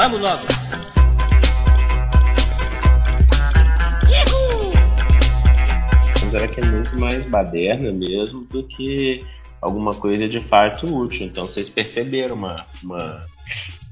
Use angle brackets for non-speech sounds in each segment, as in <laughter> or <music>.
Vamos logo! Mas era que é muito mais baderna mesmo do que alguma coisa de fato útil. Então vocês perceberam uma, uma,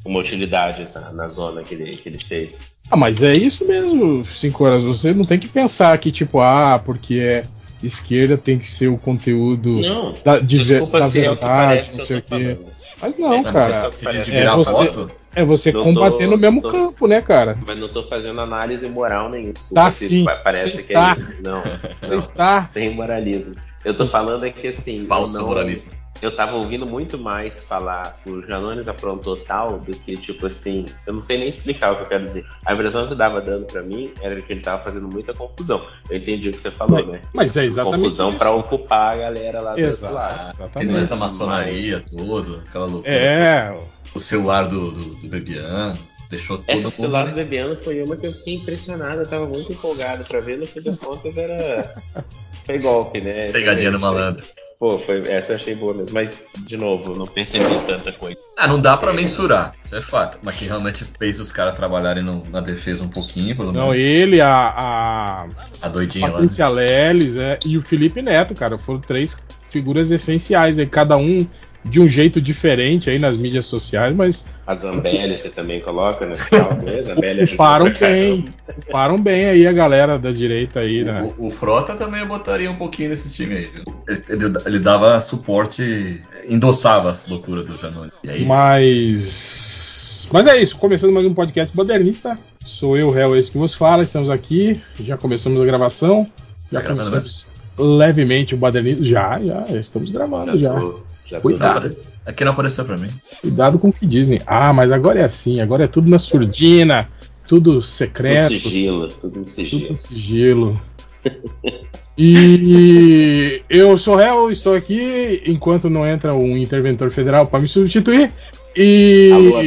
uma utilidade na, na zona que ele, que ele fez. Ah, mas é isso mesmo, 5 horas. Você não tem que pensar que, tipo, ah, porque é esquerda tem que ser o conteúdo Não, da, de desculpa da se é o que verdade, parece não que sei o quê. Mas não, É, cara. De É você- foto? É você tô- combater no mesmo tô- campo, né, cara? Mas não tô fazendo análise moral nenhuma. Desculpa Tá sim, pa- Parece que está. é isso. Não, não. está. Sem moralismo. Eu tô falando é que assim. Falso não- moralismo. Eu tava ouvindo muito mais falar que o Janones aprontou tal do que, tipo assim, eu não sei nem explicar o que eu quero dizer. A impressão que tava dando pra mim era que ele tava fazendo muita confusão. Eu entendi o que você falou, né? Mas é exatamente confusão isso. pra ocupar a galera lá do outro Exato, lado. exatamente. Ele da maçonaria, tudo, aquela loucura. É, O celular do, do, do Bebiano, deixou todo Essa mundo. celular do Bebiano foi uma que eu fiquei impressionado, eu tava muito empolgado pra ver, no fim das contas era. <laughs> Foi golpe, né? Pegadinha do Foi- malandro. Pô, foi, essa eu achei boa mesmo. Mas, de novo, eu não percebi tanta coisa. Ah, não dá pra mensurar, isso é fato. Mas que realmente fez os caras trabalharem no- na defesa um pouquinho, pelo não, menos. ele, a, a A doidinha lá. Patrícia Leles é, e o Felipe Neto, cara, foram três figuras essenciais aí, cada um de um jeito diferente aí nas mídias sociais, mas A Zambelli você também coloca nesse <laughs> né? Zambelli pra bem, ocuparam bem aí a galera da direita aí, né? O, o Frota também eu botaria um pouquinho nesse time aí, viu? Ele, ele- ele dava suporte, endossava as loucuras do Janone. Aí, Mas. Mas é isso, começando mais um podcast modernista. Sou eu, réu, esse que vos fala. Estamos aqui, já começamos a gravação. Já Tá gravando começamos levemente o modernismo. Já, já, já estamos gravando já. tô- já Cuidado. aqui não apareceu pra mim. Cuidado com o que dizem. Ah, mas agora é assim, agora é tudo na surdina, tudo Tudo secreto, sigilo, tudo em tudo sigilo. no sigilo. <laughs> E eu sou réu, estou aqui enquanto não entra um interventor federal para me substituir. E Alô,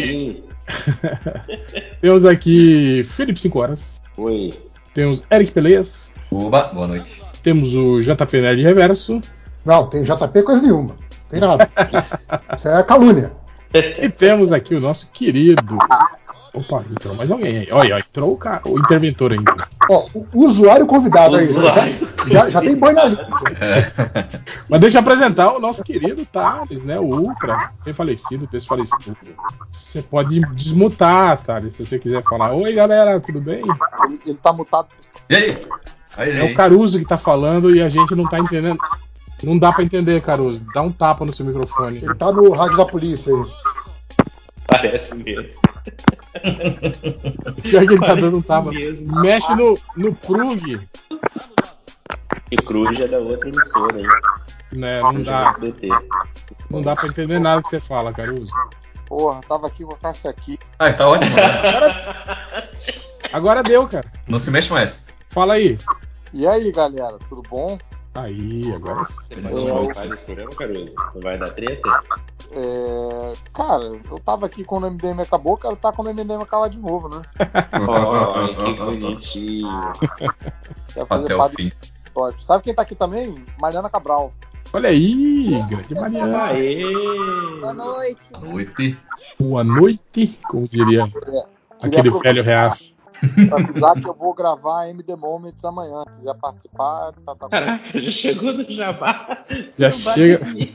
<laughs> temos aqui Felipe 5 horas, Oi. temos Eric Peleias, Oba, boa noite. temos o JP Nerd Reverso Não, tem JP coisa nenhuma. Tem nada. Isso é calúnia. e temos aqui o nosso querido. Opa, entrou mais alguém aí. Olha, entrou o, cara, o interventor ainda. Ó, o usuário convidado aí. Usuário. Já, já tem banho na língua. Mas deixa eu apresentar o nosso querido Thales, né? O Ultra, tem falecido, desfalecido. Você pode desmutar, Thales, se você quiser falar. Oi, galera, tudo bem? Ele, ele tá mutado. E aí? Aí, É aí. o Caruso que tá falando e a gente não tá entendendo. Não dá pra entender, Caruso. Dá um tapa no seu microfone. Ele tá no rádio da polícia aí. Parece mesmo. Pior que ele tá dando um tapa. mesmo. Mexe no, no plug, E Cruz é da outra emissora, hein? né? Não é dá, SBT. não dá pra entender nada que você fala, Caruso. Porra, tava aqui com a Cássia aqui. Ah, tá ótimo. né? Agora deu, cara. Não se mexe mais. Fala aí. E aí, galera, tudo bom? Aí, agora sim. Programa, Caruso? Não vai dar treta? É, cara, eu tava aqui quando o MDM acabou, quero estar quando o MDM acabar de novo, né? <laughs> Oh, que bonitinho. Até o fim. episódio. Sabe quem tá aqui também? Mariana Cabral. Olha aí, grande Mariana. Aê! Boa noite. Noite. Boa noite, como diria Queria aquele aproveitar velho reaço. Pra avisar que eu vou gravar MD Moments amanhã. Se quiser participar, tá, tá Caraca, já chegou no Jabá. Já Não chega. nisso.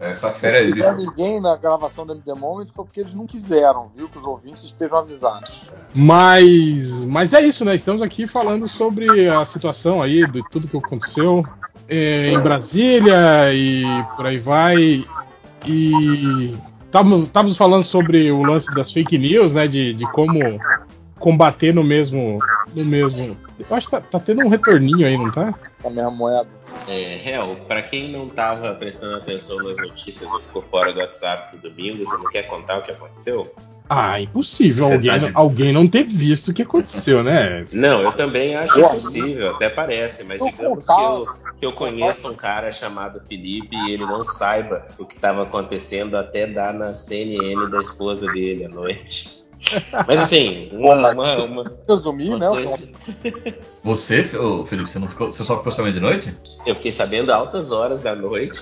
Essa fera aí, bicho. ninguém na gravação do MD Moments foi porque eles não quiseram, viu? Que os ouvintes estejam avisados. Mas, mas é isso, né? Estamos aqui falando sobre a situação aí, de tudo que aconteceu eh, em Brasília e por aí vai. E estávamos falando sobre o lance das fake news, né? De, de como combater no mesmo. No mesmo. Eu acho que tá, tá tendo um retorninho aí, não tá? Com a mesma moeda. É, real, pra quem não tava prestando atenção nas notícias ou ficou fora do WhatsApp do domingo, você não quer contar o que aconteceu? Ah, impossível Cê alguém, tá de- alguém não ter visto o que aconteceu, né? Não, eu também acho Porra. possível, até parece, mas Eu digamos que eu, que eu conheço um cara chamado Felipe e ele não saiba o que estava acontecendo até dar na CNN da esposa dele à noite. Mas assim, uma, uma, uma, Resumir, uma né? coisa- <laughs> Você, Felipe, você não ficou. Você só ficou sabendo de noite? eu fiquei sabendo altas horas da noite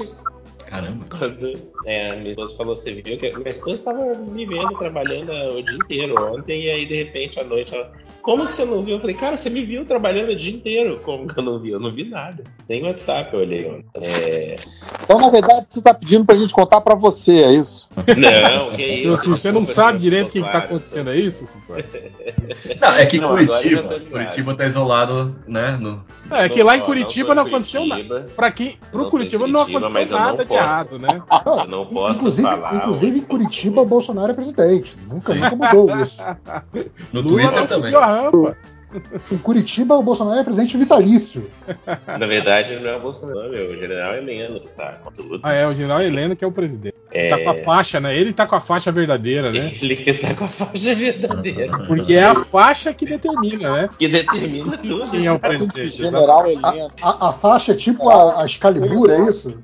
Caramba. Quando é, minha esposa falou, você viu que. Minha esposa estava me vendo trabalhando o dia inteiro ontem, e aí de repente à noite ela. Como que você não viu? Eu falei, cara, você me viu trabalhando o dia inteiro. Como que eu não vi? Eu não vi nada. Nem WhatsApp eu olhei ontem. É... Então, na verdade, você tá pedindo pra gente contar pra você, é isso? Não, que Se isso. você não sabe se direito o não que, tá claro. acontecendo, é isso? <laughs> Não, é que Não, Curitiba. Curitiba tá isolado, né? No... É que lá em Curitiba não em aconteceu nada. Curitiba, Pra quem, pro Não em Curitiba não Curitiba, aconteceu não nada de posso. errado, né? Não, <laughs> Eu não posso inclusive, falar inclusive em. Curitiba, o Bolsonaro é presidente. Nunca, Sim. nunca mudou isso. No Lula Twitter não também. Em Curitiba, o Bolsonaro é presidente vitalício. Na verdade, não é o Bolsonaro, meu. O general Heleno que tá com tudo. Ah, é, o general Heleno que é o presidente. É, Tá com a faixa, né? Ele tá com a faixa verdadeira, né? Ele que tá com a faixa verdadeira. Porque é a faixa que determina, né? Que determina tudo. Quem é o presidente. General Heleno. A, a faixa é tipo a, a Excalibur, é isso?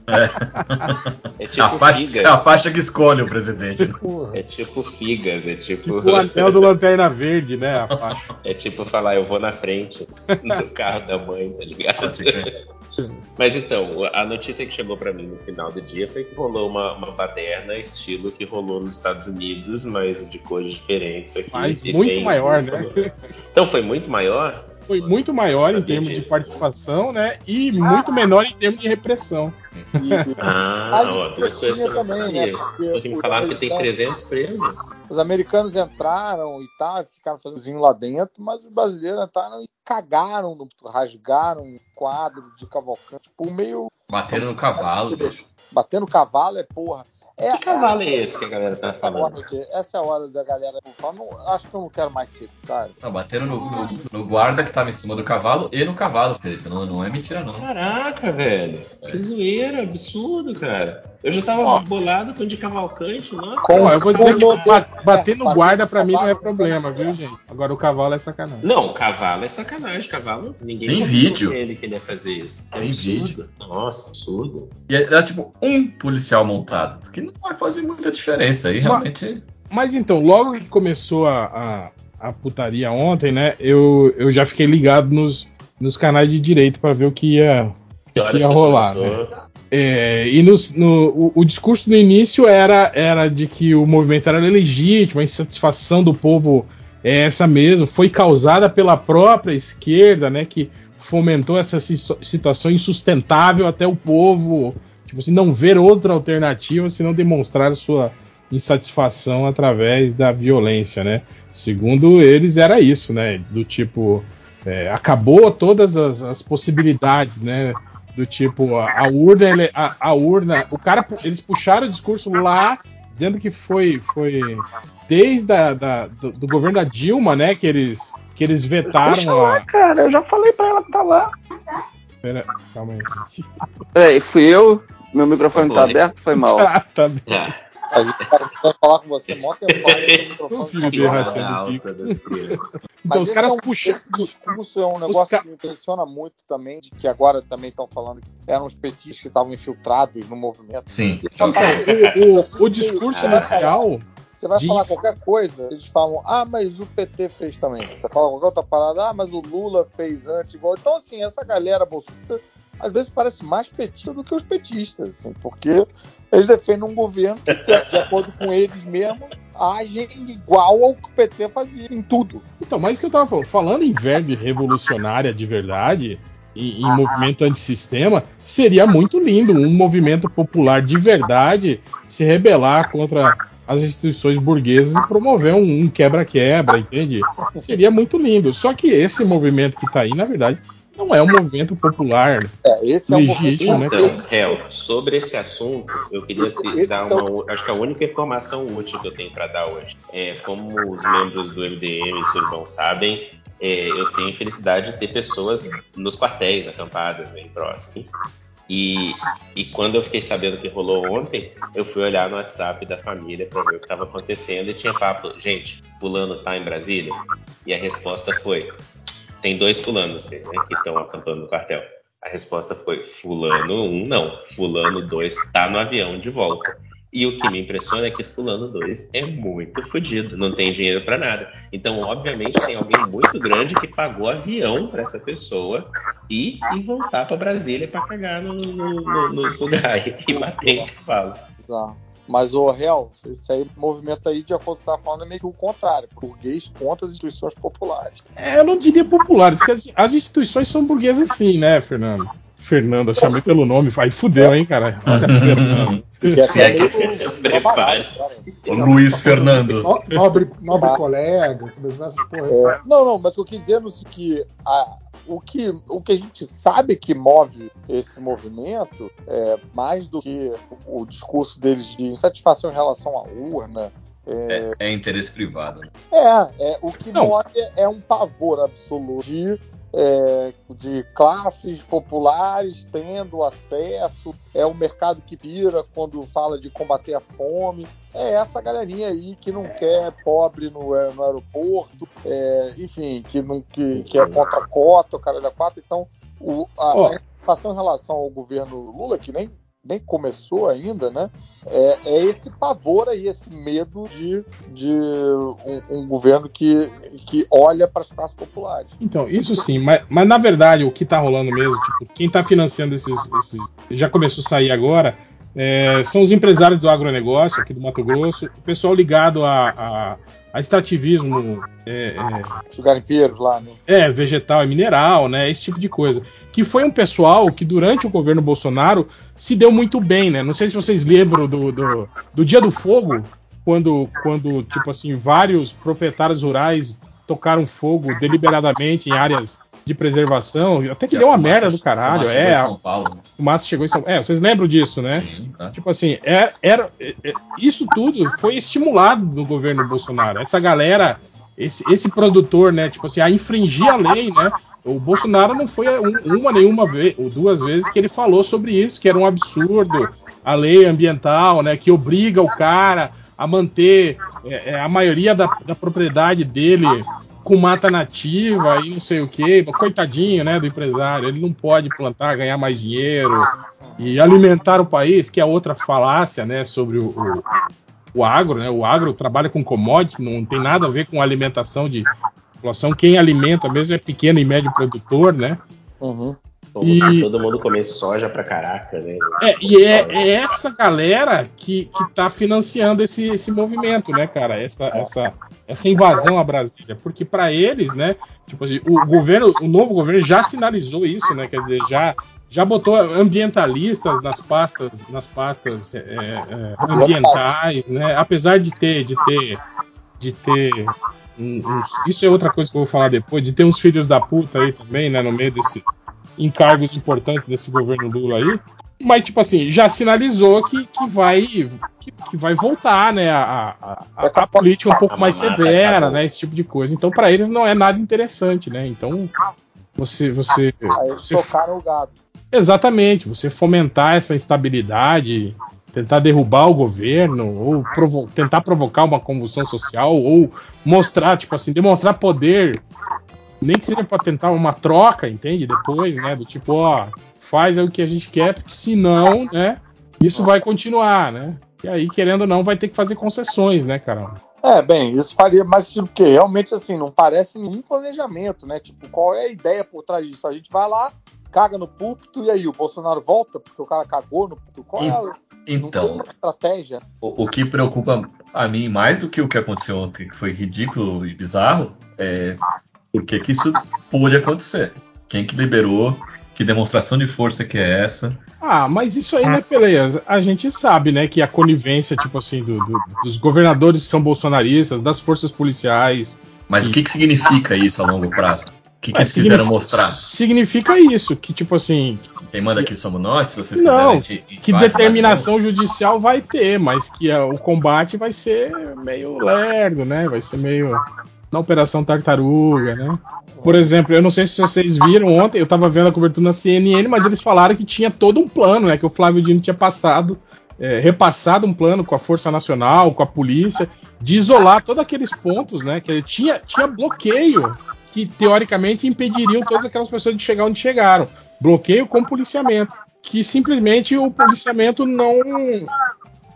É tipo a, faixa, figas. é a faixa que escolhe o presidente. Porra. É tipo figas, é tipo. Tipo o anel do Lanterna Verde, né? A faixa. É tipo falar, eu vou na frente no carro da mãe, tá ligado? Mas então, a notícia que chegou pra mim no final do dia foi que rolou uma, uma baderna estilo que rolou nos Estados Unidos, mas de cores diferentes aqui. Mas muito maior, né? Então foi muito maior? Foi muito maior em termos de disso. participação, né? E muito menor em termos de repressão. E, Ah, Ah, ó, duas coisas que eu não também, sabia. né? Porque Porque me falaram que tem americano- 300 presos. Os americanos entraram e tal, ficaram fazendo lá dentro, mas os brasileiros entraram e cagaram, no- rasgaram um quadro de Cavalcante, tipo, meio Bateram no cavalo, bicho. batendo cavalo, é porra. É, Que cavalo é esse que a galera tá é falando? essa é a hora da galera. falar, Não, acho que eu não quero mais ser, sabe? Não, bateram no, no- no guarda que tava em cima do cavalo e no cavalo, Felipe. Não, não é mentira, não. Caraca, velho. Que zoeira, absurdo, cara. Eu já tava Ó. bolado com o de Cavalcante, nossa. Com- eu vou dizer que bater no bater guarda pra mim não é problema, viu, gente? Agora o cavalo é sacanagem. Não, cavalo é sacanagem. Cavalo, ninguém Tem vídeo. ele que ele ia fazer isso. É Tem absurdo. vídeo. Nossa, absurdo. E era tipo um policial montado, que não vai fazer muita diferença aí, realmente. Mas então, logo que começou a, a, a putaria ontem, né? Eu, eu já fiquei ligado nos, nos canais de direito pra ver o que ia, Que horas ia que rolar, começou? É, e no, o, o discurso no início era, era de que o movimento era legítimo, a insatisfação do povo é essa mesmo, foi causada pela própria esquerda, né, que fomentou essa si- situação insustentável até o povo, tipo assim, não ver outra alternativa senão demonstrar sua insatisfação através da violência, né? Segundo eles era isso, né? Do tipo é, acabou todas as, as possibilidades, né? Do tipo, a, a urna, ele- a, a urna, o cara, eles puxaram o discurso lá, dizendo que foi, foi desde a, da, do, do governo da Dilma, né, que eles, que eles Deixa vetaram lá, a. cara. Eu já falei pra ela que tá lá. Pera, calma aí. Peraí, fui eu. Meu microfone tá Foi. aberto, foi mal. <laughs> Ah, tá bem. Ah, A gente tá tentando falar com você, mó tempo o filho tá dele rachando. Então, Mas os esse caras é um, puxam. Esse discurso é um negócio ca- que me impressiona muito também, de que agora também estão falando que eram os petistas que estavam infiltrados no movimento. Sim. Então, o, o, o discurso inicial. Você vai De- falar qualquer coisa, eles falam, ah, mas o PT fez também. Você fala qualquer outra parada, ah, mas o Lula fez antes, igual. Então, assim, essa galera bolsonarista às vezes parece mais petista do que os petistas, assim, porque eles defendem um governo que, de acordo com eles mesmos, agem igual ao que o PT fazia em tudo. Então, mas que eu tava falando, falando em verve revolucionária de verdade, em, em movimento antissistema, seria muito lindo um movimento popular de verdade se rebelar contra as instituições burguesas e promover um, um quebra-quebra, entende? Seria muito lindo. Só que esse movimento que tá aí, na verdade, não é um movimento popular. É, esse é um Legítimo, né? movimento- Então, Hel, sobre esse assunto, eu queria te Esse dar é uma. Acho que a única informação útil que eu tenho para dar hoje é como os membros do MDM e Survão sabem, é, eu tenho a felicidade de ter pessoas nos quartéis acampadas bem próximo. E, e quando eu fiquei sabendo que rolou ontem, eu fui olhar no WhatsApp da família para ver o que estava acontecendo e tinha papo, gente, fulano tá em Brasília? E a resposta foi: tem dois fulanos né, que estão acampando no quartel. A resposta foi: Fulano 1 um, não, Fulano 2 está no avião de volta. E o que me impressiona é que Fulano 2 é muito fodido, não tem dinheiro para nada. Então, obviamente, tem alguém muito grande que pagou avião para essa pessoa e, e voltar para Brasília para cagar no, no, no, nos lugares <laughs> e bater em cavalo. Exato. Mas o real, esse aí, movimento aí, de acordo com o que você tá falando, é meio que o contrário. Burguês contra as instituições populares. É, eu não diria popular, porque as, as instituições são burguesas sim, né, Fernando? Fernando, eu chamei pelo nome, aí fudeu, hein, cara? <laughs> Olha, Fernando. É Se é que- O Luiz Fernando. No- Nobre, nobre colega. É, não, não, mas o que eu quis dizer é que a, o que o que a gente sabe que move esse movimento é mais do que o, o discurso deles de insatisfação em relação à urna. É, É, é interesse privado. né? é, é, o que Não. move é um pavor absoluto de, é, de classes populares tendo acesso, é o mercado que vira quando fala de combater a fome. É essa galerinha aí que não quer pobre no, é, no aeroporto, é, enfim, que, não, que, que é contra a cota, o cara da quatro. Então, o, a, Ó. a em relação ao governo Lula, que nem, nem começou ainda, né? É, é esse pavor aí, esse medo de, de um, um governo que, que olha para as classes populares. Então, isso sim, mas, mas na verdade o que tá rolando mesmo, tipo, quem tá financiando esses. esses já começou a sair agora, é, são os empresários do agronegócio aqui do Mato Grosso, o pessoal ligado a, a, a extrativismo é, Os garimpeiros lá, né? é, é, vegetal e mineral, né? Esse tipo de coisa. Que foi um pessoal que durante o governo Bolsonaro se deu muito bem, né? Não sei se vocês lembram do, do, do Dia do Fogo, quando, quando, tipo assim, vários proprietários rurais tocaram fogo deliberadamente em áreas de preservação, até que E deu uma merda do caralho. fumaça chegou É, São Paulo. né? fumaça chegou em São É, vocês lembram disso, né? Sim, tá. Tipo assim, é- era, é- é- isso tudo foi estimulado no governo Bolsonaro. Essa galera, esse, esse produtor, né, tipo assim, a infringir a lei, né? O Bolsonaro não foi um- uma nenhuma vez, ou duas vezes que ele falou sobre isso, que era um absurdo a lei ambiental, né, que obriga o cara a manter é, é, a maioria da, da propriedade dele com mata nativa e não sei o que, coitadinho, né, do empresário, ele não pode plantar, ganhar mais dinheiro e alimentar o país, que é outra falácia, né, sobre o, o, o agro, né, o agro trabalha com commodity, não tem nada a ver com alimentação de população, quem alimenta mesmo é pequeno e médio produtor, né, Uhum. Como E- todo mundo comesse soja pra caraca, né? é, e é, é essa galera que, que tá financiando esse, esse movimento, né, cara? Essa, essa, essa invasão à Brasília. Porque para eles, né, tipo assim, o governo, o novo governo já sinalizou isso, né? Quer dizer, já, já botou ambientalistas nas pastas, nas pastas é, é, ambientais, né? Apesar de ter, de ter, de ter uns, isso é outra coisa que eu vou falar depois, de ter uns filhos da puta aí também, né, no meio desse encargos importantes desse governo Lula aí. Mas, tipo assim, já sinalizou que, que, vai, que, que vai voltar, né? A, a, a- a política um pouco mais severa, né? Esse tipo de coisa. Então, para eles não é nada interessante, né? Então, você. você, eles você tocaram o gado. Exatamente, você fomentar essa instabilidade, tentar derrubar o governo, ou provo- tentar provocar uma convulsão social, ou mostrar, tipo assim, demonstrar poder, nem que seja para tentar uma troca, entende? Depois, né? Do tipo, ó, faz o que a gente quer, porque senão, né, isso vai continuar, né? E aí, querendo ou não, vai ter que fazer concessões, né, cara? É, bem, isso faria mais sentido, porque realmente, assim, não parece nenhum planejamento, né? Tipo, qual é a ideia por trás disso? A gente vai lá, caga no púlpito, e aí, o Bolsonaro volta porque o cara cagou no púlpito? Qual é a... Não tem Então, uma estratégia? o, o que preocupa a mim mais do que o que aconteceu ontem, que foi ridículo e bizarro, é por que que isso pôde acontecer. Quem que liberou? Que demonstração de força que é essa? Ah, mas isso aí, né, Peleias? A gente sabe, né, que a conivência, tipo assim, do- do- dos governadores que são bolsonaristas, das forças policiais. Mas o que, que significa isso a longo prazo? O que, que Ué, eles quiseram significa- mostrar? Significa isso, que, tipo assim, Quem manda aqui somos nós, se vocês Não, quiserem. a gente que determinação judicial vai ter, mas que a- o combate vai ser meio lerdo, né? Vai ser meio na Operação Tartaruga, né? Por exemplo, eu não sei se vocês viram ontem, eu tava vendo a cobertura na CNN, mas eles falaram que tinha todo um plano, né? Que o Flávio Dino tinha passado, é, repassado um plano com a Força Nacional, com a polícia, de isolar todos aqueles pontos, né? Que tinha, tinha bloqueio que teoricamente impediriam todas aquelas pessoas de chegar onde chegaram. Bloqueio com policiamento. Que simplesmente o policiamento não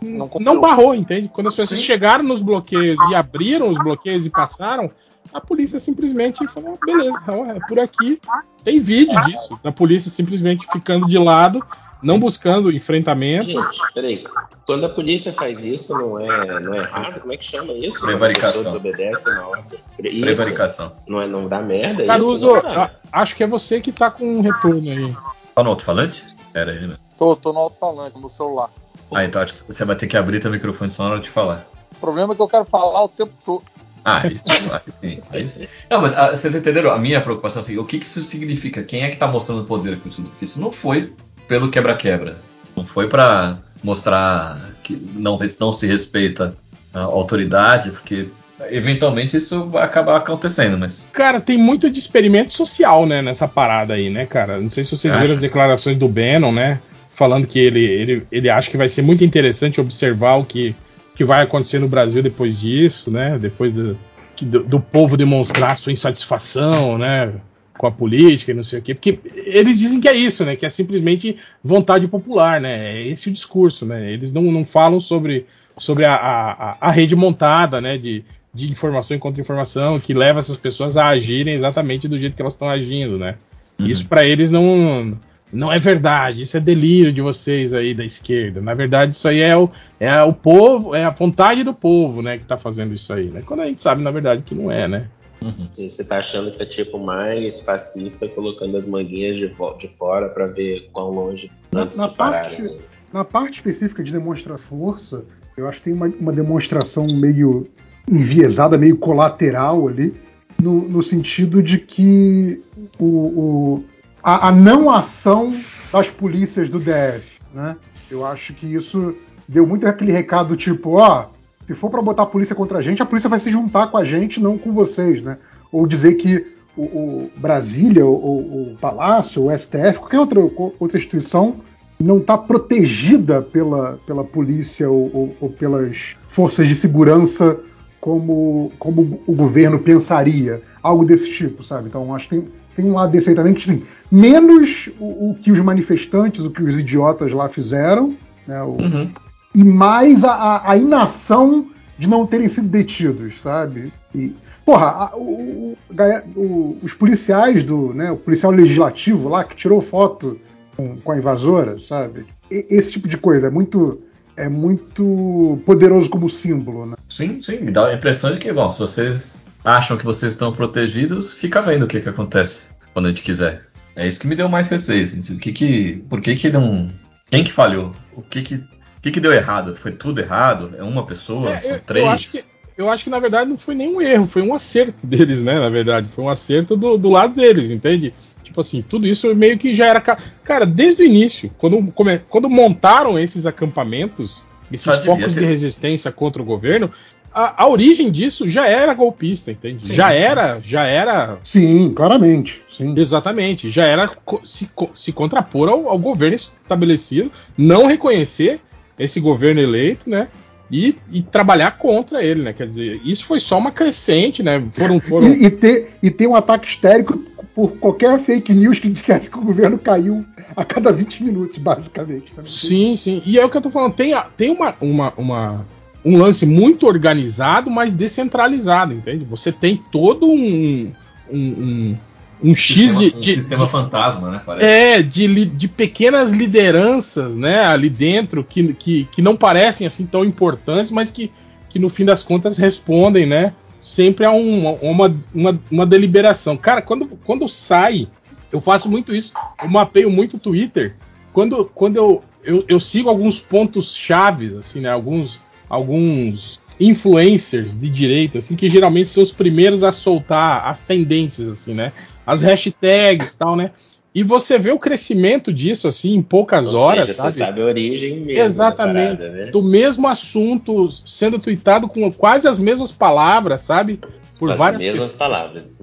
Não, não barrou, entende? Quando as pessoas chegaram nos bloqueios e abriram os bloqueios e passaram, a polícia simplesmente falou: ah, beleza, é por aqui. Tem vídeo disso, da polícia simplesmente ficando de lado, não buscando enfrentamento. Gente, peraí. Quando a polícia faz isso, não é, não é errado? Como é que chama isso? Prevaricação. Desobedece na ordem. Isso. Prevaricação. Não, é, não dá merda Caruso, isso? A- acho que é você que tá com um retorno aí. Tá no alto-falante? Era ele mesmo. Tô, tô no alto-falante, no celular. Ah, então acho que você vai ter que abrir teu microfone só na hora de falar. O problema é que eu quero falar o tempo todo. Ah, isso, sim, aí sim. Não, mas ah, vocês entenderam? A minha preocupação é assim, o que, que isso significa? Quem é que tá mostrando poder com isso? Porque isso não foi pelo quebra-quebra. Não foi pra mostrar que não, não se respeita a autoridade, porque eventualmente isso vai acabar acontecendo, mas. Cara, tem muito de experimento social, né, nessa parada aí, né, cara? Não sei se vocês viram as declarações do Bannon, né? Falando que ele, ele, ele acha que vai ser muito interessante observar o que, que vai acontecer no Brasil depois disso, né? Depois do, do, do povo demonstrar sua insatisfação, né? Com a política e não sei o quê. Porque eles dizem que é isso, né? Que é simplesmente vontade popular, né? É esse o discurso, né? Eles não, não falam sobre, sobre a, a, a rede montada, né? De, de informação e contra-informação que leva essas pessoas a agirem exatamente do jeito que elas estão agindo, né? Uhum. Isso pra eles não não é verdade, isso é delírio de vocês aí da esquerda. Na verdade, isso aí é o, é o povo, é a vontade do povo, né, que tá fazendo isso aí, né? Quando a gente sabe, na verdade, que não é, né? Uhum. Você tá achando que é tipo mais fascista colocando as manguinhas de, de fora pra ver quão longe Na- antes na de pararem. parte- Na parte específica de demonstrar força, eu acho que tem uma, uma demonstração meio enviesada, meio colateral ali, no, no sentido de que o, o- a, a não ação das polícias do DF, né? Eu acho que isso deu muito aquele recado tipo, ó, se for pra botar a polícia contra a gente, a polícia vai se juntar com a gente, não com vocês, né? Ou dizer que o, o Brasília, o- o Palácio, o STF, qualquer outra, outra instituição não está protegida pela, pela polícia ou, ou- ou pelas forças de segurança como, como o governo pensaria. Algo desse tipo, sabe? Então acho que tem, tem um lado desse aí também que, assim, menos o, o que os manifestantes, o que os idiotas lá fizeram, né? o- Uhum. e mais a, a- inação de não terem sido detidos, sabe? E, porra, a- o- os policiais do, né, o policial legislativo lá que tirou foto com, com a invasora, sabe? E- esse tipo de coisa é muito é muito poderoso como símbolo, né? Sim, sim, me dá a impressão de que, bom, se vocês acham que vocês estão protegidos, fica vendo o que, que acontece quando a gente quiser. É isso que me deu mais receio. assim, O que que, por que que não, quem que falhou? O que que, o que que deu errado? Foi tudo errado? É uma pessoa? É, São eu, três? eu acho que, eu acho que na verdade não foi nenhum erro, foi um acerto <laughs> deles, né? Na verdade, foi um acerto do, do lado deles, entende? Tipo assim, tudo isso meio que já era. ca- Cara, desde o início, quando, quando montaram esses acampamentos, esses focos ter- de resistência contra o governo, a, a origem disso já era golpista, entende? Sim, já era, já era Sim, claramente. Sim. Exatamente, já era se, se contrapor ao, ao governo estabelecido, não reconhecer esse governo eleito, né? E, e trabalhar contra ele, né? Quer dizer, isso foi só uma crescente, né? Foram, foram. <laughs> E, e ter, e ter um ataque histérico por qualquer fake news que dissesse que o governo caiu a cada 20 minutos, basicamente. também. Sim, sim. E é o que eu tô falando, tem, a- tem uma, uma, uma- um lance muito organizado, mas descentralizado, entende? Você tem todo um. um, um, um X sistema, de, um de- sistema de- fantasma, né? Parece. É, de, de pequenas lideranças, né, ali dentro, que, que, que não parecem assim tão importantes, mas que, que no fim das contas respondem, né, sempre a um- uma, uma, uma deliberação. Cara, quando, quando sai, eu faço muito isso, eu mapeio muito o Twitter, quando, quando eu, eu, eu sigo alguns pontos chaves, assim, né, alguns, alguns influencers de direita, assim, que geralmente são os primeiros a soltar as tendências, assim, né, as hashtags e tal, né, e você vê o crescimento disso, assim, em poucas Ou horas, seja, sabe? Você sabe a origem mesmo. Exatamente. Da parada, né? Do mesmo assunto sendo tweetado com quase as mesmas palavras, sabe? Por As várias mesmas pessoas. palavras.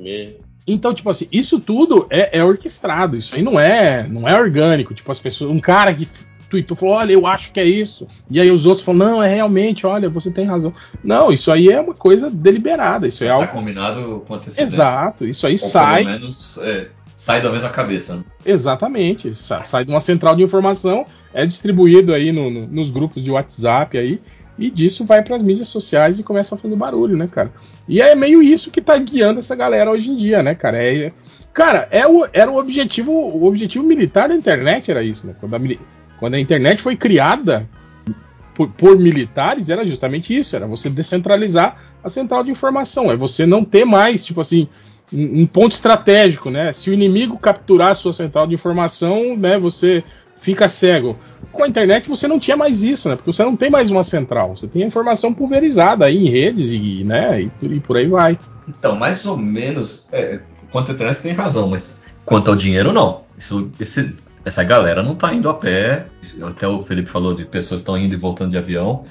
Então, tipo assim, isso tudo é, é orquestrado. Isso aí não é, não é orgânico. Tipo, as pessoas. Um cara que tweetou falou: olha, eu acho que é isso. E aí os outros falam: não, é realmente, olha, você tem razão. Não, isso aí é uma coisa deliberada. Isso é Tá algo. combinado com antecedência. Exato. Isso aí Ou sai. pelo menos é, sai da mesma cabeça. Né? Exatamente. Sai de uma central de informação, é distribuído aí no, no, nos grupos de WhatsApp aí, e disso vai para as mídias sociais e começa a fazer barulho, né, cara? E é meio isso que tá guiando essa galera hoje em dia, né, cara? É, cara, é o, era o objetivo, o objetivo militar da internet era isso, né? Quando a, quando a internet foi criada por, por militares, era justamente isso, era você descentralizar a central de informação, é você não ter mais, tipo assim, um ponto estratégico, né? Se o inimigo capturar a sua central de informação, né, você fica cego. Com a internet você não tinha mais isso, né? Porque você não tem mais uma central, você tem a informação pulverizada aí em redes e, né, e, e por aí vai. Então, mais ou menos, é, quanto à internet tem razão, mas quanto ao dinheiro, não. Isso, esse, essa galera não tá indo a pé. Até o Felipe falou de pessoas estão indo e voltando de avião.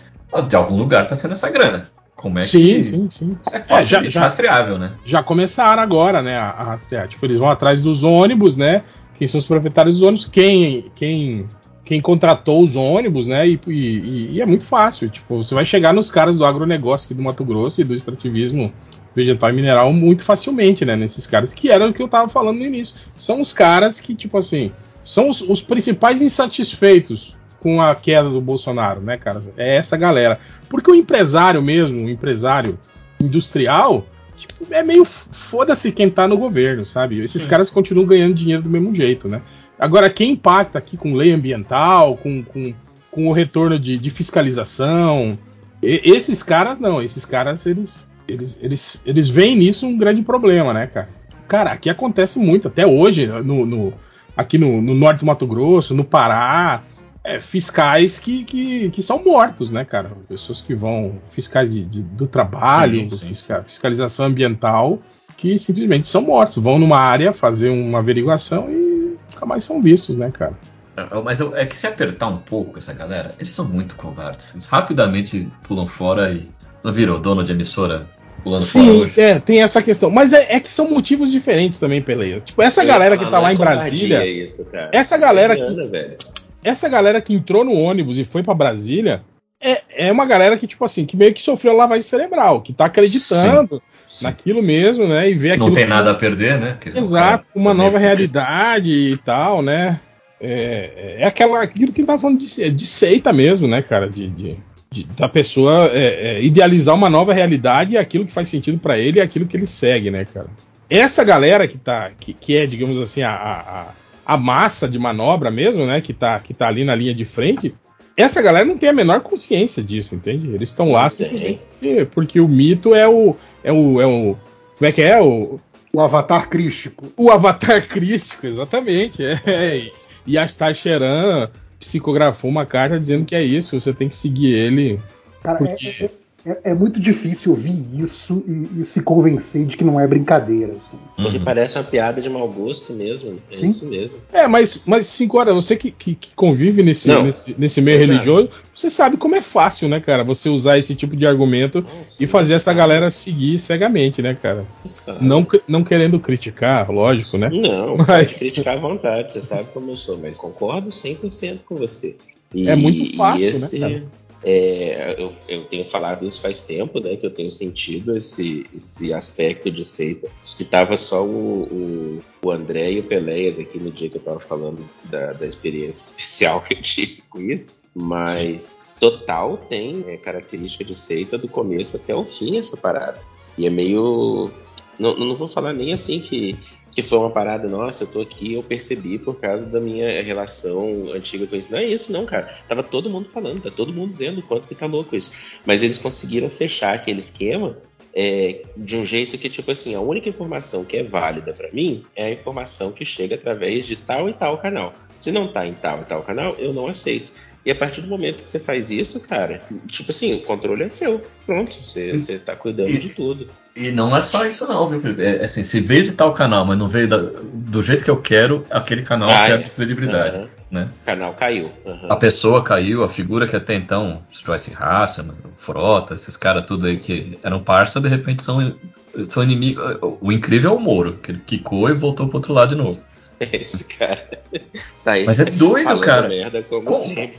De algum lugar tá sendo essa grana. Como é sim, que. Sim, sim, É, é já, já, rastreável, né? Já começaram agora, né, a, a, rastrear. Tipo, eles vão atrás dos ônibus, né? Quem são os proprietários dos ônibus, quem, quem, quem contratou os ônibus, né? E, e, e, é muito fácil. Tipo, você vai chegar nos caras do agronegócio aqui do Mato Grosso e do extrativismo vegetal e mineral muito facilmente, né? Nesses caras que eram o que eu tava falando no início. São os caras que, tipo assim, são os, os principais insatisfeitos com a queda do Bolsonaro, né, cara? É essa galera. Porque o empresário mesmo, o empresário industrial, tipo, é meio foda-se quem tá no governo, sabe? Esses Sim. caras continuam ganhando dinheiro do mesmo jeito, né? Agora, quem impacta aqui com lei ambiental, com, com, com o retorno de, de fiscalização, e, esses caras não, esses caras eles, eles, eles, eles veem nisso um grande problema, né, cara? Cara, aqui acontece muito, até hoje, no, no aqui no, no norte do Mato Grosso, no Pará, é, fiscais que, que, que, são mortos, né, cara? Pessoas que vão, fiscais de, de, do trabalho, sim, sim. Fiscal, fiscalização ambiental, que simplesmente são mortos. Vão numa área fazer uma averiguação e nunca mais são vistos, né, cara? É, mas é que se apertar um pouco essa galera, eles são muito covardes. Eles rapidamente pulam fora e. Não virou dono de emissora pulando Sim, é, tem essa questão. Mas é, é, que são motivos diferentes também, Peleia. Tipo, essa galera que tá lá em Brasília. Isso, essa galera que. Essa galera que entrou no ônibus e foi para Brasília é, é uma galera que, tipo assim, que meio que sofreu lavagem cerebral, que tá acreditando sim, naquilo mesmo, né? E vê aquilo. Não tem nada a perder, né? Exato, uma nova realidade e tal, né? É, é aquela, aquilo que tava falando de, de seita mesmo, né, cara? De, de, de da pessoa é, é, idealizar uma nova realidade e aquilo que faz sentido para ele e aquilo que ele segue, né, cara? Essa galera que tá, que, que é, digamos assim, a, a a massa de manobra mesmo, né? Que tá, que tá ali na linha de frente. Essa galera não tem a menor consciência disso, entende? Eles estão lá simplesmente porque o mito é o, é o. É o. Como é que é? O, o avatar crístico. O avatar <laughs> crístico, exatamente. É. E Astar Sheran psicografou uma carta dizendo que é isso, você tem que seguir ele. Cara, porque... é, é, é, é, muito difícil ouvir isso e, e, se convencer de que não é brincadeira. Assim. Ele uhum. parece uma piada de mau gosto mesmo. É Sim. isso mesmo. É, mas, mas cinco horas, você que, que, que convive nesse, nesse, nesse, meio Exato. religioso, você sabe como é fácil, né, cara? Você usar esse tipo de argumento Nossa, e fazer essa galera seguir cegamente, né, cara? Não, não querendo criticar, lógico, né? Não, <laughs> mas... criticar à vontade, você sabe como eu sou, mas concordo 100% com você. E, é muito fácil, né, esse... né, cara? É, eu, eu, tenho falado isso faz tempo, né? Que eu tenho sentido esse, esse aspecto de seita. Acho que tava só o, o, o André e o Peleias aqui no dia que eu tava falando da, da experiência <laughs> especial que eu tive com isso. Mas total tem é, característica de seita do começo até o fim essa parada. E é meio. Não, não vou falar nem assim que que foi uma parada, nossa, eu tô aqui, eu percebi por causa da minha relação antiga com isso. Não é isso, não, cara. Tava todo mundo falando, tá todo mundo dizendo o quanto que tá louco isso. Mas eles conseguiram fechar aquele esquema é, de um jeito que, tipo assim, a única informação que é válida para mim é a informação que chega através de tal e tal canal. Se não tá em tal e tal canal, eu não aceito. E a partir do momento que você faz isso, cara, tipo assim, o controle é seu. Pronto, você, você tá cuidando e, de tudo. E não é só isso não, viu, Felipe? É, assim, se veio de tal canal, mas não veio da, do jeito que eu quero, aquele canal ah, perde é. credibilidade. Uhum. Né? O canal caiu. Uhum. A pessoa caiu, a figura que até então, Joyce Raça, Frota, esses caras tudo aí que eram parça, de repente são, são inimigos. O incrível é o Moro, que ele quicou e voltou pro outro lado de novo. Esse cara. Tá aí, Mas é doido, cara. Merda, como, como,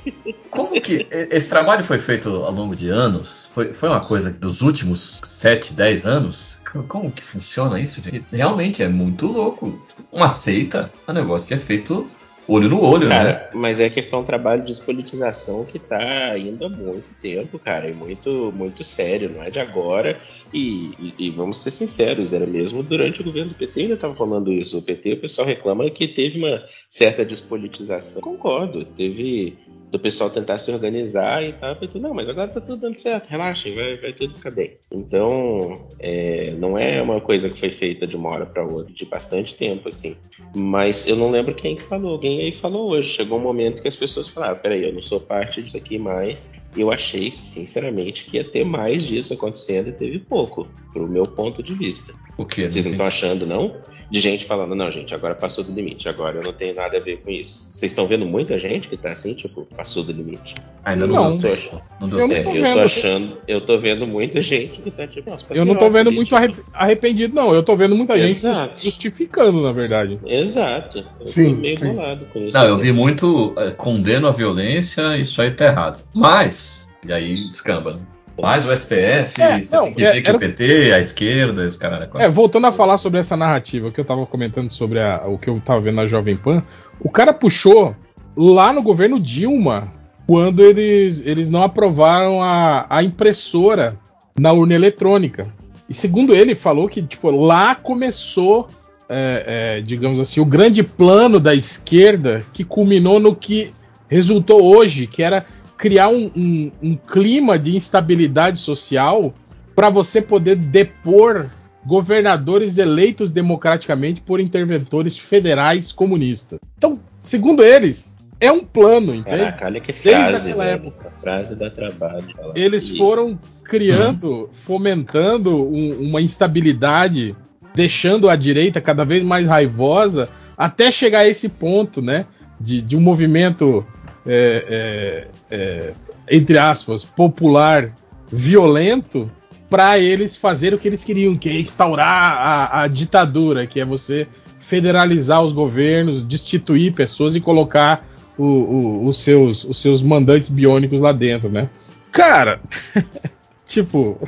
como, que esse trabalho foi feito ao longo de anos? Foi, foi uma coisa dos últimos 7, 10 anos? como que funciona isso, gente? Realmente é muito louco. Uma seita é um negócio que é feito olho no olho, né? Cara, mas é que foi um trabalho de despolitização que tá indo há muito tempo, cara, e muito, muito sério, não é de agora. E, e- e vamos ser sinceros, era mesmo durante o governo do PT ainda estava falando isso. O PT, o pessoal reclama que teve uma certa despolitização. Concordo, teve do pessoal tentar se organizar e tal. falei, Não, mas agora tá tudo dando certo, relaxem, vai, vai tudo ficar bem. Então, é, não é uma coisa que foi feita de uma hora para outra, de bastante tempo, assim. Mas eu não lembro quem que falou. Alguém aí falou hoje. Chegou um momento que as pessoas falaram: peraí, eu não sou parte disso aqui mais. E eu achei, sinceramente, que ia ter mais disso acontecendo e teve pouco, pro meu ponto de vista. O quê? Vocês não estão achando, não? De gente falando, não, gente, agora passou do limite, agora eu não tenho nada a ver com isso. Vocês estão vendo muita gente que tá assim, tipo, passou do limite? Ainda não, Não. Eu tô achando. não deu Eu não É, tô eu tô achando, eu tô vendo muita gente que tá tipo, nossa, Eu não tô vendo muito arrependido. arre- arrependido, não. Eu tô vendo muita gente Exato. justificando, na verdade. Exato. Eu Sim, tô meio sim. bolado com isso. Não, eu vi muito é, condeno a violência, isso aí tá errado. Mas, e aí descamba, né? Mas o STF, É, você não, tem que é, ver que era- o PT, a esquerda, os caras. É, voltando a falar sobre essa narrativa que eu tava comentando sobre a- o que eu tava vendo na Jovem Pan, o cara puxou lá no governo Dilma, quando eles, eles não aprovaram a, a impressora na urna eletrônica. E segundo ele, falou que tipo, lá começou, é, é, digamos assim, o grande plano da esquerda que culminou no que resultou hoje, que era criar um, um- um clima de instabilidade social para você poder depor governadores eleitos democraticamente por interventores federais comunistas. Então, segundo eles, é um plano, entende? Caraca, olha que Desde frase, aquela velho. época. A frase dá trabalho. Eles isso. foram criando, fomentando um- uma instabilidade, deixando a direita cada vez mais raivosa, até chegar a esse ponto, né? De, de um movimento, é, é, é, entre aspas, popular, violento, para eles fazerem o que eles queriam, que é instaurar a, a ditadura, que é você federalizar os governos, destituir pessoas e colocar o- o- os, seus, os seus mandantes biônicos lá dentro, né? Cara, <laughs> tipo,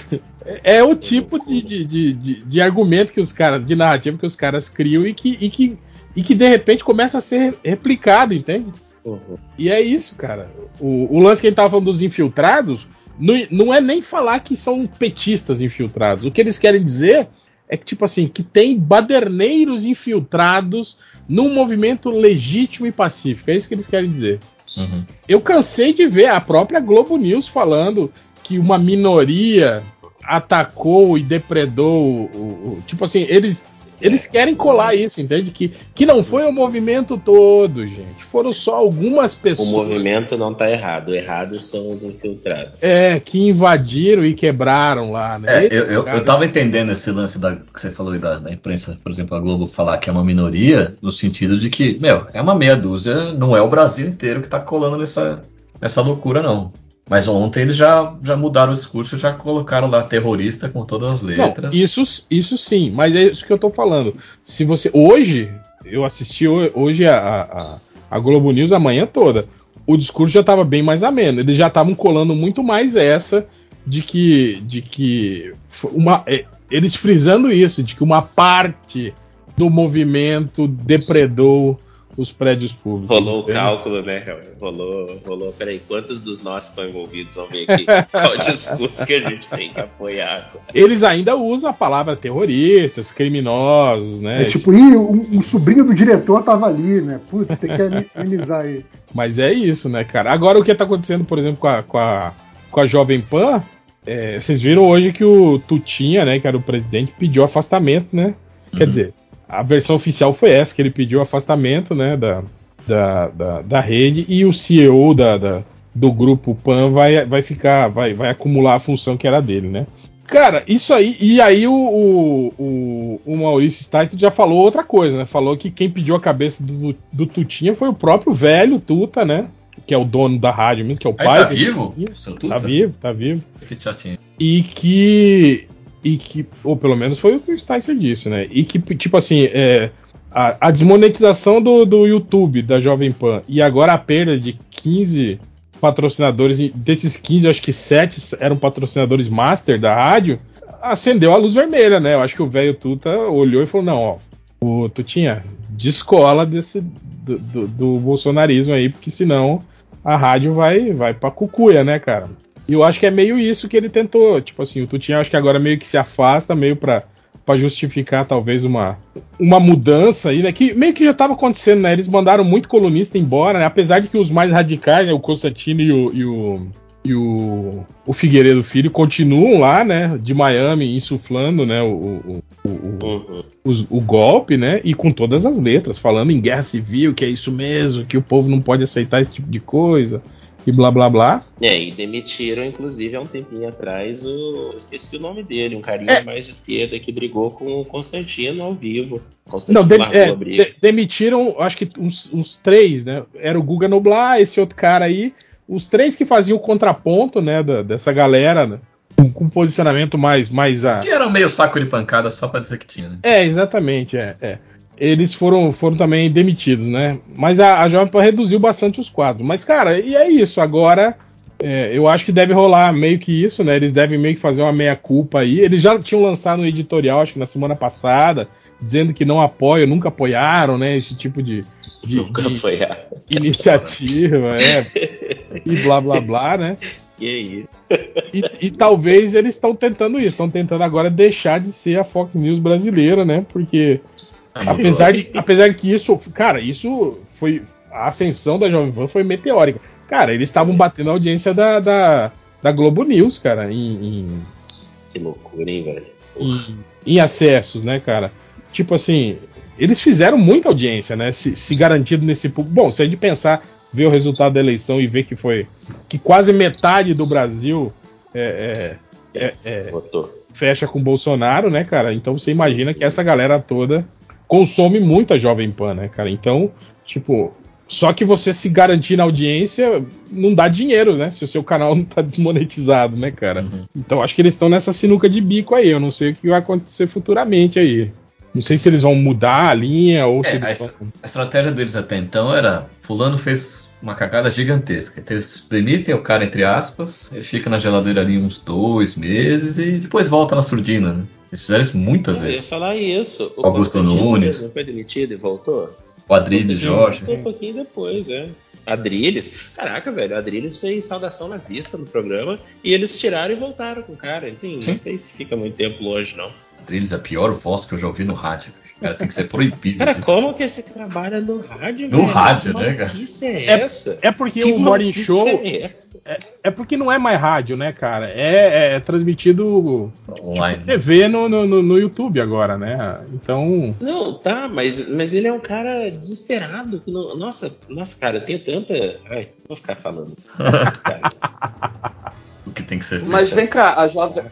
é o tipo de, de, de, de- de argumento que os caras, de narrativa que os caras criam e que, e que, e que de repente começa a ser replicado, entende? Uhum. E é isso, cara. O, o lance que a gente tava falando dos infiltrados não, não é nem falar que são petistas infiltrados. O que eles querem dizer é que, tipo assim, que tem baderneiros infiltrados num movimento legítimo e pacífico. É isso que eles querem dizer. Uhum. Eu cansei de ver a própria Globo News falando que uma minoria atacou e depredou o, o- tipo assim, eles eles querem colar isso, entende? Que, que não foi o movimento todo, gente. Foram só algumas O pessoas movimento não tá errado. Errados são os infiltrados. é, que invadiram e quebraram lá, né? É, eu, eu, eu tava entendendo esse lance da, que você falou aí da, da imprensa, por exemplo, a Globo falar que é uma minoria, no sentido de que, meu, é uma meia dúzia, não é o Brasil inteiro que tá colando nessa, nessa loucura, não. Mas ontem eles já, já mudaram o discurso, já colocaram lá terrorista com todas as Não, letras. isso, isso sim, mas é isso que eu tô falando. Se você. Hoje, eu assisti ho- hoje a, a, a Globo News a manhã toda. O discurso já estava bem mais ameno. Eles já estavam colando muito mais essa de que. de que. Uma, é, eles frisando isso, de que uma parte do movimento depredou os prédios públicos. Rolou o entende? cálculo, né? Rolou, rolou. Peraí, quantos dos nossos estão envolvidos? Vamos ver aqui <laughs> qual o discurso que a gente tem que apoiar. Eles ainda usam a palavra terroristas, criminosos, né? É tipo, ih, um, um sobrinho do diretor tava ali, né? Putz, tem que amenizar aí. Mas é isso, né, cara? Agora o que tá acontecendo, por exemplo, com a, com a, com a Jovem Pan, é, vocês viram hoje que o Tutinha, né, que era o presidente, pediu afastamento, né? Quer Uhum. dizer, a versão oficial foi essa, que ele pediu afastamento, né, da, da, da, da rede, e o CEO da, da- do grupo Pan vai, vai ficar, vai, vai acumular a função que era dele, né? Cara, isso aí, e aí o, o, o, Maurício Stice já falou outra coisa, né? Falou que quem pediu a cabeça do, do Tutinha foi o próprio velho Tuta, né? Que é o dono da rádio mesmo, que é o Aí pai. tá vivo? Tutinha. Tá vivo, tá vivo. Que chatinho. E que. E que. Ou pelo menos foi o que o Sticer disse, né? E que, tipo assim, é, a, a desmonetização do, do YouTube, da Jovem Pan, e agora a perda de 15 patrocinadores, desses 15, eu acho que 7 eram patrocinadores master da rádio. acendeu a luz vermelha, né? Eu acho que o velho Tuta olhou e falou: não, ó, o Tutinha, descola desse do, do, do, bolsonarismo aí, porque senão a rádio vai, vai pra cucuia, né, cara? E eu acho que é meio isso que ele tentou. Tipo assim, o Tutinha acho que agora meio que se afasta, meio pra, pra justificar talvez uma, uma mudança aí, né? Que meio que já tava acontecendo, né? Eles mandaram muito colunista embora, né? Apesar de que os mais radicais, né, o Constantino e o, e o e o, o Figueiredo Filho continuam lá, né, de Miami, insuflando, né, o, o, o, uhum. o, golpe, né, e com todas as letras, falando em guerra civil, que é isso mesmo, que o povo não pode aceitar esse tipo de coisa, e blá blá blá. É, e demitiram, inclusive, há um tempinho atrás, o. Esqueci o nome dele, um carinha é. mais de esquerda que brigou com o Constantino ao vivo. Constantino não, de, é, de, demitiram, acho que uns, uns, três, né? Era o Guga Noblar, esse outro cara aí, os três que faziam o contraponto, né, da, dessa galera, né, com, com, posicionamento mais, mais a... Que era meio saco de pancada só pra dizer que tinha, né? É, exatamente, é, é. Eles foram, foram também demitidos, né? Mas a, a Jovem Pan reduziu bastante os quadros. Mas, cara, e é isso. Agora, é, eu acho que deve rolar meio que isso, né? Eles devem meio que fazer uma meia-culpa aí. Eles já tinham lançado um editorial, acho que na semana passada, dizendo que não apoiam, nunca apoiaram, né? Esse tipo de, de, <laughs> de iniciativa, é, <laughs> e blá blá blá, né? E aí? E, e talvez eles estão tentando isso, estão tentando agora deixar de ser a Fox News brasileira, né? Porque apesar de, apesar de que isso, cara, isso foi a ascensão da Jovem Pan foi meteórica. Cara, eles estavam batendo a audiência da, da, da Globo News, cara, em, em que loucura, hein, velho? Em, em acessos, né, cara? Tipo assim, eles fizeram muita audiência, né? Se, se garantido nesse público. Bom, se a gente pensar, ver o resultado da eleição e ver que foi que quase metade do Brasil é, é, é, é fecha com Bolsonaro, né, cara? Então você imagina que essa galera toda consome muita Jovem Pan, né, cara? Então, tipo, só que você se garantir na audiência não dá dinheiro, né? Se o seu canal <laughs> não tá desmonetizado, né, cara? Uhum. Então acho que eles estão nessa sinuca de bico aí. Eu não sei o que vai acontecer futuramente aí. Não sei se eles vão mudar a linha ou é, se. A, vão... a, estratégia deles até então era: Fulano fez uma cagada gigantesca. Então eles demitem o cara, entre aspas, ele fica na geladeira ali uns dois meses e depois volta na surdina, né? Eles fizeram isso muitas eu vezes. Eu ia falar isso. O Augusto Nunes. Foi demitido e voltou? O Adriles Jorge. Voltou um pouquinho depois, é. Adriles. Caraca, velho, Adriles fez saudação nazista no programa e eles tiraram e voltaram com o cara. Enfim, Sim. não sei se fica muito tempo longe, não. Adriles é a pior voz que eu já ouvi no rádio. Cara, tem que ser proibido. Cara, como que você trabalha no rádio, No velho? rádio, que né, cara? é essa? É, é porque que o Morning Show. É, é, é, porque não é mais rádio, né, cara? É, é transmitido online. Tipo, TV no, no, no, YouTube agora, né? Então. Não, tá, mas, mas ele é um cara desesperado. Não, nossa, nossa, cara, tem tanta. Ai, vou ficar falando. <laughs> o que tem que ser feito. Mas vem cá, a Jovem,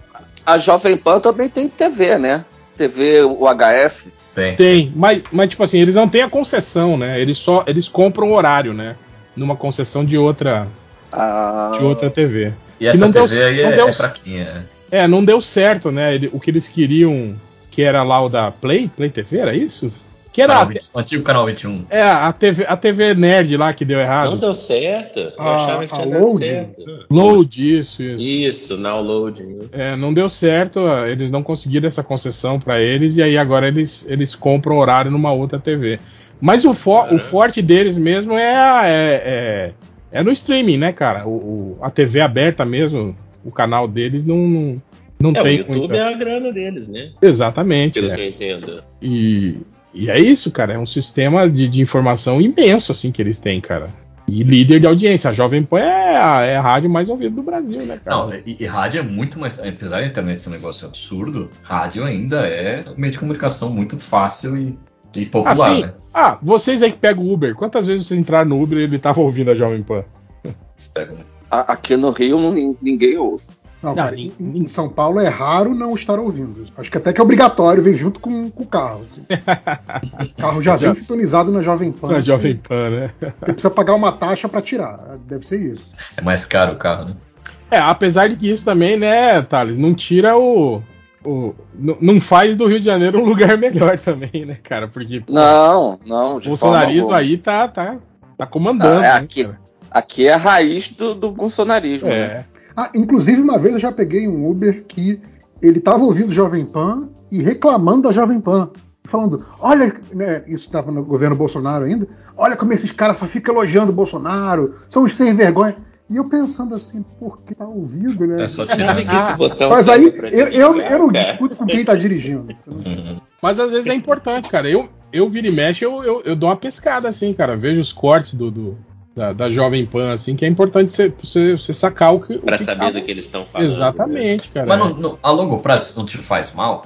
a Jovem Pan também tem TV, né? TV UHF. Tem. Tem, mas, mas tipo assim, eles não têm a concessão, né? Eles só eles compram horário, né? Numa concessão de outra ah. de outra TV. E essa não TV deu, aí não é, deu, é fraquinha. Né? É, não deu certo, né? Ele, o que eles queriam, que era lá o da Play, Play TV, era isso? Que era canal 20, o antigo canal 21. É, a TV, a TV Nerd lá que deu errado. Não deu certo. Eu a, achava que tinha dado certo. Load, isso, isso. Isso, now load. É, não deu certo, eles não conseguiram essa concessão para eles, e aí agora eles, eles compram horário numa outra TV. Mas o, fo o forte deles mesmo é, é, é, é, no streaming, né, cara? O, o, a TV aberta mesmo, o canal deles não, não, não é, tem. O YouTube muita... é a grana deles, né? Exatamente. Pelo é. que eu entendo. E, e é isso, cara. É um sistema de, de informação imenso, assim, que eles têm, cara. E líder de audiência. A Jovem Pan é a, é a rádio mais ouvida do Brasil, né, cara? Não, e, e, rádio é muito mais. Apesar da internet ser um negócio absurdo, rádio ainda é um meio de comunicação muito fácil e, e popular, assim, né? Ah, vocês aí que pegam o Uber, quantas vezes vocês entraram no Uber e ele tava ouvindo a Jovem Pan? Pega, né? Aqui no Rio ninguém ouve. Não, não em, em, São Paulo é raro não estar ouvindo. Acho que até que é obrigatório, vem junto com, com o carro. Assim. o <laughs> carro já vem sintonizado na Jovem Pan. Na Jovem Pan, né? Você precisa pagar uma taxa para tirar. Deve ser isso. É mais caro o carro, né? É, apesar de que isso também, né, Thales, não tira o. o não faz do Rio de Janeiro um lugar <laughs> melhor também, né, cara? Porque. Pô, não, não. O bolsonarismo aí tá, tá, tá comandando. Ah, é, aqui, né, aqui é a raiz do, do bolsonarismo. É. Né? Ah, inclusive, uma vez eu já peguei um Uber que ele estava ouvindo Jovem Pan e reclamando da Jovem Pan. Falando, olha, né, isso estava no governo Bolsonaro ainda, olha como esses caras só ficam elogiando o Bolsonaro, são os sem vergonha. E eu pensando assim, por que tá ouvindo, né? É só sabe que esse botão Mas aí eu, eu, eu não discuto com quem tá dirigindo. Uhum. Mas às vezes é importante, cara. Eu, eu viro e mexe, eu, eu, eu dou uma pescada, assim, cara. Vejo os cortes do, do- da, da Jovem Pan, assim, que é importante você, sacar o que. o Pra que saber tá- do que eles estão falando. né? Exatamente, cara. Mas no- no- a longo prazo isso não te faz mal?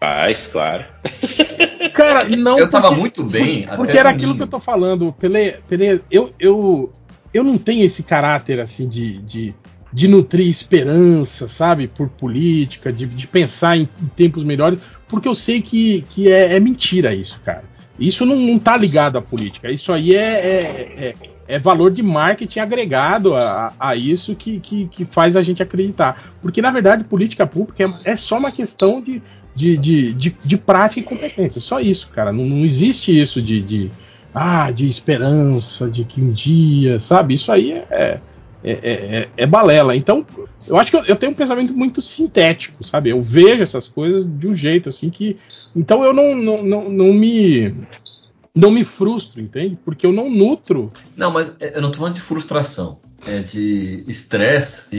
Faz, claro. <laughs> Cara, não. eu tava porque- muito bem. Porque até era aquilo que eu tô falando, Pele, Pele eu, eu, eu não tenho esse caráter assim de, de, de nutrir esperança, sabe, por política, de, de pensar em, em tempos melhores, porque eu sei que, que é, é mentira isso, cara. Isso não, não tá ligado à política. Isso aí é, é, é, é valor de marketing agregado a, a isso que, que, que faz a gente acreditar. Porque, na verdade, política pública é, é só uma questão de, de, de, de, de prática e competência. Só isso, cara. Não, não existe isso de, de, ah, de esperança, de que um dia, sabe? Isso aí é, é, é, é- é balela. Então, eu acho que eu, eu tenho um pensamento muito sintético, sabe? Eu vejo essas coisas de um jeito assim que. Então eu não, não, não, não me. Não me frustro, entende? Porque eu não nutro. Não, mas é- eu não tô falando de frustração. É de estresse e,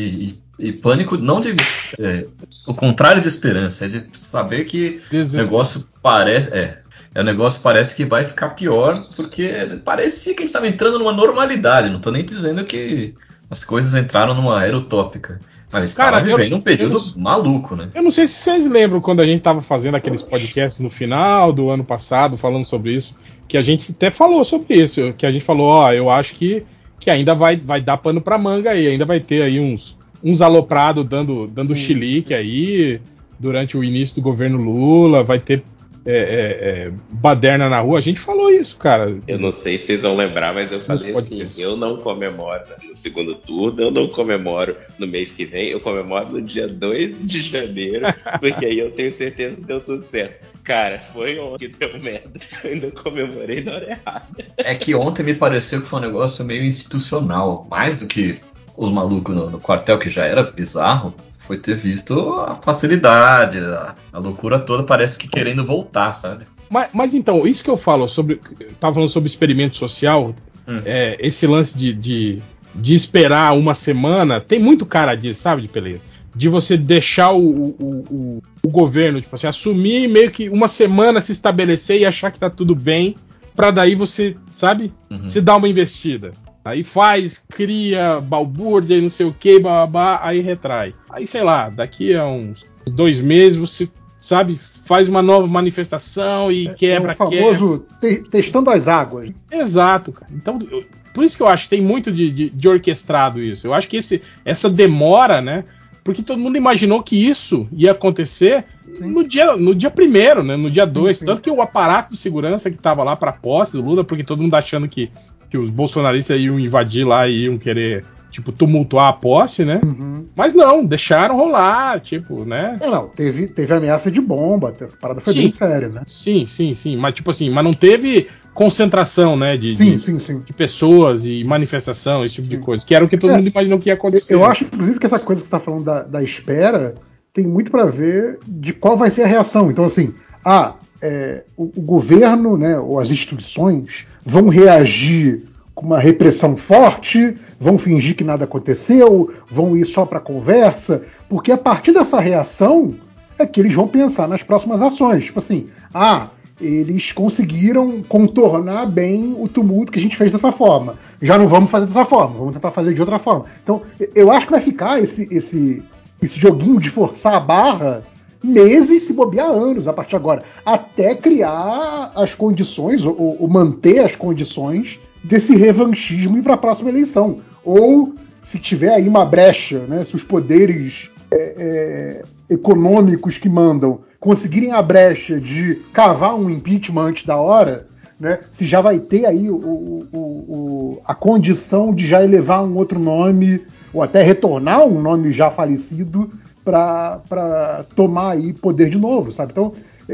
e- e pânico, não de. é, o contrário de esperança, é de saber que o negócio parece. É, é, o negócio parece que vai ficar pior, porque parecia que a gente tava entrando numa normalidade. Não tô nem dizendo que as coisas entraram numa era utópica. Mas Cara, tava eu- vivendo um período eu maluco, né? Eu não sei se vocês lembram quando a gente tava fazendo aqueles podcasts no final do ano passado, falando sobre isso, que a gente até falou sobre isso, que a gente falou, ó, eu acho que, que ainda vai, vai dar pano pra manga aí, ainda vai ter aí uns, uns aloprados dando, dando chilique aí durante o início do governo Lula, vai ter é, é, é, baderna na rua, a gente falou isso, cara. Eu não sei se vocês vão lembrar, mas eu falei Nos assim: podcasts. eu não comemoro no segundo turno, eu não comemoro no mês que vem, eu comemoro no dia 2 de janeiro, <laughs> porque aí eu tenho certeza que deu tudo certo. Cara, foi ontem que deu merda. <laughs> Eu ainda comemorei na hora errada. É que ontem me pareceu que foi um negócio meio institucional, mais do que os malucos no, no quartel, que já era bizarro, foi ter visto a facilidade, a, a loucura toda, parece que querendo voltar, sabe? Mas, mas então, isso que eu falo sobre. Tava falando sobre experimento social, Hum. é, esse lance de, de, de esperar uma semana, tem muito cara disso, sabe, de peleia? De você deixar o, o, o, o governo, tipo assim, assumir meio que uma semana se estabelecer e achar que tá tudo bem, pra daí você, sabe, Uhum. se dar uma investida. Aí faz, cria, balbúrdia e não sei o que, babá, aí retrai. Aí, sei lá, daqui a uns dois meses você, sabe, faz uma nova manifestação e quebra, é o quebra. famoso te- testando as águas. Exato, cara. Então, eu- por isso que eu acho que tem muito de, de- de orquestrado isso. Eu acho que esse, essa demora, né? Porque todo mundo imaginou que isso ia acontecer Sim. no dia, no dia primeiro, né? No dia 2. sim. Tanto que o aparato de segurança que tava lá pra posse do Lula, porque todo mundo achando que, que os bolsonaristas iam invadir lá e iam querer, tipo, tumultuar a posse, né? Uhum. Mas não, deixaram rolar, tipo, né? É, não, teve, teve ameaça de bomba, a parada foi Sim. bem séria, né? Sim, sim, sim. Mas, tipo assim, mas não teve concentração, né? De, Sim, de- sim, sim. de pessoas e manifestação, esse tipo de coisa, que era o que todo É. mundo imaginou que ia acontecer. Eu acho, inclusive, que essa coisa que você está falando da, da espera tem muito para ver de qual vai ser a reação. Então, assim, ah, é, o, o governo, né, ou as instituições vão reagir com uma repressão forte, vão fingir que nada aconteceu, vão ir só para conversa, porque a partir dessa reação é que eles vão pensar nas próximas ações. Tipo assim, ah, eles conseguiram contornar bem o tumulto que a gente fez dessa forma. Já não vamos fazer dessa forma, vamos tentar fazer de outra forma. Então, eu acho que vai ficar esse, esse, esse joguinho de forçar a barra meses, se bobear anos a partir de agora, até criar as condições, ou, ou manter as condições desse revanchismo para a próxima eleição. Ou, se tiver aí uma brecha, né, se os poderes é, é, econômicos que mandam conseguirem a brecha de cavar um impeachment antes da hora, né, se já vai ter aí o, o- o- a condição de já elevar um outro nome, ou até retornar um nome já falecido para tomar aí poder de novo, sabe? Então,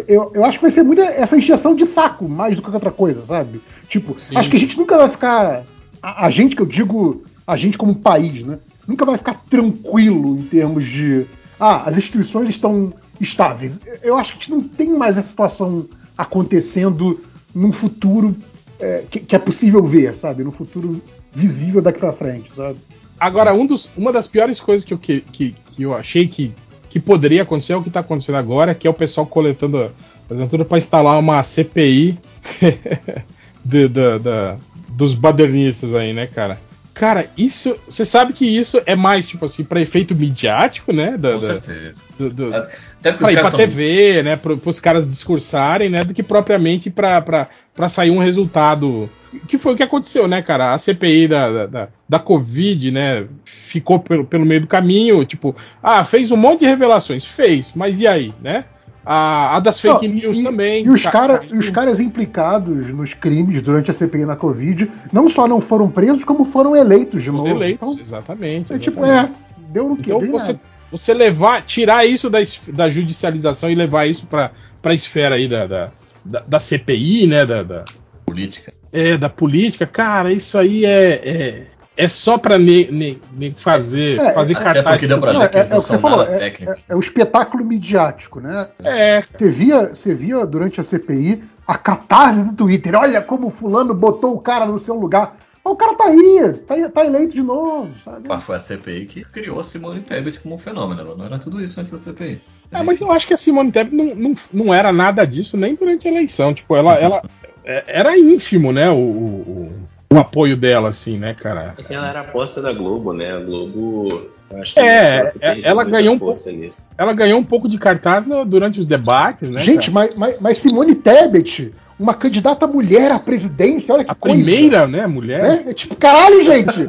eu, eu acho que vai ser muito essa injeção de saco, mais do que outra coisa, sabe? Tipo, Sim. acho que a gente nunca vai ficar. A, a gente, que eu digo, a gente como país, né? Nunca vai ficar tranquilo em termos de. ah, as instituições estão estáveis. Eu acho que a gente não tem mais essa situação acontecendo num futuro é, que, que, é possível ver, sabe? No futuro visível daqui para frente, sabe? Agora, um dos, uma das piores coisas que eu, que, que, que eu achei que, que poderia acontecer é o que está acontecendo agora, que é o pessoal coletando fazendo tudo para instalar uma CPI <laughs> de, de, de, dos badernistas aí, né, cara? Cara, isso. Você sabe que isso é mais, tipo assim, para efeito midiático, né? Da, Com certeza. Do, do, Até pra ir pra são... TV, né? Para os caras discursarem, né? Do que propriamente para sair um resultado. Que foi o que aconteceu, né, cara? A CPI da, da, da Covid, né? Ficou pelo, pelo meio do caminho, tipo, ah, fez um monte de revelações. Fez, mas e aí, né? A, a das fake não, news e, também. E os, cara, os caras implicados nos crimes durante a CPI na Covid não só não foram presos, como foram eleitos de novo. Eleitos, então, exatamente. É tipo, é, deu no que? Então você, você levar, tirar isso da, da judicialização e levar isso para a esfera aí da, da, da, da CPI, né? Da, da, política. É, da política, cara, isso aí é, é, é só para me, me, me, fazer, é, fazer cartaz. Até porque dá pra ver que eles é, não é, são falou, nada técnicos. É, é, o espetáculo midiático, né? É. Você via, você via durante a CPI a catarse do Twitter. Olha como o fulano botou o cara no seu lugar. O cara tá aí, tá, tá eleito de novo. Sabe? Mas foi a CPI que criou a Simone Tebet como um fenômeno. Ela não era tudo isso antes da CPI. É, mas eu acho que a Simone Tebet não, não, não era nada disso nem durante a eleição. Tipo, ela, ela era ínfimo, né? O, o, o apoio dela, assim, né, cara? É ela era aposta da Globo, né? A Globo. é, é ela ganhou um pouco. Nisso. Ela ganhou um pouco de cartaz no, durante os debates, né? Gente, mas, mas, mas, Simone Tebet, uma candidata mulher à presidência, olha que a coisa. primeira, né, mulher? É, é tipo, caralho, gente!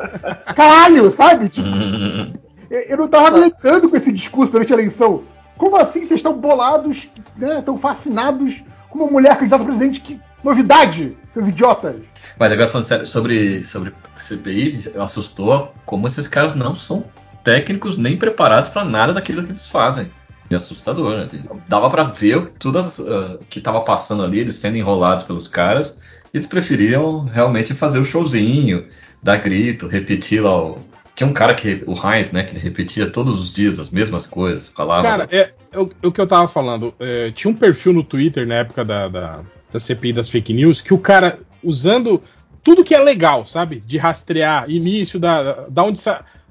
caralho, sabe? Tipo, <laughs> eu não tava brincando com esse discurso durante a eleição. Como assim vocês estão bolados, né? Estão fascinados com uma mulher candidata a presidente? Que novidade, seus idiotas! Mas agora falando sério, sobre, sobre CPI, assustou como esses caras não são técnicos nem preparados para nada daquilo que eles fazem. E assustador, né? Dava para ver tudo uh, que estava passando ali, eles sendo enrolados pelos caras. E eles preferiam realmente fazer o showzinho, dar grito, repetir lá o, tinha um cara que, o Heinz, né, que ele repetia todos os dias as mesmas coisas, falava. Cara, é, é, o, é o que eu tava falando. É, tinha um perfil no Twitter na época da, da, da CPI das fake news que o cara usando tudo que é legal, sabe? De rastrear início da, da onde,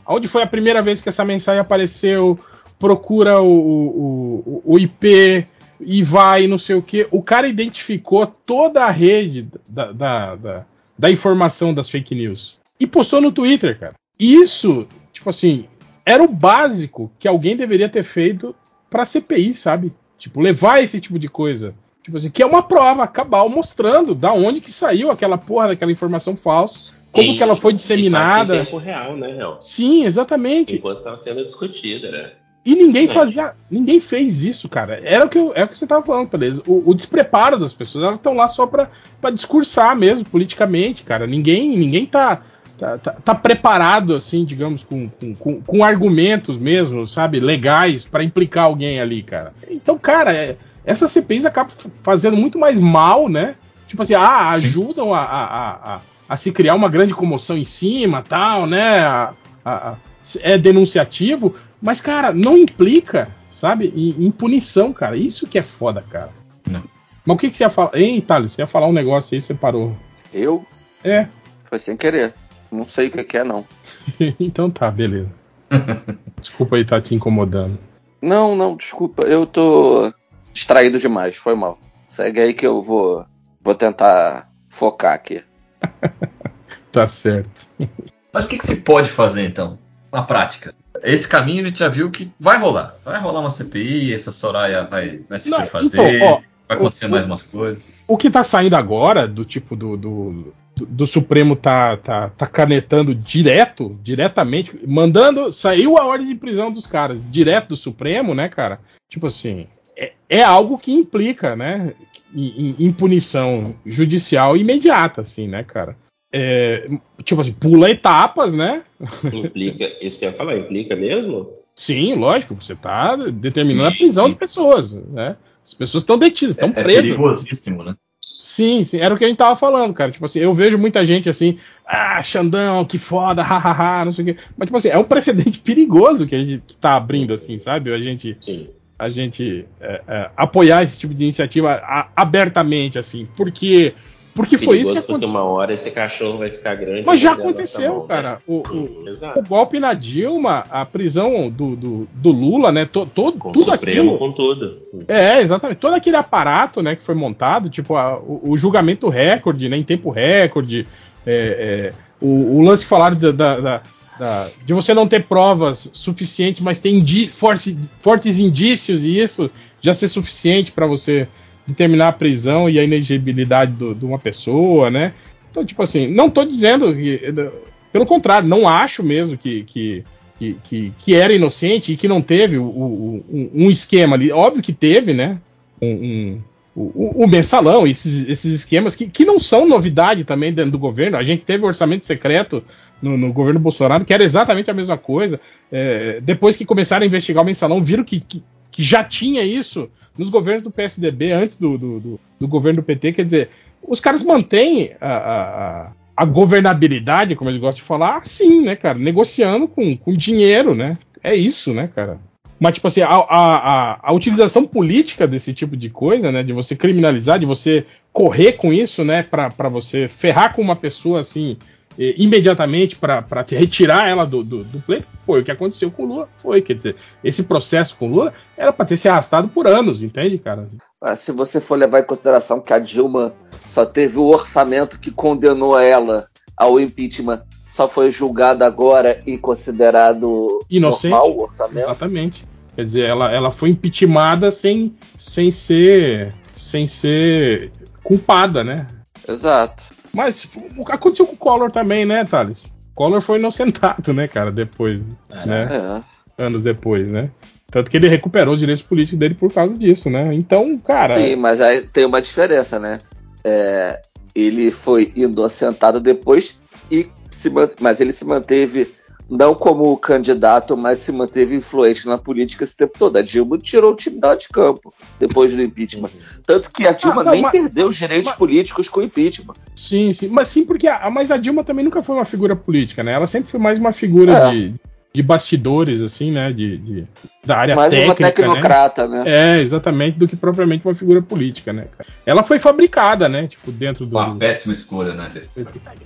onde foi a primeira vez que essa mensagem apareceu, procura o, o, o IP e vai, não sei o que. O cara identificou toda a rede da, da, da, da informação das fake news e postou no Twitter, cara. Isso, tipo assim, era o básico que alguém deveria ter feito pra CPI, sabe? Tipo, levar esse tipo de coisa. Tipo assim, que é uma prova cabal mostrando da onde que saiu aquela porra daquela informação falsa, como e, que ela foi disseminada. Em tempo real, né, real? Sim, exatamente. Enquanto estava sendo discutida, né? E ninguém fazia, ninguém fez isso, cara. Era o que, eu, é o que você estava falando, beleza? O, o, despreparo das pessoas, elas estão lá só para discursar mesmo, politicamente, cara. Ninguém, ninguém tá, tá, tá, tá preparado, assim, digamos, com, com, com, com argumentos mesmo, sabe, legais para implicar alguém ali, cara. Então, cara, é, essas CPIs acabam fazendo muito mais mal, né? Tipo assim, ah, ajudam a, a, a, a se criar uma grande comoção em cima, tal, né? A, a, é denunciativo, mas, cara, não implica, sabe, em, em, punição, cara. Isso que é foda, cara. Não. Mas o que, que você ia falar? Ei, Thales, você ia falar um negócio aí, você parou. Eu? É. Foi sem querer. Não sei o que, que é, não. <laughs> então tá, beleza. <laughs> desculpa aí estar tá te incomodando. Não, não, desculpa. Eu tô distraído demais, foi mal. Segue aí que eu vou, vou tentar focar aqui. <laughs> tá certo. Mas o que, que se pode fazer então, na prática? Esse caminho a gente já viu que vai rolar. Vai rolar uma CPI, essa Soraya vai, vai se Não, fazer, então, ó, vai acontecer o, mais umas coisas. O que tá saindo agora, do tipo do, do, do, do Supremo tá, tá, tá canetando direto, diretamente, mandando. Saiu a ordem de prisão dos caras, direto do Supremo, né, cara? Tipo assim, é, é algo que implica, né, em, em, punição judicial imediata, assim, né, cara? É, tipo assim, pula etapas, né? Implica, isso que eu ia falar, implica mesmo? Sim, lógico, você está determinando sim, a prisão sim. de pessoas, né? As pessoas estão detidas, estão é, é presas. É perigosíssimo, né? Sim, sim, era o que a gente tava falando, cara. Tipo assim, eu vejo muita gente assim, ah, Xandão, que foda, <laughs> hahaha, não sei o quê. Mas, tipo assim, é um precedente <laughs> perigoso que a gente tá abrindo, assim, sabe? A gente. Sim. A gente é, é, apoiar esse tipo de iniciativa abertamente, assim, porque porque foi isso que porque aconteceu. uma hora esse cachorro vai ficar grande. Mas já aconteceu, mão, né? cara. O, o- <clears throat> o golpe na Dilma, a prisão do, do, do Lula, né? To, to- Com o tudo Supremo, aquilo. com tudo. É, exatamente. Todo aquele aparato, né, que foi montado, tipo a- o, o julgamento recorde, né, em tempo recorde, é, é, o, o lance que falaram da, da- da- da- de você não ter provas suficientes, mas ter indi- fortes, fortes indícios e isso já ser suficiente para você determinar a prisão e a inegibilidade de uma pessoa, né? Então, tipo assim, não tô dizendo que. Pelo contrário, não acho mesmo que, que, que, que, era inocente e que não teve o- o- um, um esquema ali. Óbvio que teve, né? Um, um- o, o mensalão, esses, esses esquemas que, que não são novidade também dentro do governo. A gente teve orçamento secreto no, no governo Bolsonaro, que era exatamente a mesma coisa. É, depois que começaram a investigar o mensalão, viram que, que, que já tinha isso nos governos do PSDB, antes do, do, do- do governo do PT. Quer dizer, os caras mantêm a, a, a- governabilidade, como eles gostam de falar, assim, né, cara? Negociando com, com dinheiro, né? É isso, né, cara? Mas, tipo assim, a, a, a, a utilização política desse tipo de coisa, né? De você criminalizar, de você correr com isso, né? Pra, pra você ferrar com uma pessoa, assim, imediatamente te retirar ela do, do, do pleito, foi o que aconteceu com o Lula. Foi, quer dizer, esse processo com o Lula era pra ter se arrastado por anos, entende, cara? Ah, Se você for levar em consideração que a Dilma só teve o orçamento que condenou ela ao impeachment, só foi julgado agora e considerado Inocente. normal o orçamento. Exatamente. Quer dizer, ela, ela foi impeachmentada sem, sem ser sem ser culpada, né? Exato. Mas o que aconteceu com o Collor também, né, Thales? O Collor foi inocentado, né, cara, depois, né? É. Anos depois, né? Tanto que ele recuperou os direitos políticos dele por causa disso, né? Então, cara. Sim, mas aí tem uma diferença, né? É, ele foi inocentado depois e se mas ele se manteve não como candidato, mas se manteve influente na política esse tempo todo. A Dilma tirou o time dela de campo depois do impeachment. Tanto que a Dilma Ah, não, nem mas- perdeu os direitos mas- políticos com o impeachment. Sim, sim. Mas sim, porque a, mas a Dilma também nunca foi uma figura política, né? Ela sempre foi mais uma figura É. de, de bastidores, assim, né? De, de- da área Mais uma técnica, né? tecnocrata, né? É, exatamente, do que propriamente uma figura política, né, cara? Ela foi fabricada, né? Tipo, dentro do. Uma péssima escolha, né?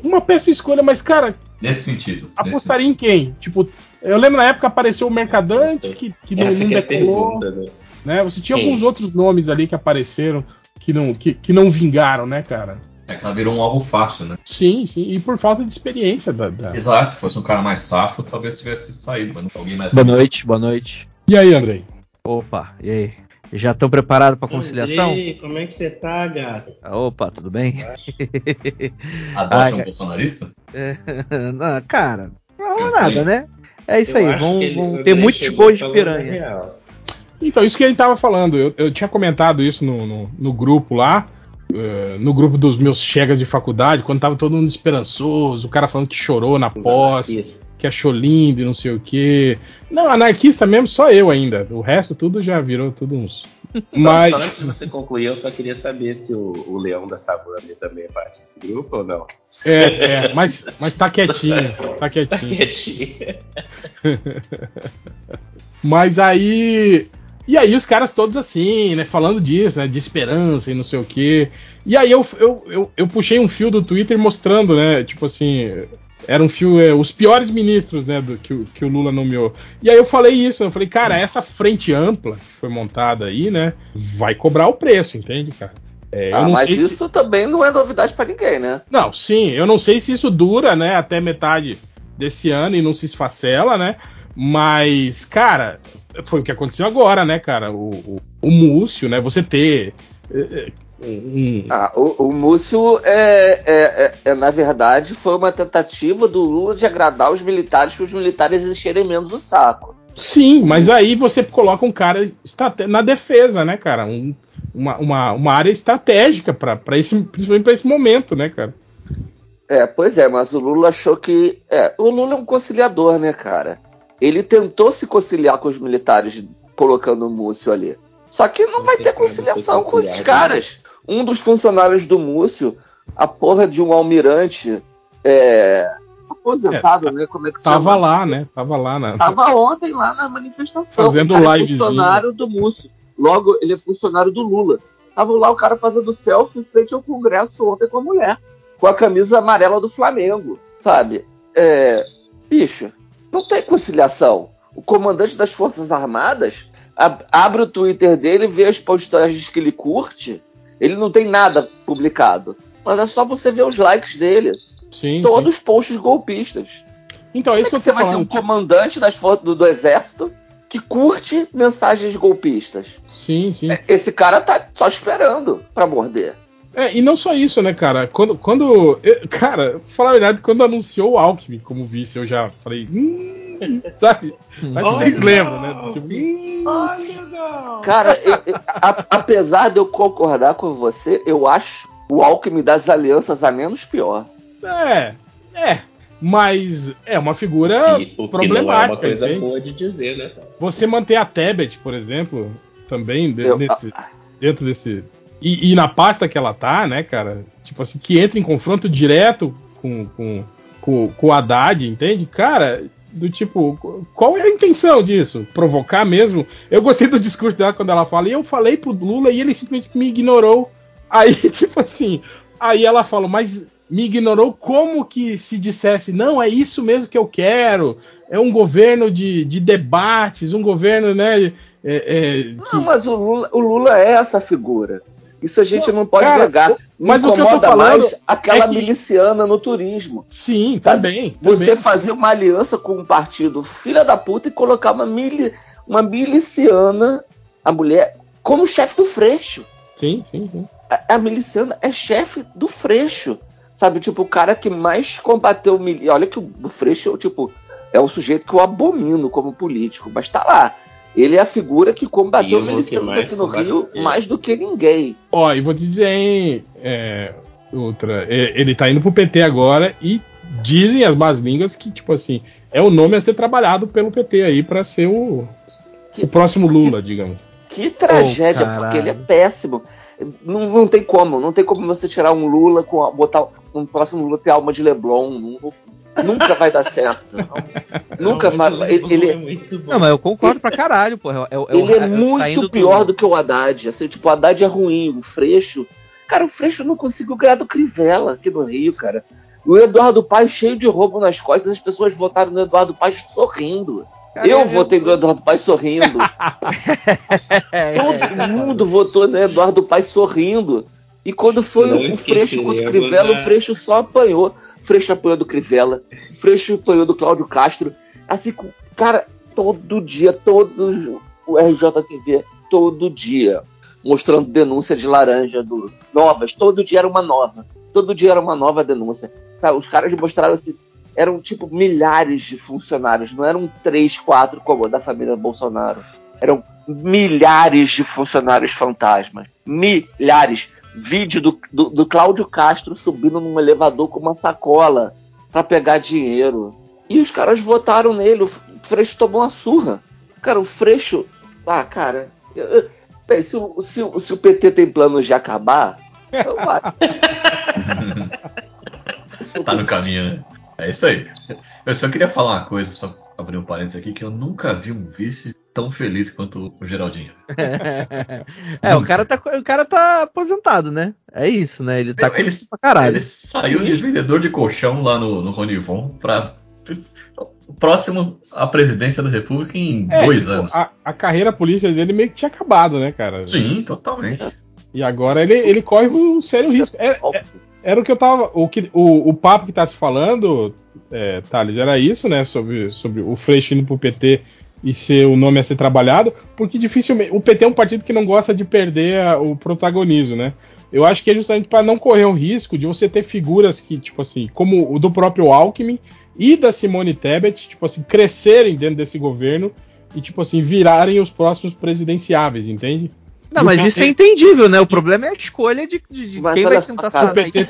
Uma péssima escolha, mas, cara, Nesse sentido. nesse apostaria em quem? Tipo, eu lembro na época apareceu o Mercadante, Essa- que, que não, Essa não que é decolou, pergunta, né? né? Você tinha Quem? alguns outros nomes ali que apareceram que não, que, que não vingaram, né, cara? É que ela virou um alvo fácil, né? Sim, sim, e por falta de experiência da. da- Exato, se fosse um cara mais safo, talvez tivesse saído, mas não alguém mais. Boa noite, boa noite. E aí, Andrei? Opa, e aí? Já estão preparados para conciliação? Andrei, como é que você tá, gato? Opa, tudo bem? <laughs> Adote Ai, um cara. bolsonarista? <laughs> Não, cara, não rola nada, né? É isso Eu aí, vão, ele- vão ter muitos bois de piranha. Então, isso que a gente tava falando, eu, eu tinha comentado isso no, no, no grupo lá, eh, no grupo dos meus chegas de faculdade, quando tava todo mundo esperançoso, o cara falando que chorou na Os posse, que achou lindo e não sei o quê. Não, anarquista mesmo, só eu ainda. O resto tudo já virou tudo uns. Mas. Só antes de você concluir, eu só queria saber se o, o Leão da Savana também é parte desse grupo ou não. É, é, mas, mas tá quietinho, tá quietinho. <laughs> Quietinho. <laughs> Mas aí. E aí os caras todos assim, né, falando disso, né, de esperança e não sei o quê. E aí eu, eu, eu, eu puxei um fio do Twitter mostrando, né, tipo assim, era um fio, é, os piores ministros, né, do, que, o- que o Lula nomeou. E aí eu falei isso, eu falei, cara, essa frente ampla que foi montada aí, né, vai cobrar o preço, entende, cara? É, Ah, mas sei se- isso também não é novidade pra ninguém, né? não, sim, eu não sei se isso dura, né, até metade desse ano e não se esfacela, né? Mas, cara, foi o que aconteceu agora, né, cara? O, o, o Múcio, né? Você ter eh, um. Ah, o, o Múcio é, é, é- é, na verdade, foi uma tentativa do Lula de agradar os militares para os militares encherem menos o saco. Sim, mas aí você coloca um cara na defesa, né, cara? Um- uma, uma, uma área estratégica para esse, principalmente para esse momento, né, cara? É, pois é, mas o Lula achou que. É, o Lula é um conciliador, né, cara? Ele tentou se conciliar com os militares colocando o Múcio ali. Só que não vai ter conciliação com esses conciliar, caras. um dos funcionários do Múcio, a porra de um almirante é, aposentado, É, né? Como é que Tava chama? lá, né? Tava lá na. Tava ontem lá na manifestação. Fazendo o cara é funcionário do Múcio. Logo, ele é funcionário do Lula. Tava lá o cara fazendo selfie em frente ao Congresso ontem com a mulher. Com a camisa amarela do Flamengo. Sabe? É, bicho, não tem conciliação. O comandante das Forças Armadas ab- abre o Twitter dele, vê as postagens que ele curte. Ele não tem nada publicado. Mas é só você ver os likes dele. Sim, Todos posts golpistas. sim. Então, é isso que é eu que você tô vai ter falando. um comandante das forças do, do exército que curte mensagens golpistas? Sim, sim. Esse cara tá só esperando pra morder. É, e não só isso, né, cara? Quando. quando eu- cara, pra falar a verdade, quando anunciou o Alckmin como vice, eu já falei. Hum, sabe? Acho que vocês lembram, né? Tipo, hum, Cara, eu- eu- a- apesar de eu concordar com você, eu acho o Alckmin das alianças a menos pior. é, é. Mas é uma figura E o que não é uma problemática. coisa boa de dizer, né? Você manter a Tebet, por exemplo, também Eu- nesse- dentro desse. E, e na pasta que ela tá, né, cara? Tipo assim, que entra em confronto direto com, com, com, com o Haddad, entende? Cara, do tipo, qual é a intenção disso? Provocar mesmo? Eu gostei do discurso dela quando ela fala, e eu falei pro Lula e ele simplesmente me ignorou. Aí, <laughs> tipo assim, aí ela falou, mas me ignorou como que se dissesse, não, é isso mesmo que eu quero, é um governo de, de debates, um governo, né? é- é, que- Não, mas o Lula, o Lula é essa figura. Isso a gente não pode cara, negar. Me mas o que eu tô incomoda falando mais aquela é que- miliciana no turismo. Sim, Sabe? também. Você também. fazer uma aliança com um partido filha da puta e colocar uma, mili, uma miliciana, a mulher, como chefe do Freixo. Sim, sim, sim. A, a miliciana é chefe do Freixo. Sabe, tipo, o cara que mais combateu. mili- Olha que o, o Freixo, tipo, é um sujeito que eu abomino como político, mas tá lá. Ele é a figura que combateu o que milicianos aqui no. Rio mais do que ninguém. Ó, e vou te dizer, hein, é, outra, é, ele tá indo pro PT agora e dizem as más línguas que, tipo assim, é o nome a ser trabalhado pelo PT aí pra ser o, o próximo Lula, digamos. Que tragédia, caralho. porque ele é péssimo. Não, não tem como, não tem como você tirar um Lula com a- botar um próximo Lula ter alma de Leblon. Não- nunca vai dar certo. nunca vai. Ele, ele, é muito bom. Não, mas eu concordo pra caralho, porra. É, é ele é muito do- pior do que o Haddad. Assim, tipo, o Haddad é ruim, o Freixo. Cara, o Freixo não conseguiu ganhar do Crivella aqui no Rio, cara. O Eduardo Paes cheio de roubo nas costas, as pessoas votaram no Eduardo Paes sorrindo. Cara, eu é- votei no Eduardo Paes sorrindo. <laughs> É, Todo mundo votou no Eduardo Paes sorrindo. E quando foi Não o Freixo contra o Crivella, o Freixo só apanhou. Freixo apanhou do Crivella, Freixo apanhou do Cláudio Castro. Assim, cara, todo dia, todos os. O RJTV, todo dia, mostrando denúncia de laranja do novas. Todo dia era uma nova. Todo dia era uma nova denúncia. Sabe, os caras mostraram assim. Eram tipo milhares de funcionários, não eram três, quatro como da família Bolsonaro. Eram milhares de funcionários fantasmas. Milhares. Vídeo do, do, do Cláudio Castro subindo num elevador com uma sacola pra pegar dinheiro. E os caras votaram nele. O Freixo tomou uma surra. Cara, o Freixo. Ah, cara. eu- eu- bem, se, o, se, o- se o PT tem planos de acabar. <laughs> Eu, tá no caminho, né? É isso aí. Eu só queria falar uma coisa, só abrir um parênteses aqui, que eu nunca vi um vice tão feliz quanto o Geraldinho. <laughs> É, o cara, tá, o cara tá aposentado, né? É isso, né? Ele tá ele- com pra caralho. Ele saiu de vendedor de colchão lá no, no Ronivon pra. Próximo à presidência da República em É, dois tipo, anos. A, a carreira política dele meio que tinha acabado, né, cara? Sim, totalmente. E agora ele, ele corre um sério risco. É- é- era o que eu tava. O, que, o, o papo que tá se falando, é, Thales, era isso, né? Sobre, sobre o Freixo indo pro PT e ser o nome a ser trabalhado, porque dificilmente. O PT é um partido que não gosta de perder a- o protagonismo, né? Eu acho que é justamente para não correr o risco de você ter figuras que, tipo assim, como o do próprio Alckmin e da Simone Tebet, tipo assim, crescerem dentro desse governo e, tipo assim, virarem os próximos presidenciáveis, entende? Não, E mas cara- isso é entendível, né? O problema é a escolha de, de- de Mas quem vai tentar sair. PT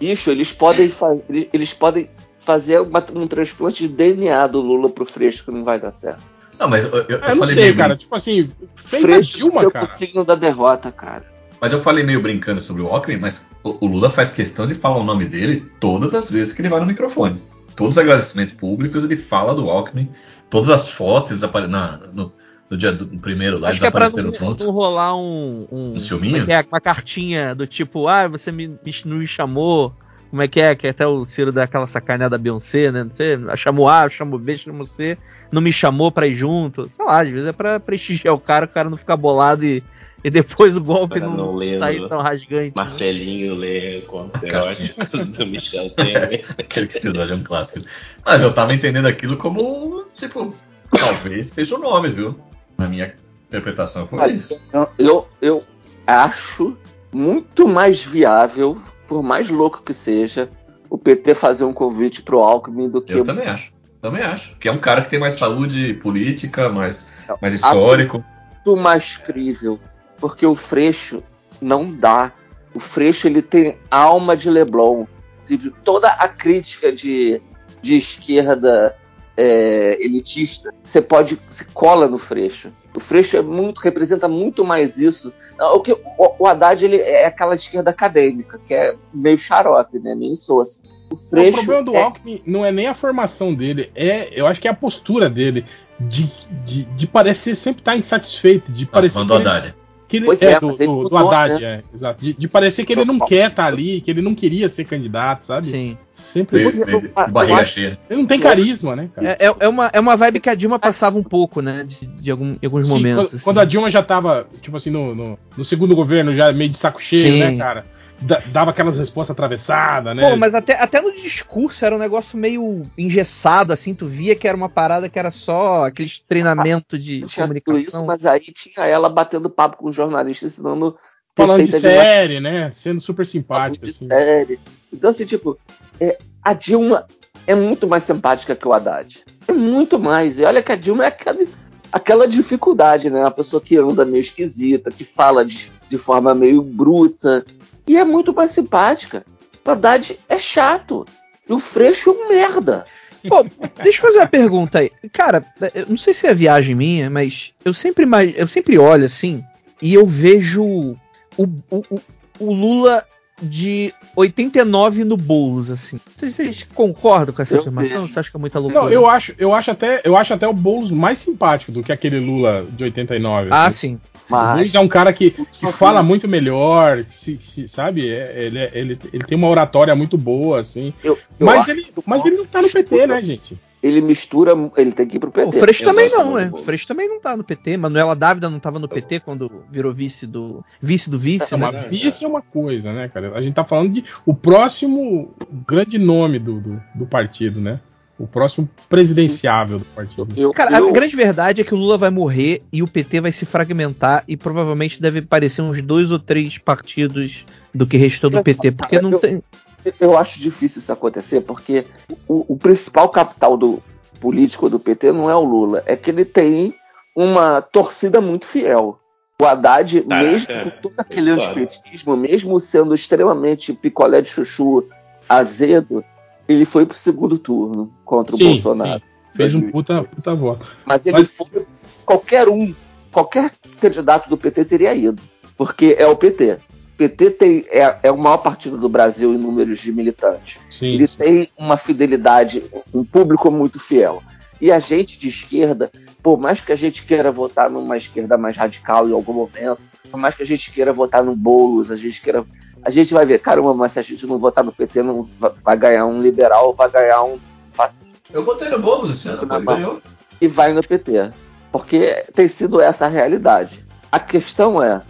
Bicho, eles podem fazer. Eles, eles podem fazer uma- um transplante de DNA do Lula pro Freixo que não vai dar certo. Não, mas eu, eu, eu Ah, eu não sei, meio- cara. Tipo assim, a Dilma, nasceu cara. o signo da derrota, cara. Mas eu falei meio brincando sobre o Alckmin, mas o, o Lula faz questão de falar o nome dele todas as vezes que ele vai no microfone. Todos os agradecimentos públicos ele fala do Alckmin. Todas as fotos eles aparecem na, no, no dia do primeiro lá, Acho eles que é pra apareceram não, juntos. não rolar um. um Um ciúminho? é que é? uma cartinha do tipo, ah, você me, me- não me chamou. Como é que é? Que até o Ciro dá aquela sacaneada da Beyoncé, né? Você chamou A, chamou B, chamou C, não me chamou pra ir junto. Sei lá, às vezes é pra prestigiar o cara, o cara não ficar bolado e, e depois o golpe não, não sair tão rasgante. né? Marcelinho lê contos eróticos do Michel Temer. Aquele episódio é um clássico. Mas eu tava entendendo aquilo como, tipo, talvez seja o nome, viu? Na minha interpretação foi isso. Eu, eu acho muito mais viável, por mais louco que seja, o PT fazer um convite pro Alckmin do que Eu também acho. Também acho. Que é um cara que tem mais saúde política, mais, mais histórico. muito mais crível. Porque o Freixo não dá. O Freixo ele tem alma de Leblon. Toda a crítica de, de esquerda é, elitista, você pode se cola no Freixo. O Freixo é muito representa muito mais isso. O, que, o, o Haddad ele é aquela esquerda acadêmica, que é meio xarope, né? meio insossa. O O Freixo problema do é- Alckmin não é nem a formação dele, é, eu acho que é a postura dele de, de, de parecer sempre estar insatisfeito, de Nossa, parecer mandou ele- Haddad. Que ele, Pois é, é, do, ele do, do mudou, Haddad, né? é, exato. De, de parecer que ele não quer estar ali, que ele não queria ser candidato, sabe? Sim. Sempre. Fez- eu- de barriga cheia. Ele não tem carisma, né, cara? É, é, é uma, é uma vibe que a Dilma passava um pouco, né? De, de algum- em alguns Sim, momentos. quando, assim. quando a Dilma já tava, tipo assim, no, no, no segundo governo, já meio de saco cheio, Sim. né, cara? Da- dava aquelas respostas atravessadas, né? Pô, mas até, até no discurso era um negócio meio engessado, assim, tu via que era uma parada que era só aquele treinamento de tinha tudo comunicação. isso, mas aí tinha ela batendo papo com o jornalista, ensinando Falando de receita de série, né? Sendo super simpático. de assim. série. Então, assim, tipo, é, a Dilma é muito mais simpática que o Haddad. É muito mais. E olha que a Dilma é aquela, aquela dificuldade, né? Uma pessoa que anda meio esquisita, que fala de, de forma meio bruta. E é muito mais simpática. O Haddad é chato. E o Freixo é um merda. Pô, deixa eu fazer uma pergunta aí. Cara, eu não sei se é viagem minha, mas eu sempre, eu sempre olho assim e eu vejo o, o, o, o Lula de 89 no Boulos, assim. Vocês, vocês concordam com essa Eu afirmação? vejo. Você acha que é muita loucura? Não, eu acho, eu acho até, eu acho até o Boulos mais simpático do que aquele Lula de 89. Ah, assim. sim. O Mas Boulos é um cara que, que que- fala muito melhor, que se, se- sabe? É- ele, é- ele, ele tem uma oratória muito boa, assim. eu, eu Mas ele, que o mas ele não tá no PT, né, gente? ele mistura, ele tem que ir pro O PT. Freixo Eu também não, né? O. Freixo também não tá no PT. Manuela Dávida não tava no PT quando virou vice do vice do vice, Não, né? mas vice é uma coisa, né, cara? A gente tá falando de o próximo grande nome do, do, do partido, né? O próximo presidenciável do partido. Eu, Cara, eu- a grande verdade é que o Lula vai morrer e o PT vai se fragmentar e provavelmente deve aparecer uns dois ou três partidos do que restou do PT, porque não eu- tem. eu acho difícil isso acontecer, porque o, o principal capital do político do PT não é o Lula, é que ele tem uma torcida muito fiel. O Haddad, Caraca, mesmo com todo aquele antipetismo, mesmo sendo extremamente picolé de chuchu azedo, ele foi pro segundo turno contra o Sim, Bolsonaro. sim. Fez um puta, puta voto. Mas ele Mas- foi. Qualquer um, qualquer candidato do PT teria ido. Porque é o PT. O PT tem, é, é o maior partido do Brasil em números de militantes. Sim, Ele sim. tem uma fidelidade, um público muito fiel. E a gente de esquerda, por mais que a gente queira votar numa esquerda mais radical em algum momento, por mais que a gente queira votar no Boulos, a gente queira. A gente vai ver, caramba, mas se a gente não votar no PT, não vai- ganhar um liberal, vai ganhar um fascista Eu botei no Boulos esse ano, bom. ganhou. e vai no PT. Porque tem sido essa a realidade. A questão é,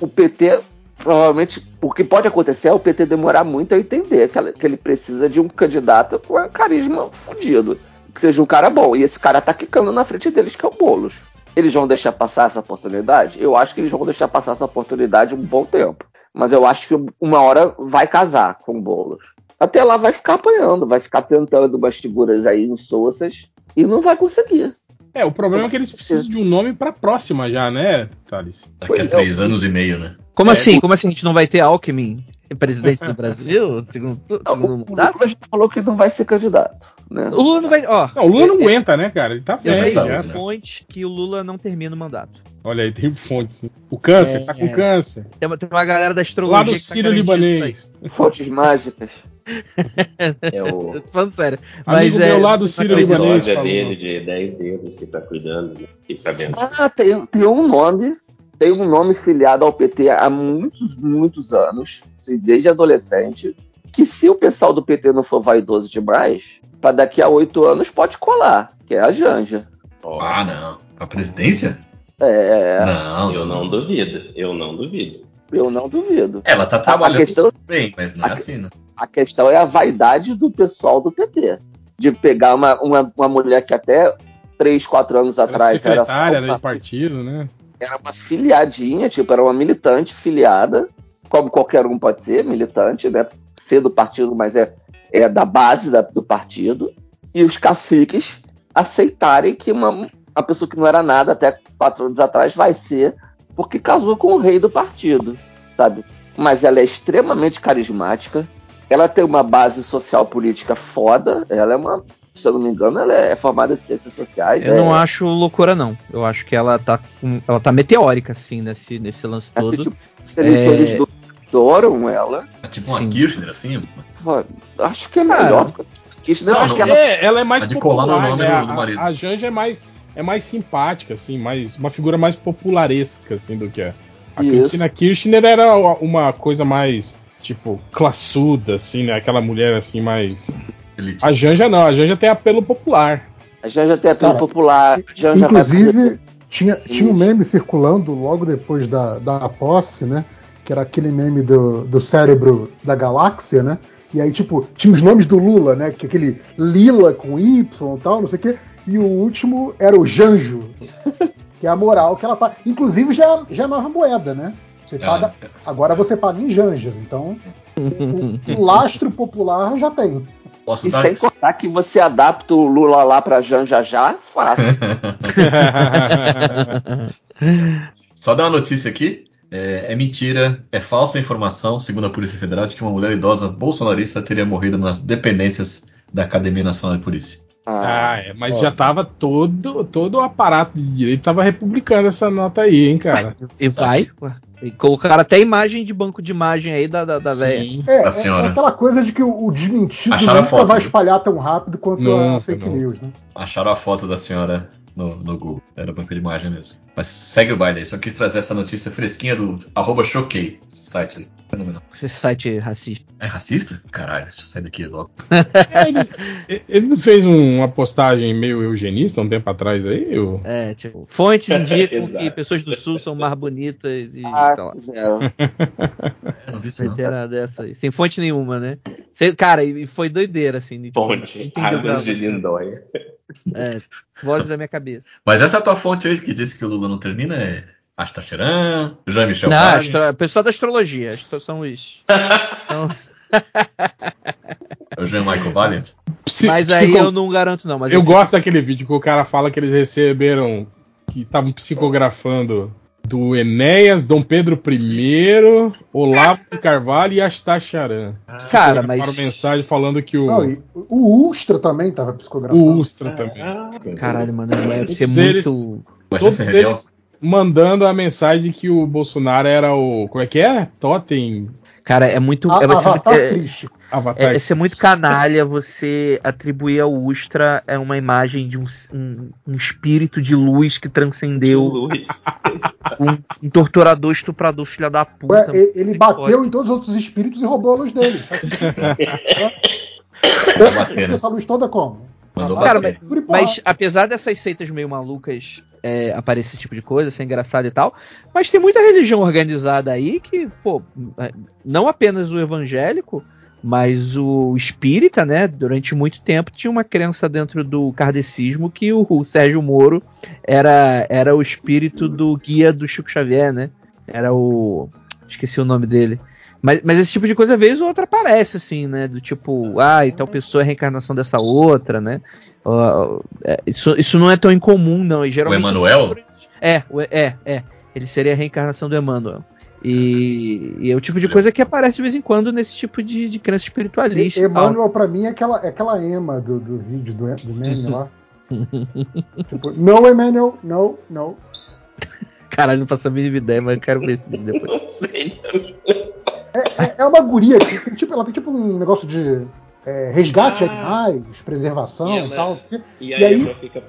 o PT, provavelmente, o que pode acontecer é o PT demorar muito a entender que, ela- que ele precisa de um candidato com um carisma fudido. Que seja um cara bom. E esse cara tá quicando na frente deles, que é o Boulos. Eles vão deixar passar essa oportunidade? Eu acho que eles vão deixar passar essa oportunidade um bom tempo. Mas eu acho que uma hora vai casar com o Boulos. Até lá vai ficar apanhando, vai ficar tentando umas figuras aí insossas e não vai conseguir. É, o problema é que eles precisam de um nome pra próxima já, né, Thales? Daqui a é, três anos e meio, né? Como É, assim? Como assim a gente não vai ter Alckmin <laughs> presidente do Brasil, segundo, segundo o mandato. Lula já falou que não vai ser candidato. Né? O Lula não vai. Ó, Não, o Lula não aguenta, né, cara? Ele tá eu velho uma né? fonte que o Lula não termina o mandato. Olha aí, tem fontes. né? O câncer, É. tá com câncer. Tem uma, tem uma galera da astrologia. Lá do tá Sírio garantindo Libanês. Fontes mágicas. <laughs> É o. Tô falando sério. Amigo Mas é. meu lá do não acredita. Libanês. soja falou. dele de 10 dedos que tá cuidando, né? Sabendo. Ah, tem, tem um nome. Tem um nome filiado ao PT há muitos, muitos anos, assim, desde adolescente, que se o pessoal do PT não for vaidoso demais, para daqui a oito anos pode colar, que é a Janja. Ah, não. A presidência? É, Não, eu não duvido, eu não duvido. eu não duvido. Ela tá A trabalhando questão, bem, mas não é assim, né? a questão é a vaidade do pessoal do PT. De pegar uma, uma, uma mulher que até três, quatro anos Era atrás era, só secretária né, uma, de partido, né? Era uma filiadinha, tipo, era uma militante filiada, como qualquer um pode ser, militante, né? Ser do partido, mas é, é da base da- do partido. E os caciques aceitarem que uma, uma pessoa que não era nada até quatro anos atrás vai ser, porque casou com o rei do partido, sabe? Mas ela é extremamente carismática, ela tem uma base social política foda, ela é uma, se eu não me engano, ela é formada em ciências sociais. Eu é, não acho loucura, não. Eu acho que ela tá, com- ela tá meteórica, assim, nesse, nesse lance Assim, todo. tipo, os eleitores É. do adoram ela. É tipo uma Sim. Kirchner, assim. Pô, Acho que é melhor a Kirchner. não, acho não, que ela É, ela é mais A de colar no popular, nome né? do- do A- marido. A, Janja é mais, é mais simpática, assim, mais, uma figura mais popularesca, assim, do que a, a Isso. Cristina Kirchner era uma coisa mais, tipo, classuda, assim, né? Aquela mulher, assim, mais... Elite. A Janja não, a Janja tem apelo popular. a Janja tem apelo Cara, popular. Janja vai Inclusive, tinha, tinha um meme circulando logo depois da, da posse, né? Que era aquele meme do, do cérebro da galáxia, né? E aí, tipo, tinha os nomes do Lula, né? Que é aquele Lila com Y e tal, não sei o quê. E o último era o Janjo, <laughs> que é a moral que ela tá. Inclusive, já, já é nova moeda, né? Você Ela- paga, agora você paga em Janjas, então <laughs> o, o lastro popular já tem. Posso E sem contar que você adapta o Lula lá pra Janja já, fácil. <laughs> Só dar uma notícia aqui. É, é mentira, é falsa informação, segundo a Polícia Federal, de que uma mulher idosa bolsonarista teria morrido nas dependências da Academia Nacional de Polícia. Ah, é, mas já tava todo, todo o aparato de direito tava republicando essa nota aí, hein, cara. <laughs> E vai. E colocaram até imagem de banco de imagem aí da, da, da velha. É, Da é- senhora. é aquela coisa de que o, o desmentido Acharam a nunca foto, vai né? espalhar tão rápido quanto a Nunca, fake não. news, né? Acharam a foto da senhora no, no Google. Era banco de imagem mesmo. Mas segue o baile aí. Só quis trazer essa notícia fresquinha do arroba choquei. Esse site aí. Fenomenal. Esse site racista. É racista? Caralho, deixa eu sair daqui logo. <laughs> É, ele, ele não fez um- uma postagem meio eugenista um tempo atrás aí? Eu... É, tipo, fontes indicam Exato. que pessoas do sul são mais bonitas e, Ah, sei lá. Eu não vi isso não. Dessa aí. Sem fonte nenhuma, né? Cara, e foi doideira, assim. Ponte, entendeu Águas de pra- Lindóia. É, vozes da minha cabeça. Mas essa tua fonte aí que disse que o Lula não termina é Astacheran, Jean-Michel Não, Valiant. astro... pessoal da astrologia. Astro... São os. são os- É o Jean-Michael Valiant. Psi- Mas aí psico- eu não garanto, não. Mas Eu gosto daquele vídeo que o cara fala que eles receberam. que estavam psicografando do Enéas, Dom Pedro I, Olavo Carvalho e Astacharan. Cara, Psicografaram mas- mensagem falando que o, Não, o Ustra também estava psicografando. o Ustra também. Caralho, mano, deve ser eles- muito. Todos eles mandando a mensagem que o Bolsonaro era o. Como é que é? Totem. Cara, é muito. A- é, vai ser muito- Avatar é-. Avatar. É, é ser muito canalha você atribuir ao Ustra é uma imagem de um, um, um espírito de luz que transcendeu Luiz. <laughs> um, um torturador, estuprador, filha da puta. Ué, ele bateu em todos os outros espíritos e roubou a luz dele. <laughs> Né? Essa luz toda como? Mandou Cara, bater. Porra. Mas apesar dessas seitas meio malucas é, aparecer esse tipo de coisa, ser engraçado e tal, mas tem muita religião organizada aí que, pô, é, não apenas o evangélico, mas o espírita, né, durante muito tempo tinha uma crença dentro do kardecismo que o, o Sérgio Moro era, era o espírito do guia do Chico Xavier, né? Era o. Esqueci o nome dele. Mas, mas esse tipo de coisa, às vezes, outra aparece, assim, né? Do tipo, ah, e tal pessoa é a reencarnação dessa outra, né? É, isso, isso não é tão incomum, não. E geralmente O Emanuel? É, é, é. Ele seria a reencarnação do Emmanuel. E, e é o tipo de coisa que aparece de vez em quando nesse tipo de, de crença espiritualista. e tal. Emmanuel, pra mim, é aquela, é aquela ema do, do vídeo do, do meme lá. <laughs> tipo, no, Emmanuel, no, no. Caralho, não faço a mínima ideia, mas eu quero ver esse vídeo depois. <laughs> Não sei. É, é, é uma guria que tem, tipo, ela tem tipo um negócio de é, resgate de Ah. animais, preservação E e, ela- tal. E, E aí, ela fica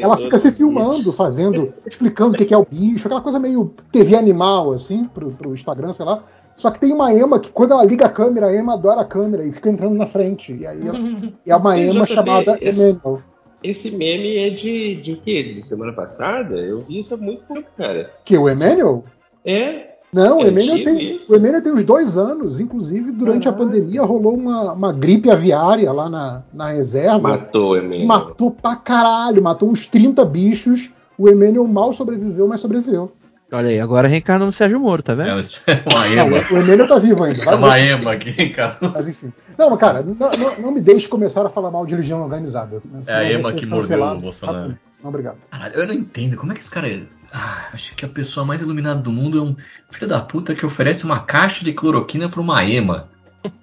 Ela fica se filmando, vídeos. fazendo, explicando o que que é o bicho, aquela coisa meio TV animal, assim, pro, pro Instagram, sei lá. Só que tem uma Ema que, quando ela liga a câmera, a Ema adora a câmera e fica entrando na frente. E aí ela- e é uma Ema chamada esse- Emmanuel. Esse meme é de, de o quê? De semana passada? Eu vi isso há muito tempo, cara. Que o Emmanuel? É? Não, o É Emmanuel antigo tem, isso? o tem uns dois anos. Inclusive, durante a Caralho. pandemia, rolou uma, uma gripe aviária lá na, na reserva. Matou, é E mesmo. matou pra caralho, matou uns 30 bichos. O Emmanuel mal sobreviveu, mas sobreviveu. Olha aí, agora reencarnando o Sérgio Moro, tá É vendo? <laughs> uma Não, ema. o Emmanuel tá vivo ainda. É uma ema aqui, cara. Mas enfim. Não, mas cara, não, não- não me deixe começar a falar mal de religião organizada. É a Ema que mordeu o Bolsonaro. Não, obrigado. Caralho, eu não entendo. Como é que os caras. Ah, acho que a pessoa mais iluminada do mundo é um filho da puta que oferece uma caixa de cloroquina pra uma ema.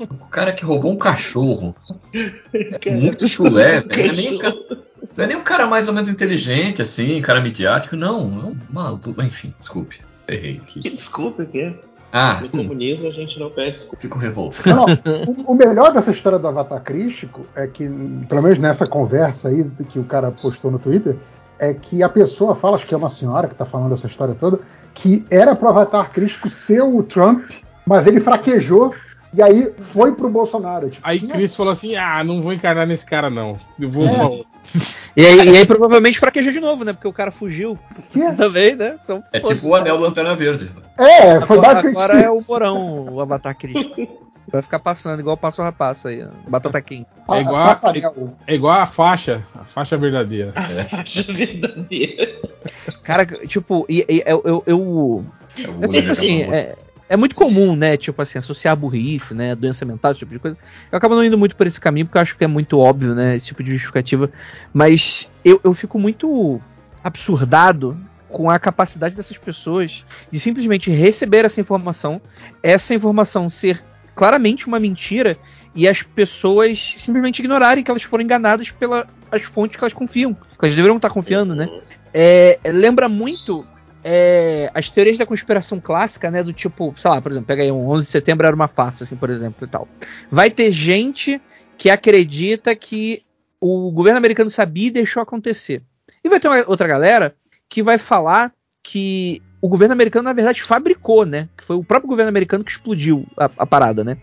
O cara que roubou um cachorro. É muito chulé, velho. Não é nem o cara- não é nem um cara mais ou menos inteligente, assim, cara midiático. Não, é um maluco. Enfim, desculpe. Errei Que aqui. desculpa que é. Ah, No hum, comunismo a gente não pede desculpa. fico revolto. Não, não, o, o melhor dessa história do Avatar Crístico é que, pelo menos nessa conversa aí que o cara postou no Twitter, é que a pessoa fala, acho que é uma senhora que tá falando essa história toda, que era pro Avatar Crístico ser o Trump, mas ele fraquejou e aí foi pro Bolsonaro. Tipo, Aí quem é- Chris falou assim: ah, não vou encarnar nesse cara, não. Eu vou. É. <laughs> E aí, e aí provavelmente fraquejou de novo, né? Porque o cara fugiu quem é? <laughs> também, né? Então, É pô, tipo o anel do Lanterna Verde. É, foi agora, basicamente agora é o isso. Morão, o Avatar Crístico. <laughs> Vai ficar passando, igual passa o rapaz aí, ó. Batata quente. É igual a- Passarel. É igual a faixa, a faixa verdadeira. A faixa verdadeira. Cara, tipo, e, e- eu, eu, eu, É o É William tipo assim, Gamawa. é, é muito comum, né? Tipo assim, associar burrice, né? Doença mental, esse tipo de coisa. Eu acabo não indo muito por esse caminho, porque eu acho que é muito óbvio, né? Esse tipo de justificativa. Mas eu, eu fico muito absurdado com a capacidade dessas pessoas de simplesmente receber essa informação, essa informação ser claramente uma mentira e as pessoas simplesmente ignorarem que elas foram enganadas pelas fontes que elas confiam, que elas deveriam estar confiando, né? É, lembra muito é, as teorias da conspiração clássica, né? Do tipo, sei lá, por exemplo, pega aí um 11 de setembro era uma farsa, assim, por exemplo, e tal. Vai ter gente que acredita que o governo americano sabia e deixou acontecer. E vai ter uma outra galera que vai falar que o governo americano, na verdade, fabricou, né? Que foi o próprio governo americano que explodiu a, a parada, né?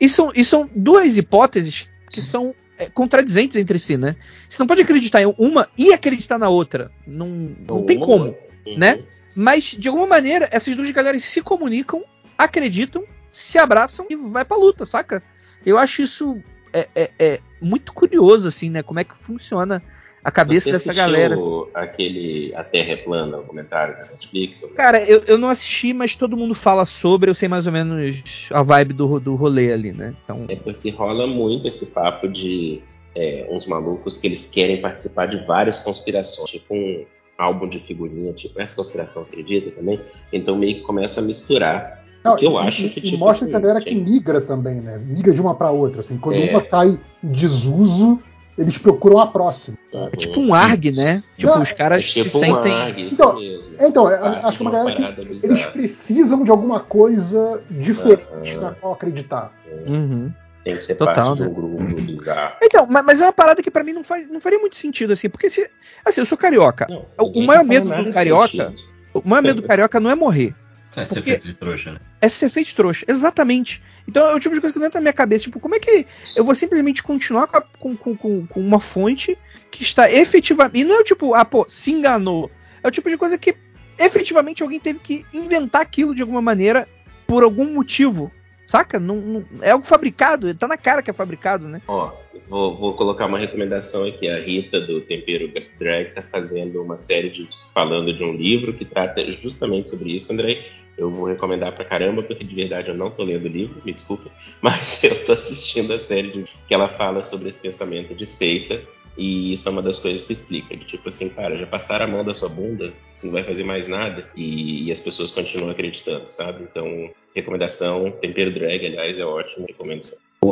E são, e são duas hipóteses que são é, contradizentes entre si, né? Você não pode acreditar em uma e acreditar na outra. Não, não tem como né? Mas, de alguma maneira, essas duas galeras se comunicam, acreditam, se abraçam e vai pra luta, saca? Eu acho isso é, é- é muito curioso, assim, né? Como é que funciona a cabeça Você dessa assistiu galera. assim. aquele A Terra é Plana, o comentário da Netflix? sobre- Cara, eu, eu não assisti, mas todo mundo fala sobre, eu sei mais ou menos a vibe do, do rolê ali, né? Então, É porque rola muito esse papo de é, uns malucos que eles querem participar de várias conspirações, tipo um álbum de figurinha, tipo essa conspiração, você acredita também? Então meio que começa a misturar. Não, o que eu e- acho que e tipo, mostra assim, que a galera que migra também, né? Migra de uma pra outra, assim. Quando É. uma cai em desuso, eles procuram a próxima. Uhum. é tipo um ARG, né? Tipo, Não, os caras É tipo se um sentem. ARG, isso Então, mesmo. Então, ARG acho que é uma galera que parada eles bizarra. precisam de alguma coisa diferente na qual acreditar. Uhum. Tem que ser Total, parte de né? um grupo bizarro. Então, ma- mas é uma parada que pra mim não, faz, não faria muito sentido, assim, porque se. Assim, eu sou carioca. Não, O maior tá medo do carioca- sentido. O maior medo do carioca não é morrer. É ser feito de trouxa, né? é ser feito de trouxa. Exatamente. Então é o tipo de coisa que entra na minha cabeça. Tipo, como é que eu vou simplesmente continuar com, a- com, com- com uma fonte que está efetivamente. E não é o tipo, ah, pô, se enganou. É o tipo de coisa que efetivamente alguém teve que inventar aquilo de alguma maneira por algum motivo. Saca? Não, não- é algo fabricado, tá na cara que é fabricado, né? Ó, vou, vou colocar uma recomendação aqui. A Rita do Tempero Drag tá fazendo uma série de falando de um livro que trata justamente sobre isso, André. Eu vou recomendar pra caramba, porque de verdade eu não tô lendo o livro, me desculpa, <laughs> mas eu tô assistindo a série de- que ela fala sobre esse pensamento de seita E isso é uma das coisas que explica. De, tipo assim, cara, já passaram a mão da sua bunda, você não vai fazer mais nada. E, e as pessoas continuam acreditando, sabe? Então, recomendação, tempero drag, aliás, é ótimo, recomendo.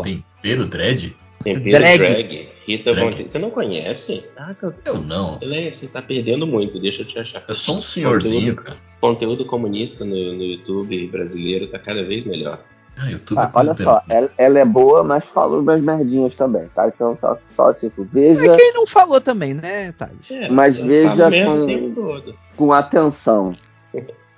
Tempero dread? Tempero Drag. drag. Rita Drag. Von Você não conhece? Ah, cara, Eu não. Lê, você tá perdendo muito, deixa eu te achar. Eu sou um senhorzinho, cara. Conteúdo comunista no, no YouTube brasileiro tá cada vez melhor. Ah, YouTube Ah, é olha só, ela, ela é boa, mas fala umas merdinhas também, tá? Então só, só Mas veja quem não falou também, né, Thales? É, Mas veja com- o com atenção.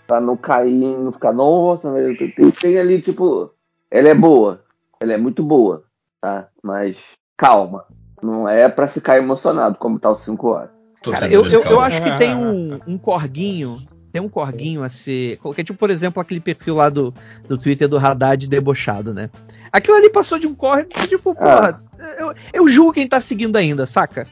Pra não cair, não ficar, nossa, tem, tem ali, tipo, ela é boa. Ela é muito boa, tá? Mas calma. Não é pra ficar emocionado, como tá os 5 horas. Cara, eu, eu, eu acho que tem um, um corguinho. Tem um corguinho a ser. Que é tipo, por exemplo, aquele perfil lá do, do Twitter do Haddad debochado, né? Aquilo ali passou de um corre, tipo, porra, eu, eu julgo quem tá seguindo ainda, saca?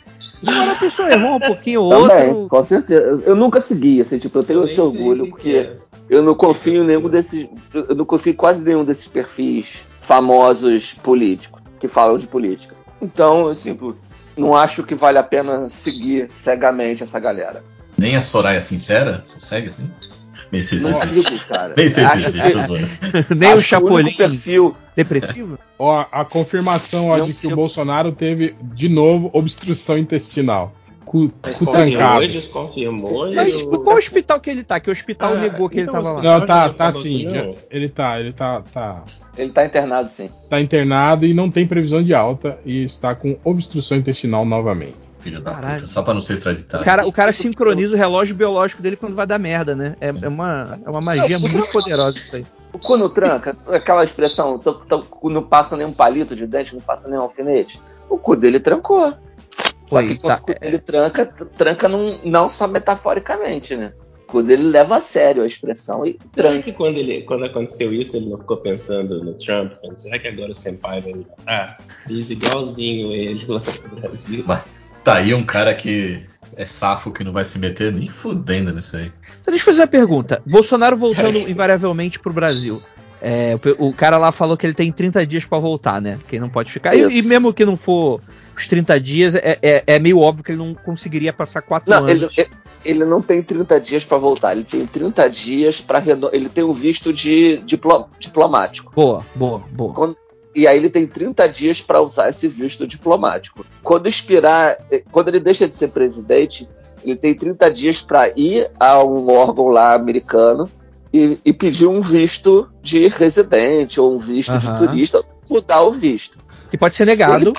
Agora a pessoa errou um pouquinho ou Também, outro. com certeza. Eu nunca segui, assim, tipo, eu tenho Eu esse orgulho, porque que é. eu não confio em nenhum desses. Eu não confio em quase nenhum desses perfis famosos políticos que falam de política. Então, assim, pô, não acho que vale a pena seguir cegamente essa galera. Nem a Soraya Sincera? Você segue assim? Nem sei se existe. cara. Nem sei se existe, que-. <laughs> Nem o acho Chapolin perfil. depressivo? Ó, a confirmação ó, de que o Bolsonaro teve de novo obstrução intestinal. Cu, cu trancado. desconfirmou. Mas qual hospital que ele tá? Que hospital Ah, negou que ele então, tava lá? Não, tá, tá falou sim. já- ele tá, ele tá, tá, Ele tá internado, sim. tá internado e não tem previsão de alta e está com obstrução intestinal novamente. Filho da Caralho. puta, só pra não ser O extraditado. cara, o cara sincroniza o relógio biológico dele quando vai dar merda, né? É, é uma, é uma magia muito poderosa isso aí. O cu não tranca, aquela expressão, tô, tô, cu não passa nem um palito de dente, não passa nem um alfinete. O cu dele trancou. Só Oi, que tá, quando o cu dele tranca, t- tranca num- não só metaforicamente, né? O cu dele leva a sério a expressão e Será tranca. que quando, ele, quando aconteceu isso, ele não ficou pensando no Trump? Pensando, Será que agora o Senpai vai me matar? Fiz igualzinho ele lá no Brasil. Mas tá aí um cara que é safo que não vai se meter nem fudendo nisso aí. Então, deixa eu fazer uma pergunta. Bolsonaro voltando <laughs> invariavelmente pro Brasil. É, o o, cara lá falou que ele tem 30 dias pra voltar, né? Que ele não pode ficar. E, e mesmo que não for os 30 dias, é, é- é meio óbvio que ele não conseguiria passar 4 Não, anos. ele, ele- não tem 30 dias pra voltar, ele tem 30 dias para ele tem um visto de diplo- diplomático. Boa, boa, boa. Quando- e aí ele tem 30 dias para usar esse visto diplomático. Quando expirar, eh, quando ele deixa de ser presidente, ele tem 30 dias para ir a um órgão lá americano e, e pedir um visto de residente ou um visto Aham. de turista, mudar o visto. Que pode ser negado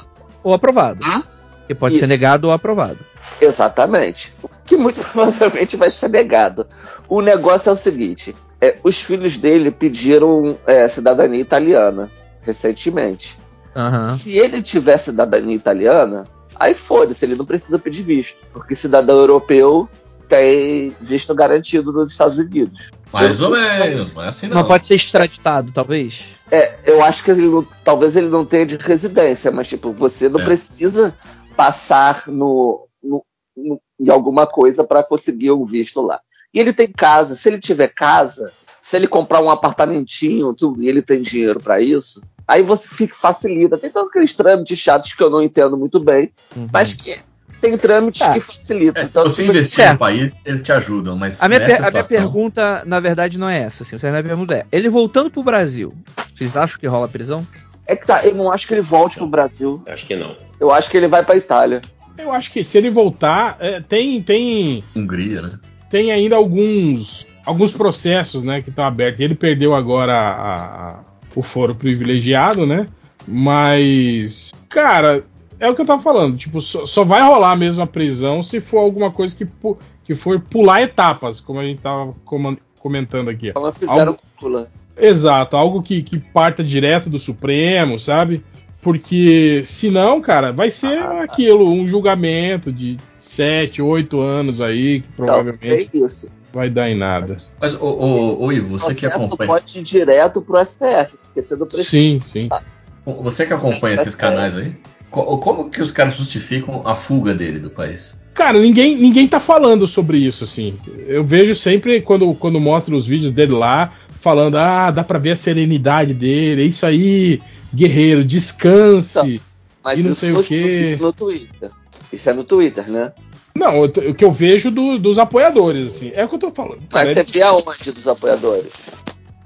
ou aprovado. Hã? Que pode ser Isso. negado ou aprovado. Exatamente. Que muito <laughs> provavelmente vai ser negado. O negócio é o seguinte: é, os filhos dele pediram é, cidadania italiana recentemente. Aham. Se ele tiver cidadania italiana, aí foda-se, ele não precisa pedir visto. Porque cidadão europeu tem visto garantido nos Estados Unidos. Mais Eu- ou menos, não é assim não. Não pode ser extraditado, talvez. É, eu acho que ele não- talvez ele não tenha de residência, mas tipo, você não É. precisa passar no, no- no- em alguma coisa para conseguir um visto lá. E ele tem casa, se ele tiver casa, se ele comprar um apartamentinho, tudo, e ele tem dinheiro para isso, aí você fica facilita. Tem todos aqueles trâmites chatos que eu não entendo muito bem, Uhum. mas que tem trâmites Tá. que facilitam. É, se Então, você tipo, investir certo. no país, eles te ajudam, mas A minha, per- a minha situação, pergunta, na verdade, não é essa. Assim, a minha pergunta é: ele voltando pro Brasil, vocês acham que rola prisão? é que tá, eu não acho que ele volte pro Brasil. Acho que não. Eu acho que ele vai pra Itália. Eu acho que se ele voltar, é, tem, tem, Hungria, né? tem ainda alguns, alguns processos né, que estão abertos. Ele perdeu agora a- a- o foro privilegiado, né? Mas, cara, é o que eu tava falando. Tipo, só, só vai rolar mesmo a prisão se for alguma coisa que, pu- que for pular etapas, como a gente tava comentando aqui. Como fizeram Algo-. Exato, algo que, que parta direto do Supremo, sabe? Porque senão, cara, vai ser aquilo, um julgamento de 7, 8 anos aí, que provavelmente é isso. Vai dar em nada. Mas, ô, ô, ô Ivo, O você que processo acompanha. pode ir direto pro STF, porque você não precisa. Sim, sim. Você que acompanha esses canais aí, co- como que os caras justificam a fuga dele do país? Cara, ninguém, ninguém tá falando sobre isso, assim. Eu vejo sempre quando, quando mostra os vídeos dele lá, falando, ah, dá pra ver a serenidade dele, é isso aí, guerreiro, descanse. Mas E não isso, sei no, o quê. isso no Twitter. Isso é no Twitter, né? Não, o que eu vejo do- dos apoiadores, assim. É o que eu tô falando. Mas É- você vê aonde dos apoiadores?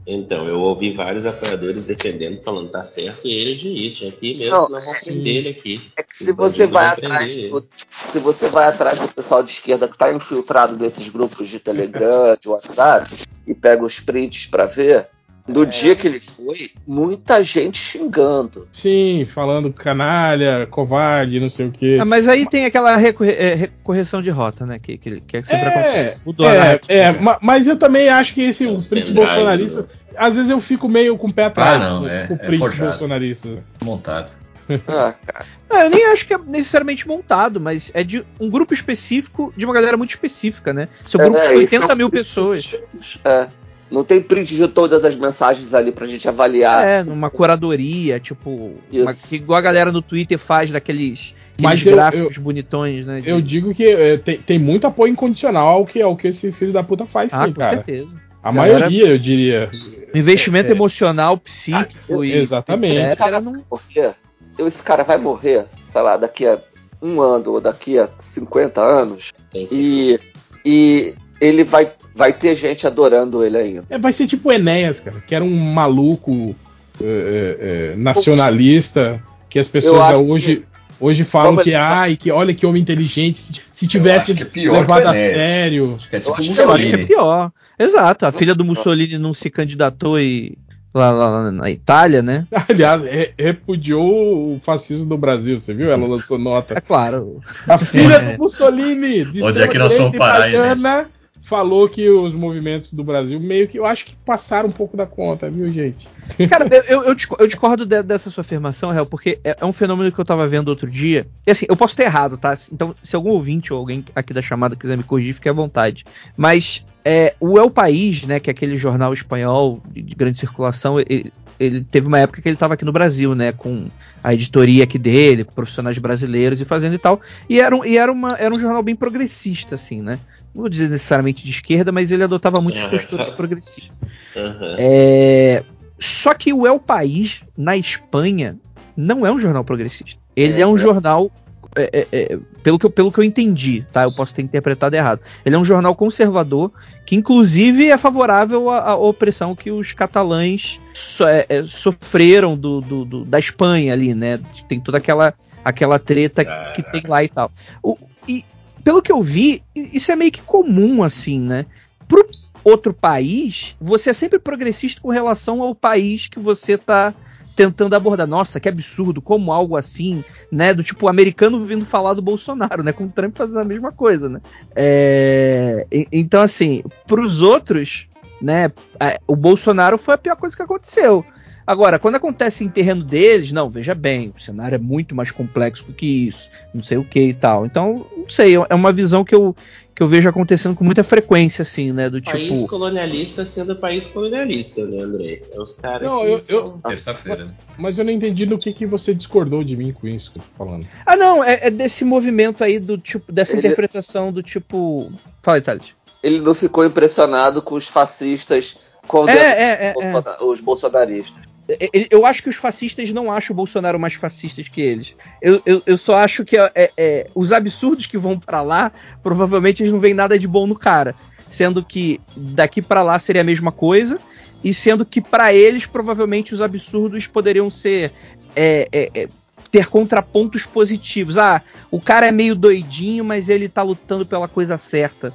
Então, eu ouvi vários apoiadores defendendo, falando, tá certo ele de ir, tinha que ir mesmo, Não, senão vão prender ele aqui. É que se você bandidos vai atrás do, se você vai atrás do pessoal de esquerda que tá infiltrado nesses grupos de Telegram, de WhatsApp, e pega os prints pra ver, no dia que ele foi, muita gente xingando. Sim, falando canalha, covarde, não sei o quê. Ah, mas aí tem aquela recorre- é, recorreção de rota, né? Que, que, que sempre É, acontece. Mudou É, é, ma- mas eu também acho que esse o Os print bolsonarista. né? Às vezes eu fico meio com o pé atrás Ah, não, com, é- com o é print bolsonarista. Montado. Ah, cara. Não, eu nem acho que é necessariamente montado, mas é de um grupo específico, de uma galera muito específica, né? Seu grupo É, de esse 80 é um mil pessoas. É. Não tem print de todas as mensagens ali pra gente avaliar. É, numa curadoria, tipo. Uma- que igual a galera no Twitter faz daqueles, Mas aqueles eu- gráficos bonitões, né? de- Eu digo que é, tem, tem muito apoio incondicional ao que, ao que esse filho da puta faz, ah, sim, com cara. certeza. A maioria, eu diria. Investimento É. emocional, psíquico e. Exatamente. Esse cara não- vai morrer. Esse cara vai morrer, sei lá, daqui a um ano ou daqui a 50 anos. Tem E, certeza. e ele vai, vai ter gente adorando ele ainda. É, vai ser tipo o Enéas, cara, que era um maluco é, é, é, nacionalista, que as pessoas hoje, hoje falam Como que, ele- ai, que olha que homem inteligente, se, se tivesse que é pior levado que o a sério. Acho que é tipo acho que eu acho que é pior. Exato, a filha do Mussolini não se candidatou e. Lá, lá- lá na Itália, né? <laughs> Aliás, re- repudiou o fascismo do Brasil, você viu? Ela lançou nota. É claro. A filha É. do <laughs> Mussolini, de Onde é que nós vamos parar, italiana, falou que os movimentos do Brasil meio que eu acho que passaram um pouco da conta, viu, gente? Cara, eu, eu, eu disco- eu discordo de- dessa sua afirmação, Real, porque é, é um fenômeno que eu tava vendo outro dia. E assim, eu posso ter errado, tá? Então, se algum ouvinte ou alguém aqui da chamada quiser me corrigir, fique à vontade. Mas é, o El País, né, que é aquele jornal espanhol de, de grande circulação, ele, ele teve uma época que ele tava aqui no Brasil, né, com a editoria aqui dele, com profissionais brasileiros e fazendo e tal. E era um, e era uma, era um jornal bem progressista, assim, né? Não vou dizer necessariamente de esquerda, mas ele adotava muitas Ah. posturas progressistas. Aham. É, Só que o El País, na Espanha, não é um jornal progressista. Ele é, É, um é. jornal. é, pelo, que eu, pelo que eu entendi, tá? Eu posso ter interpretado errado. Ele é um jornal conservador que, inclusive, é favorável à, à opressão que os catalães so- é, é, sofreram do, do- do- da Espanha ali, né? Tem toda aquela, aquela treta que tem lá e tal. O- pelo que eu vi, isso é meio que comum, assim, né? Pro outro país, você é sempre progressista com relação ao país que você tá tentando abordar. Nossa, que absurdo, como algo assim, né? Do tipo, americano vindo falar do Bolsonaro, né? Com o Trump fazendo a mesma coisa, né? É, então, assim, pros outros, né? a- O Bolsonaro foi a pior coisa que aconteceu. Agora, quando acontece em terreno deles, não, veja bem, o cenário é muito mais complexo do que isso, não sei o que e tal. Então, não sei, é uma visão que eu, que eu vejo acontecendo com muita frequência, assim, né? Do País tipo. colonialista sendo país colonialista, né, André? É os caras Não, que eu- eu- Terça-feira, né? Mas eu não entendi no que, que você discordou de mim com isso que eu tô falando. Ah, não, é, é desse movimento aí do tipo, dessa Ele- interpretação do tipo. Fala aí, Thales. Ele não ficou impressionado com os fascistas condenando É, é, é, é. Os bolsonaristas. É, é, Eu acho que os fascistas não acham o Bolsonaro mais fascistas que eles. Eu, eu, eu só acho que é, é, os absurdos que vão pra lá, provavelmente eles não veem nada de bom no cara. Sendo que daqui pra lá seria a mesma coisa, e sendo que pra eles, provavelmente, os absurdos poderiam ser. é, é, ter contrapontos positivos. Ah, o cara é meio doidinho, mas ele tá lutando pela coisa certa.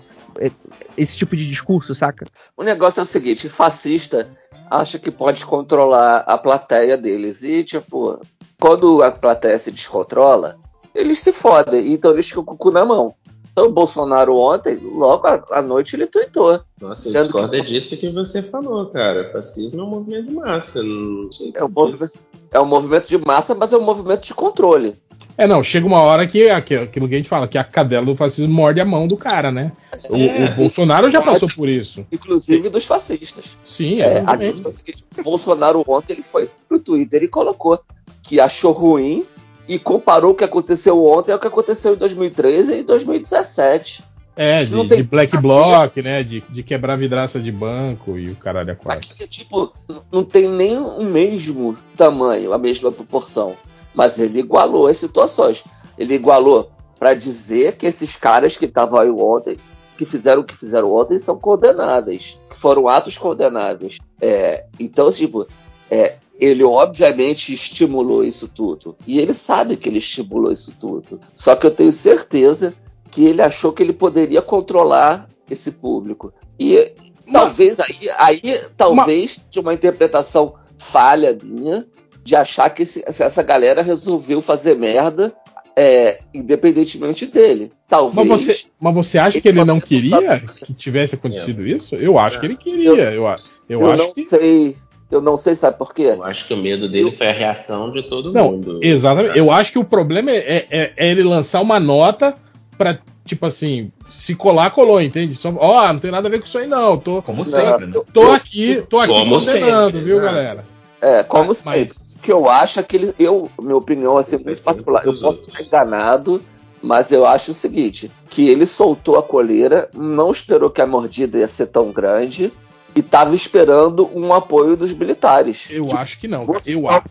Esse tipo de discurso, saca? O negócio é o seguinte: fascista acha que pode controlar a plateia deles. E, tipo, quando a plateia se descontrola, eles se fodem. Então eles ficam com o cu na mão. Então o Bolsonaro ontem, logo à noite, ele tweetou. Nossa, eu discordo que- é disso que você falou, cara. Fascismo é um movimento de massa. Não É um movimento, é um movimento de massa, mas é um movimento de controle. É, não, chega uma hora que aquilo aquilo que a gente fala, que a cadela do fascismo morde a mão do cara, né? O, É. o Bolsonaro já passou por isso. Inclusive dos fascistas. Sim, É, a exatamente. questão é a seguinte, o Bolsonaro ontem ele foi pro Twitter e colocou que achou ruim e comparou o que aconteceu ontem ao que aconteceu em 2013 e 2017. É, de, de black nada a bloc, né? De, de quebrar vidraça de banco e o caralho quatro. Aqui, tipo, não tem nem o mesmo tamanho, a mesma proporção. Mas ele igualou as situações. Ele igualou para dizer que esses caras que estavam aí ontem, que fizeram o que fizeram ontem, são condenáveis, que foram atos condenáveis. É, então, tipo, é, ele obviamente estimulou isso tudo. E ele sabe que ele estimulou isso tudo. Só que eu tenho certeza que ele achou que ele poderia controlar esse público. E talvez aí, aí talvez de uma interpretação falha minha de achar que esse, essa galera resolveu fazer merda é, independentemente dele. Talvez. Mas você, mas você acha que ele não queria que tivesse acontecido isso? Eu acho que ele queria. Eu, eu, eu acho não que... sei. Eu não sei, sabe por quê? Eu acho que o medo dele eu... foi a reação de todo não, mundo. Exatamente. Eu acho que o problema é, é, é ele lançar uma nota pra, tipo assim, se colar, colou, entende? Ó, não tem nada a ver com isso aí, não. Tô, como sempre, né? Tô aqui, tô aqui como condenando, sempre, viu, exato. galera? É, como mas, sempre. Mas... O que eu acho é que ele, eu, minha opinião, assim, muito particular, eu posso estar enganado, mas eu acho o seguinte: que ele soltou a coleira, não esperou que a mordida ia ser tão grande e estava esperando um apoio dos militares. Eu tipo, acho que não. Você, eu acho.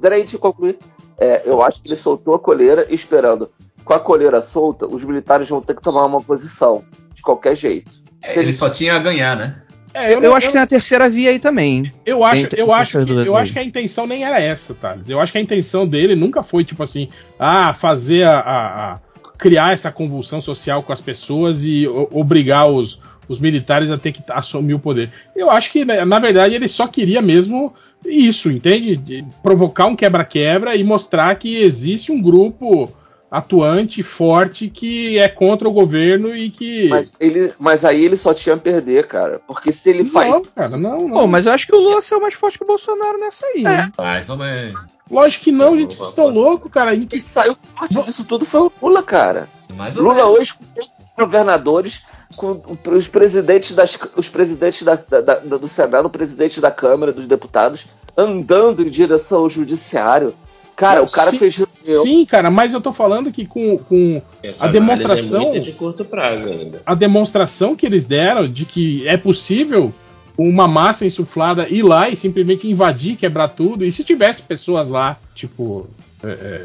Peraí, deixa eu concluir. É, eu acho que ele soltou a coleira esperando. Com a coleira solta, os militares vão ter que tomar uma posição, de qualquer jeito. É, ele, ele só tinha a ganhar, né? É, eu, eu, acho eu, que tem a terceira via aí também. Eu acho, eu acho, que, eu acho que a intenção nem era essa, tá? Eu acho que a intenção dele nunca foi, tipo assim, ah, fazer a, a, a criar essa convulsão social com as pessoas e obrigar os, os militares a ter que assumir o poder. Eu acho que, né, na verdade, ele só queria mesmo isso, entende? De provocar um quebra-quebra e mostrar que existe um grupo atuante, forte, que é contra o governo e que. Mas, ele, mas aí ele só tinha a perder, cara. Porque se ele não, faz. Cara, não, não. Pô, mas eu acho que o Lula é mais forte que o Bolsonaro nessa aí, é. né? Mais ou menos. Lógico que não, gente, vocês estão loucos, cara. Quem saiu forte disso tudo foi o Lula, cara. Mais Lula menos. hoje, com todos os governadores, com os presidentes, das, os presidentes da, da, da, do Senado, o presidente da Câmara, dos deputados, andando em direção ao judiciário. Cara, Não, o cara sim, fez reunião. Sim, cara, mas eu tô falando que com, com a demonstração. É de curto prazo ainda. A demonstração que eles deram de que é possível uma massa insuflada ir lá e simplesmente invadir, quebrar tudo. E se tivesse pessoas lá, tipo, é, é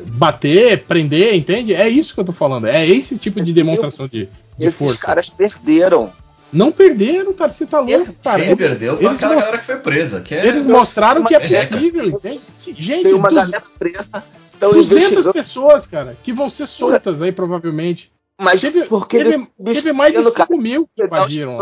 bater, prender, entende? É isso que eu tô falando. É esse tipo de demonstração de, de Esses força. caras perderam. Não perderam, cara, você tá louco, cara. Quem perdeu foi aquela galera que foi presa. Que é... Eles mostraram que é possível, entende? Gente, tem uma dos... galera presa. 200 pessoas, cara, que vão ser soltas aí, provavelmente. Mas teve, porque teve, teve mais de 5 mil que invadiram.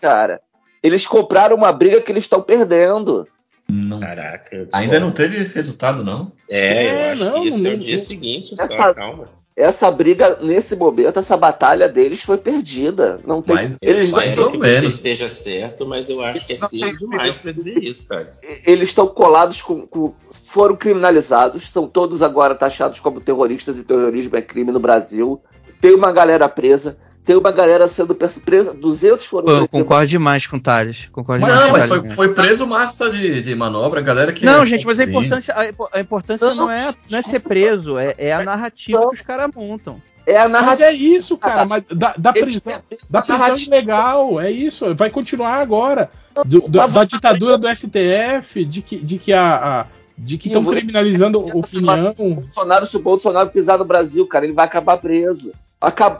Cara, eles compraram uma briga que eles estão perdendo. Não. Caraca. Ainda não teve resultado, não? É, é eu acho não, que isso é o dia seguinte, essa, só, calma essa briga, nesse momento, essa batalha deles foi perdida. Não tem. Mas, eles mais não, ou menos. esteja certo, mas eu acho que é cedo demais para dizer isso, cara. Eles estão colados com, com, Foram criminalizados, são todos agora taxados como terroristas e terrorismo é crime no Brasil. Tem uma galera presa tem uma galera sendo presa, 200 foram Pô, Eu concordo demais com o Thales. Concordo mas, não, mas foi, foi, preso massa de, de manobra, galera que. Não, gente, mas a importância, a, a importância não, não, é, não é ser preso, é, é a narrativa que os caras montam. É a narrativa. Mas é isso, cara. Mas da, da prisão, da prisão ilegal, é isso. Vai continuar agora. Do, do, da ditadura do STF, de que, de que a, a de que estão criminalizando opinião. Bolsonaro, se o Bolsonaro pisar no Brasil, cara, ele vai acabar preso.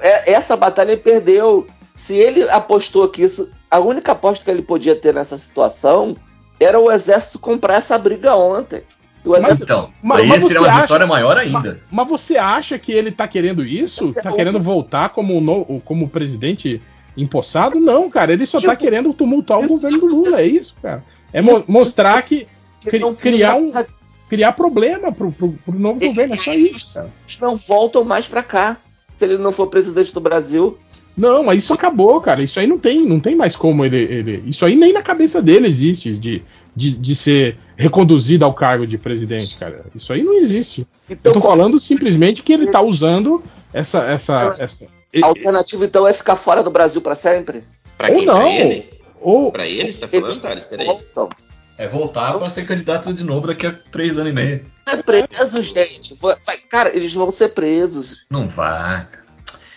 É, essa batalha ele perdeu. Se ele apostou que isso. A única aposta que ele podia ter nessa situação era o exército comprar essa briga ontem. Mas, então, mas, aí mas seria uma acha, vitória maior ainda. Mas, mas, você acha que ele tá querendo isso? Tá querendo voltar como, no, como presidente empossado? Não, cara. Ele só tá querendo tumultuar o governo do Lula. É isso, cara. É mo mostrar que. Cri, criar um. Criar problema pro, pro, pro novo governo. É só isso, cara. Eles não voltam mais pra cá se ele não for presidente do Brasil. Não, mas isso acabou, cara. Isso aí não tem, não tem mais como ele, ele. Isso aí nem na cabeça dele existe de, de, de ser reconduzido ao cargo de presidente, cara. Isso aí não existe. Então, Eu tô falando simplesmente que ele tá usando essa. essa, essa... A alternativa, então, é ficar fora do Brasil para sempre? Pra quem? Ou não. Pra ele? Ou... Pra ele, você tá falando, Thales? Peraí. É voltar para ser candidato de novo daqui a três anos e meio. É preso, gente. Cara, eles vão ser presos. Não vai.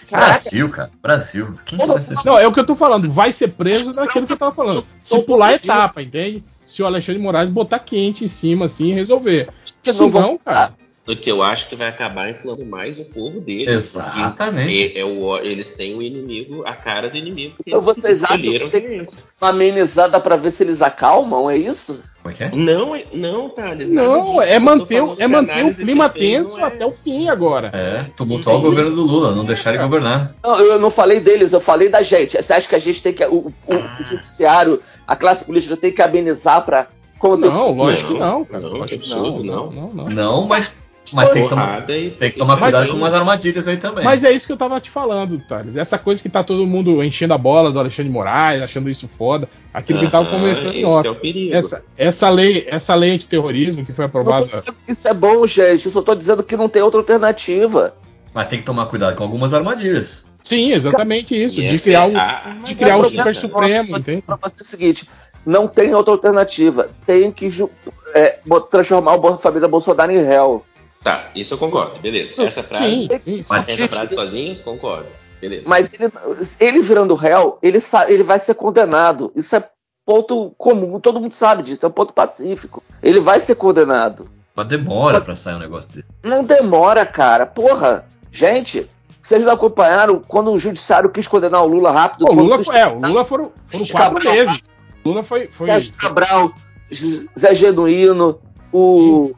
Brasil, cara. Brasil. Quem vai ser Não, é o que eu tô falando. Vai ser preso naquilo que eu tava falando. Se pular etapa, entende? Se o Alexandre Moraes botar quente em cima, assim, e resolver. Se não, cara. O que eu acho que vai acabar inflando mais o povo deles. Exatamente. É, é o, eles têm o inimigo, a cara do inimigo que Então eles vocês acham escolheram que que tem é uma amenizada pra ver se eles acalmam, é isso? Como é que é? Não, é- não, Thales. Não, é manter, é manter o que clima tenso é até o fim agora. É, tumultuar o governo do Lula, não deixar ele governar. Não, eu não falei deles, eu falei da gente. Você acha que a gente tem que. O, o- o judiciário, a classe política tem que amenizar pra. Quando Não, lógico Não, que não, cara. não, Lógico que não, não. não, não. Não, mas, mas tem, que tomar, e- tem que tomar cuidado com umas armadilhas aí também. Mas é isso que eu tava te falando, Thales. Essa coisa que tá todo mundo enchendo a bola do Alexandre de Moraes, achando isso foda. Aquilo que tava conversando em off. é o perigo. Essa, essa lei, essa lei antiterrorismo que foi aprovada. que Isso é bom, gente. Eu só tô dizendo que não tem outra alternativa. Mas tem que tomar cuidado com algumas armadilhas. Sim, exatamente isso. De criar é um, a- de criar um dica. super supremo? Pra você é o seguinte: não tem outra alternativa. Tem que é, transformar o Bolsa Família Bolsonaro em réu. Tá, isso eu concordo, beleza. Essa frase, Sim, sim. Mas essa frase sozinho, concordo. Beleza. Mas ele, ele virando réu, ele, ele vai ser condenado. Isso é ponto comum, todo mundo sabe disso, é um ponto pacífico. Ele vai ser condenado. Mas demora Só- pra sair um negócio dele. Não demora, cara. Porra, gente, vocês não acompanharam quando o judiciário quis condenar o Lula rápido? Pô, o Lula foi, é, o Lula foram, foram quatro Cabral. meses. O Lula foi. foi Sérgio Cabral, Zé Genuíno, o.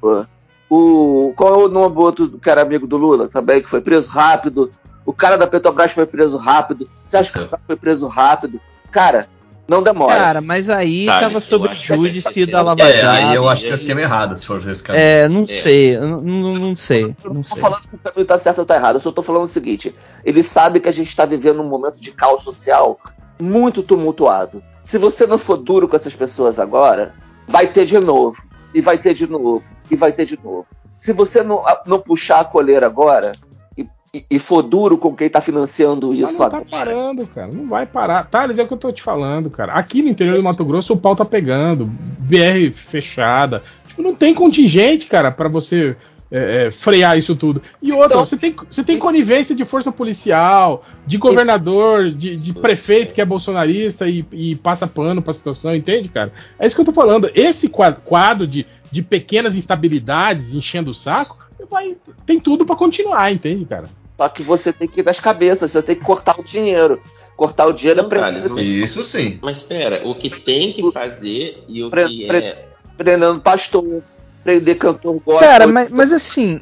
o qual é o nome do outro que era amigo do Lula também, que foi preso rápido? O cara da Petrobras foi preso rápido. Sérgio Isso. Cabral foi preso rápido. Cara, não demora. Cara, mas aí Tá, tava sobre que a gente júdice tá da sendo- Lava É, Jato. aí eu acho que é o esquema errado, se for esse caminho. É, não É. sei, não, não sei, Eu não não tô sei. falando que o caminho tá certo ou tá errado, eu só tô falando o seguinte: ele sabe que a gente tá vivendo um momento de caos social muito tumultuado. Se você não for duro com essas pessoas agora, vai ter de novo, e vai ter de novo, e vai ter de novo. Se você não, não puxar a coleira agora e, e- e for duro com quem tá financiando Mas isso não tá agora, parando, cara. Não vai parar. Thales, é o que eu tô te falando, cara. Aqui no interior do Mato Grosso o pau tá pegando. BR fechada. Tipo, não tem contingente, cara, pra você é, é, frear isso tudo. E outra, Então- você, tem, você tem conivência de força policial, de governador, de, de prefeito que é bolsonarista e, e passa pano pra situação, entende, cara? É isso que eu tô falando. Esse qua- quadro de, de pequenas instabilidades enchendo o saco, vai, tem tudo pra continuar, entende, cara? só que você tem que ir das cabeças, você tem que cortar o dinheiro. Cortar o dinheiro Não, é prendendo, Isso sim. Mas espera, o que tem que fazer e o Pre- que pre- é. prendendo pastor, prender cantor gospel. Cara, mas, mas assim,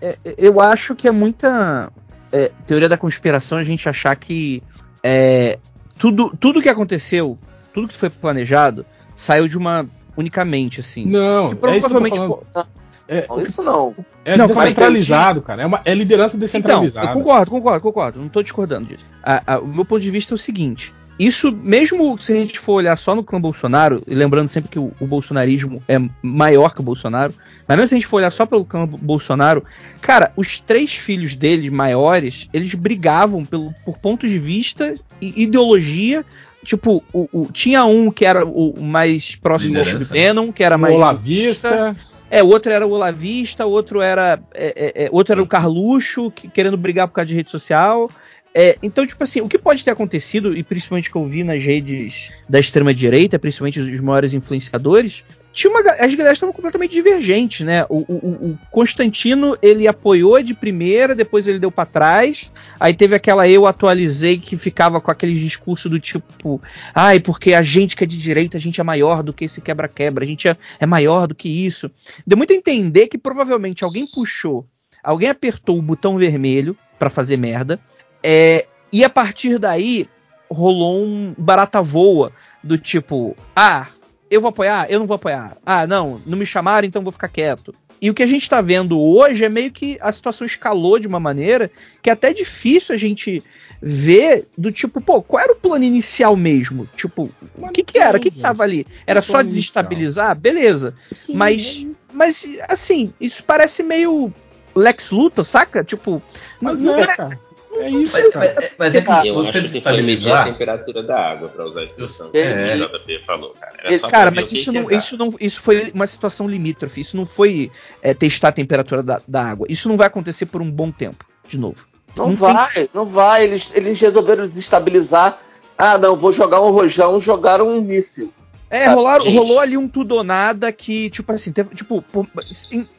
é, é, eu acho que é muita é, teoria da conspiração a gente achar que é, tudo, tudo que aconteceu, tudo que foi planejado, saiu de uma unicamente, assim. Não, Que é isso que eu tô provavelmente. falando. É, Não, isso não. é Não, descentralizado, cara. É, uma, é liderança Então, descentralizada. eu concordo, concordo, concordo. Não tô discordando disso. A- a- o meu ponto de vista é o seguinte. Isso, mesmo se a gente for olhar só no clã Bolsonaro, e lembrando sempre que o, o bolsonarismo é maior que o Bolsonaro, mas mesmo se a gente for olhar só pelo clã Bolsonaro, cara, os três filhos dele maiores, eles brigavam pelo, por pontos de vista e ideologia. Tipo, o, o- tinha um que era o, mais próximo do Liderança. Steve Bannon, que era o mais Olavista. é, o outro era o Olavista, o outro era, é, é, é, outro era o Carluxo, que- querendo brigar por causa de rede social. É, então, tipo assim, o que pode ter acontecido, e principalmente que eu vi nas redes da extrema-direita, principalmente os maiores influenciadores, tinha uma, as galera estavam completamente divergentes, né? O, o- o- Constantino, ele apoiou de primeira, depois ele deu pra trás, aí teve aquela eu atualizei que ficava com aqueles discursos do tipo, ai, porque a gente que é de direita, a gente é maior do que esse quebra-quebra, a gente é, é maior do que isso. Deu muito a entender que provavelmente alguém puxou, alguém apertou o botão vermelho pra fazer merda, é, e a partir daí rolou um barata voa do tipo, ah, eu vou apoiar, eu não vou apoiar. Ah, não, não me chamaram, então vou ficar quieto. E o que a gente tá vendo hoje é meio que a situação escalou de uma maneira que é até difícil a gente ver do tipo, pô, qual era o plano inicial mesmo? Tipo, o que que era? O que que tava ali? Era só desestabilizar? Beleza. Sim, Mas, mas assim, isso parece meio Lex Luthor, saca? Tipo, não é, parece- cara. É isso, Mas, cara. mas- mas é que Eu você acho que foi medir a temperatura da água, pra usar a expressão que É. o JP falou, cara. Era só Cara, mas isso não, isso não. Isso foi uma situação limítrofe. Isso não foi é, testar a temperatura da, da água. Isso não vai acontecer por um bom tempo, de novo. Não, Não vai, não vai. Eles, eles resolveram desestabilizar. Ah, não, vou jogar um rojão, jogaram um míssil. É, Tá, rolaram- rolou ali um tudo ou nada que, tipo assim, teve- tipo,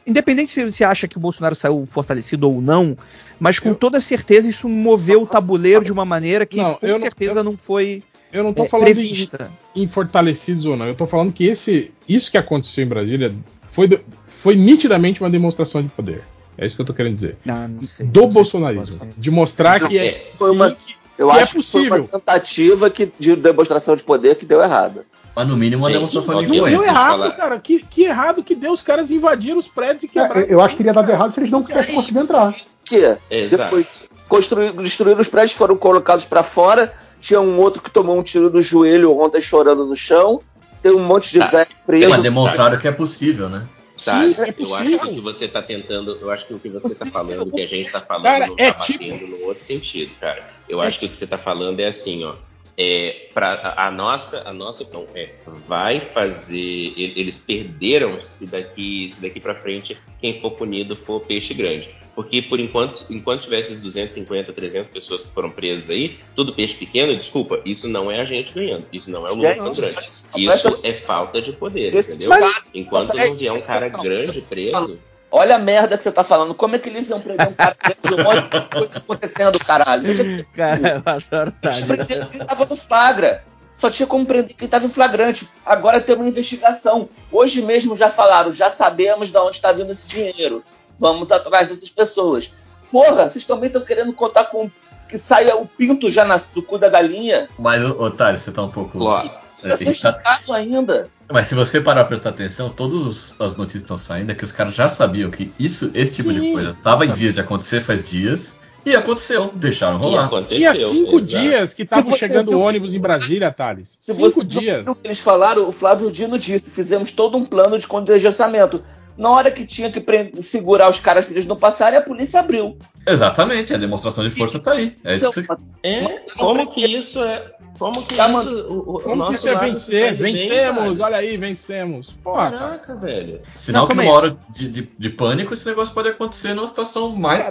independente se você acha que o Bolsonaro saiu fortalecido ou não, mas com Eu- toda certeza isso moveu o tabuleiro de uma maneira que Não, com eu não- certeza não foi Eu não tô é, falando prevista. em fortalecidos ou não. Eu tô falando que esse, isso que aconteceu em Brasília foi, do- foi nitidamente uma demonstração de poder. É isso que eu tô querendo dizer. Não, não sei. Do Não sei bolsonarismo. se pode De mostrar que é, É, foi uma- sim, que- Eu Que é acho que foi possível. uma tentativa que, de demonstração de poder que deu errado. Mas no mínimo uma demonstração de deu Influência, influência. errado, falar. cara. Que, que errado que deu. Os caras invadiram os prédios e quebraram. É, eu acho que teria dado errado se eles não tivessem conseguido entrar. Que Exato. depois construir, destruíram os prédios, foram colocados pra fora. Tinha um outro que tomou um tiro no joelho ontem chorando no chão. Tem um monte de Tá. velho preso. Mas demonstraram que é possível, né? Thales, Sim, é eu acho que o que você tá tentando, eu acho que o que você tá Possível. falando, o que a gente tá falando, Cara, não é tá tipo- batendo no outro sentido, cara. Eu É acho que o que você tá falando é assim, ó. É, pra, a, nossa, a nossa opinião é, vai fazer. Eles perderam se daqui, se daqui para frente quem for punido for peixe grande. Porque por enquanto, enquanto tivesse esses 250, 300 pessoas que foram presas aí, tudo peixe pequeno, desculpa, isso não é a gente ganhando. Isso não é o Lula tão grande. Isso é falta de poder, entendeu? Enquanto não vier um cara grande preso. Olha a merda que você tá falando. Como é que eles iam prender um cara preso? Um monte de coisa acontecendo, caralho. Deixa de ser Cara, eu adoro Eles prenderam quem tava no flagra. Só tinha como prender quem tava em flagrante. Agora tem uma investigação. Hoje mesmo já falaram, já sabemos de onde está vindo esse dinheiro. Vamos atrás dessas pessoas. Porra, vocês também estão querendo contar com que saia o pinto já nasce do cu da galinha? Mas, Otário, você tá um pouco. Lógico. É, Você tá- ainda. Mas se você parar pra prestar atenção, todas as notícias estão saindo é que os caras já sabiam que isso, esse tipo de Sim. coisa estava em vias de acontecer faz dias. E aconteceu, deixaram rolar. aconteceu. Tinha cinco exato. dias que estavam chegando viu- ônibus em Brasília, Thales. Se Cinco você dias. o que eles falaram, o Flávio Dino disse: fizemos todo um plano de contingenciamento. Na hora que tinha que segurar os caras para eles não passarem, a polícia abriu. Exatamente, a demonstração de força tá aí. É isso que... É, como que isso é. Como que Já isso. O, o- Como que nosso isso é vencer? bem, Vencemos, cara. olha aí, vencemos. Porra, cara. Caraca, velho. Sinal Não, que uma hora de, de- de pânico esse negócio pode acontecer numa situação mais.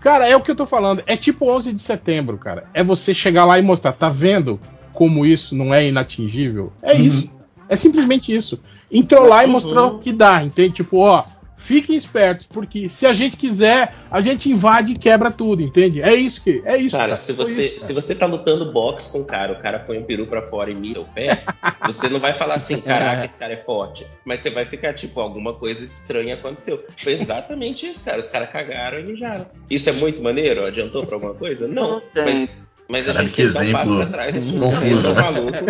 Cara, é o que eu tô falando. É tipo 11 de setembro, cara. É você chegar lá e mostrar, tá vendo como isso não é inatingível? É Uhum. isso. É simplesmente isso. Entrou lá e Uhum. mostrou que dá, entende? Tipo, ó, fiquem espertos, porque se a gente quiser, a gente invade e quebra tudo, entende? É isso que. É isso. Cara, se Foi você, isso, cara. se você tá lutando boxe com o cara, o cara põe o peru pra fora e mira o pé, <laughs> você não vai falar assim, caraca, esse cara é forte. Mas você vai ficar, tipo, alguma coisa estranha aconteceu. Foi exatamente isso, cara. Os caras cagaram e mijaram. Isso é muito maneiro? Adiantou pra alguma coisa? Não. Não, Mas, mas a Caralho, gente que um exemplo pra trás. confuso, um né?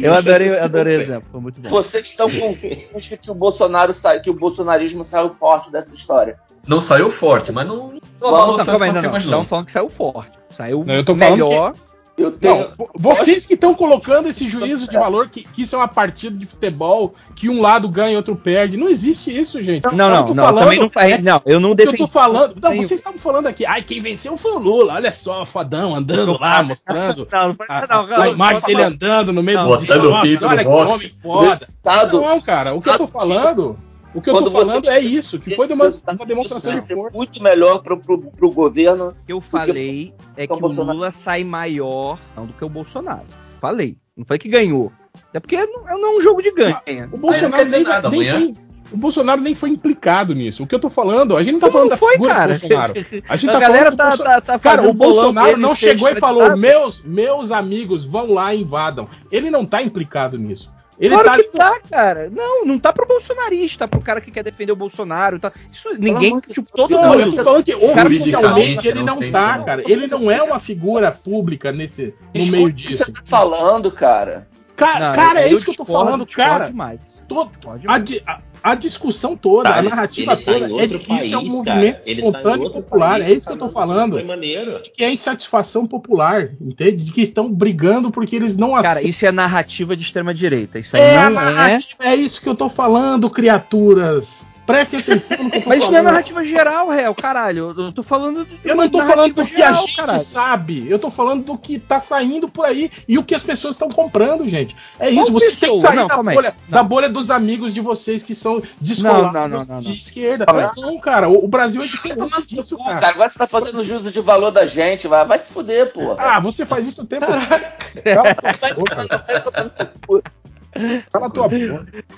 <laughs> Eu adorei, adorei o exemplo, foi muito bom. Vocês estão convictos que o Bolsonaro sai, que o bolsonarismo saiu forte dessa história. Não saiu forte, mas não. Não Não, abalou Não, tanto calma aí, quanto não, você não. imaginou. Estão falando que saiu forte. Saiu Não, eu tô falando melhor. Eu tenho. Não, vo- vocês que estão colocando esse juízo de valor que, que isso é uma partida de futebol, que um lado ganha e outro perde. Não existe isso, gente. Não, não, não. falando- Também não faz. Não, eu não O que eu tô falando. Não, vocês estavam falando aqui. Ai, quem venceu foi o Lula. Olha só, fodão, andando lá, mostrando. Não, não, A, não, não, a imagem não, dele andando no meio do botando o pinto Olha que homem foda. Não, cara, o que eu tô falando. O que eu Quando tô falando você- é isso, que foi uma, resultado uma demonstração vai de ser força. muito melhor pro, pro, pro governo. O que eu falei é que o Bolsonaro- Lula sai maior não, do que o Bolsonaro. Falei. Não foi que ganhou. É porque não, não é um jogo de ganho. O Aí não Bolsonaro nem, nada, nem foi, o Bolsonaro nem foi implicado nisso. O que eu tô falando, a gente não tá Como falando não da foi, figura cara? do Bolsonaro. A gente <laughs> A tá galera falando tá, Bolso- tá, tá Cara, o Bolsonaro não chegou e falou: meus, meus amigos vão lá e invadam. Ele não tá implicado nisso. Ele claro tá. que tá, cara. Não, não tá pro bolsonarista, pro cara que quer defender o Bolsonaro. Tá. Isso, ninguém, tipo, todo Não, eu mundo. tô falando que oficialmente ele não não tá, como. cara. Ele não é uma figura pública nesse, no Escuta meio o que disso. você tá falando, cara. Ca- Não, cara, é eu isso que eu tô discordo, falando, cara. demais. Todo, a, a- a discussão toda, a Thales, narrativa tá toda é de que isso é um país, movimento cara. Tá espontâneo e outro popular. país É isso que eu tô falando. Maneiro. que é insatisfação popular, entende? De que estão brigando porque eles não Cara, aceitam. isso é narrativa de extrema direita. Isso aí É, a não é. narrativa, é isso que eu tô falando, criaturas. Prestem atenção no que eu tô Mas isso não é narrativa geral, réu, caralho. Eu tô falando. Eu não tô falando do que a geral, gente caralho. sabe, eu tô falando do que tá saindo por aí e o que as pessoas estão comprando, gente. É Qual isso, você tem que pessoa? sair Não, da, bolha, da bolha dos amigos de vocês que são descolados Não, não, não, não, de não. esquerda. Não, cara, o, Brasil é diferente disso, cara. cara. Agora você tá fazendo juízo de valor da gente. Vai, vai se fuder, porra. Ah, você faz isso o tempo todo. Vai tomar no cu. Cala a tua boca.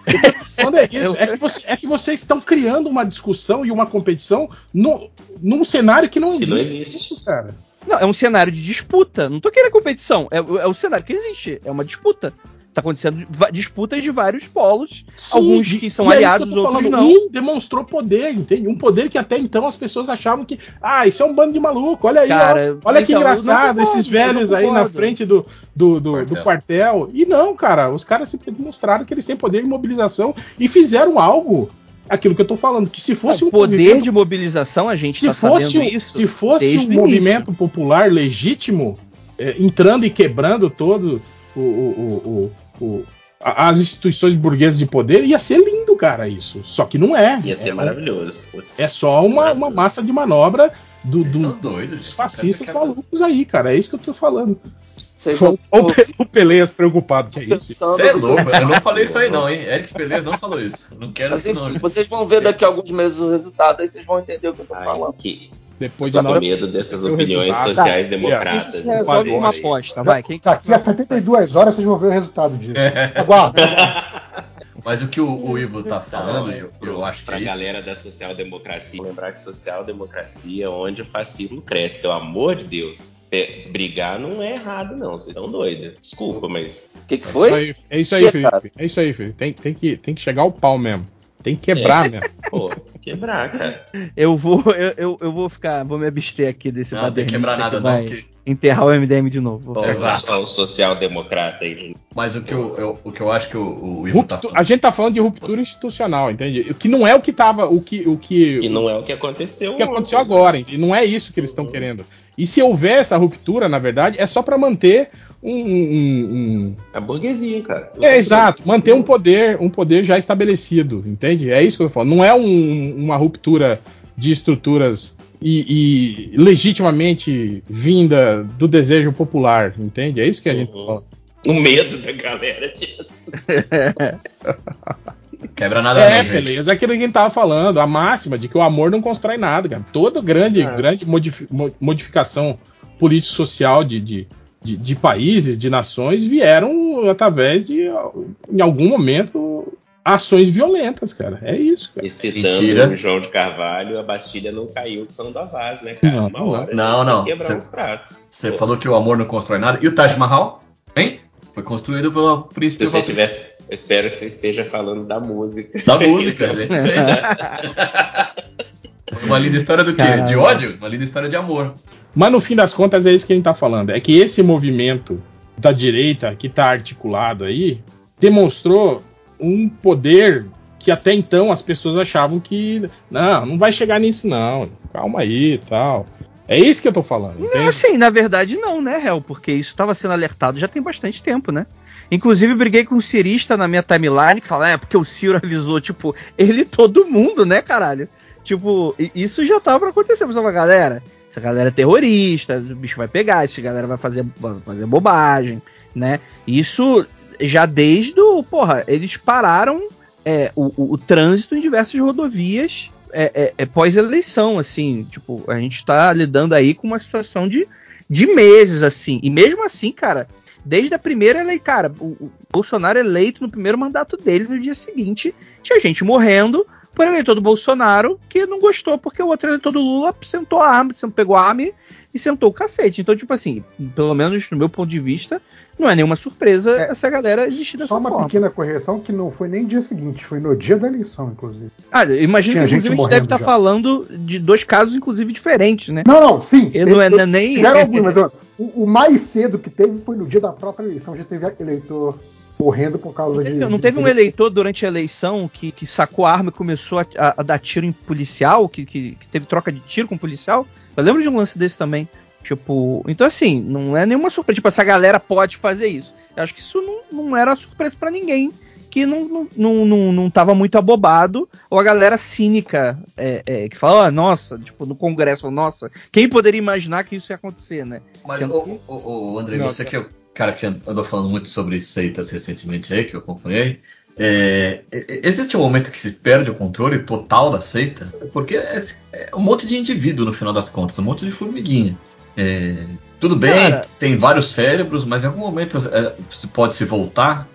Que tô falando é isso. É que, você- é que vocês estão criando uma discussão e uma competição no, num cenário que não Que existe. não existe. Isso, cara. Não, é um cenário de disputa. Não tô querendo competição. É, é o cenário que existe. É uma disputa. Tá acontecendo disputas de vários polos. alguns Sim, que são e é aliados, que outros falando. não. Um demonstrou poder, entende? Um poder que até então as pessoas achavam que, ah, isso é um bando de maluco, olha aí, Cara, ó, olha que então, não engraçado, concordo, esses velhos aí na frente do, do, do, Quartel. do quartel. E não, cara, os caras simplesmente mostraram que eles têm poder de mobilização e fizeram algo, aquilo que eu tô falando, que se fosse o um poder movimento- de mobilização, a gente se tá fosse, sabendo um- isso. se fosse desde um movimento popular legítimo, é, entrando e quebrando todo o, o- o- o- a- as instituições burguesas de poder, ia ser lindo, cara, isso. Só que não é. Ia ser é, maravilhoso. Putz, é só uma, uma massa de manobra do, Vocês do- são doidos. dos fascistas Cara, malucos aí, cara. É isso que eu tô falando. Vocês não o Pe- o Peleias preocupado, que é isso. Você é louco, eu não falei isso aí não, hein? Eric Pelez não falou isso. Não quero Mas isso não. enfim, gente. vocês vão ver daqui a alguns meses o resultado, aí vocês vão entender o que eu tô Ai, falando. que, Depois de tô com nove medo dessas opiniões sociais Isso democratas. se resolve com uma aposta, vai. Quem Daqui a 72 horas vocês vão ver o resultado disso. <laughs> Aguarda. <laughs> Mas o que o, o Ivo tá falando, eu, eu acho que Pra é isso. galera da social-democracia, lembrar que social-democracia é onde o fascismo cresce, pelo amor de Deus. É, brigar não é errado, não. Vocês estão doidos. Desculpa, mas. O que, que É isso foi? aí, é isso aí Que, Felipe. É isso aí, Felipe. Tem, tem, que, tem que chegar ao pau mesmo. Tem que quebrar mesmo. Pô, quebrar, cara. Eu vou, <laughs> eu, eu, eu vou ficar, vou me abster aqui desse Não, tem que quebrar nada que não, vai que... enterrar o MDM de novo. Exato. o social-democrata aí. Mas o que eu, eu- o que eu acho que o, o Ivo tá Ruptu- falando. a gente tá falando de ruptura institucional, entende? O que não é o que tava, o que, o que, Que não é o que aconteceu. o que aconteceu agora, entende? não é isso que eles estão querendo. E se houver essa ruptura, na verdade, é só para manter um, A burguesia, cara. é exato, manter um poder, um poder já estabelecido, entende? É isso que eu falando. Não é um- uma ruptura de estruturas e, e legitimamente vinda do desejo popular, entende? É isso que a gente Uhum. falando. O medo da galera. <laughs> Quebra nada É, não, gente. beleza. É aquilo que a gente tava falando, a máxima de que o amor não constrói nada, cara. Toda grande, Exato. grande modifi- mo- modificação político-social de, de, de, de países, de nações, vieram através de, em algum momento, ações violentas, cara. É isso, cara. E citando o João de Carvalho, a Bastilha não caiu de São Davaz, né, cara? Não, Uma não. hora Não, não. Quebrar Cê- uns pratos. Você falou que o amor não constrói nada. E o Taj Mahal? Hein? Foi construído pelo Se príncipe você tiver. Eu espero que você esteja falando da música. da música, <laughs> evidentemente. <laughs> Uma linda história do quê? Caralho. De ódio? Uma linda história de amor. Mas no fim das contas é isso que a gente tá falando. É que esse movimento da direita que tá articulado aí demonstrou um poder que até então as pessoas achavam que não, não vai chegar nisso não. Calma aí tal. É isso que eu tô falando. Não, entende? assim, na verdade não, né, Hel? Porque isso estava sendo alertado já tem bastante tempo, né? Inclusive, briguei com um cirista na minha timeline que fala, é, porque o Ciro avisou, tipo, ele todo mundo, né, caralho? Tipo, isso já tava pra acontecer. Mas eu falo, galera, essa galera é terrorista, o bicho vai pegar, essa galera vai fazer, vai fazer bobagem, né? Isso já desde o. Porra, eles pararam é, o, o- o trânsito em diversas rodovias é, é, é pós-eleição, assim. Tipo, a gente tá lidando aí com uma situação de, de meses, assim. E mesmo assim, cara, desde a primeira eleição, cara, o, o Bolsonaro eleito no primeiro mandato dele, no dia seguinte, tinha gente morrendo por eleitor do Bolsonaro que não gostou porque o outro eleitor do Lula sentou a arma, pegou a arma e- sentou o cacete. Então, tipo assim, pelo menos no meu ponto de vista, não é nenhuma surpresa É. essa galera existir dessa Só uma forma. pequena correção que não foi nem dia seguinte, foi no dia da eleição, inclusive. Ah, eu imagino Tinha que inclusive a gente deve estar já. falando de dois casos, inclusive, diferentes, né? Não, não, sim. Ele não é nem- alguns, mas ó, o, o mais cedo que teve foi no dia da própria eleição. Já teve eleitor morrendo por causa Não de. teve, não teve um eleitor durante a eleição que, que sacou a arma e começou a, a- a dar tiro em policial, que, que, que teve troca de tiro com policial? Eu lembro de um lance desse também. Tipo, então assim, não é nenhuma surpresa. Tipo, essa galera pode fazer isso. Eu acho que isso não, não era surpresa pra ninguém que não, não, não, não, não tava muito abobado, ou a galera cínica é, é, que fala, "Ah, nossa, tipo, no Congresso, nossa, quem poderia imaginar que isso ia acontecer, né? Mas, Sendo ô, ô, ô, ô, André, Não, você que é o cara que andou falando muito sobre seitas recentemente aí, que eu acompanhei, é, existe um momento que se perde o controle total da seita, porque é, é um monte de indivíduo no final das contas, um monte de formiguinha. É, tudo bem, Cara. tem vários cérebros, mas em algum momento é, se pode se voltar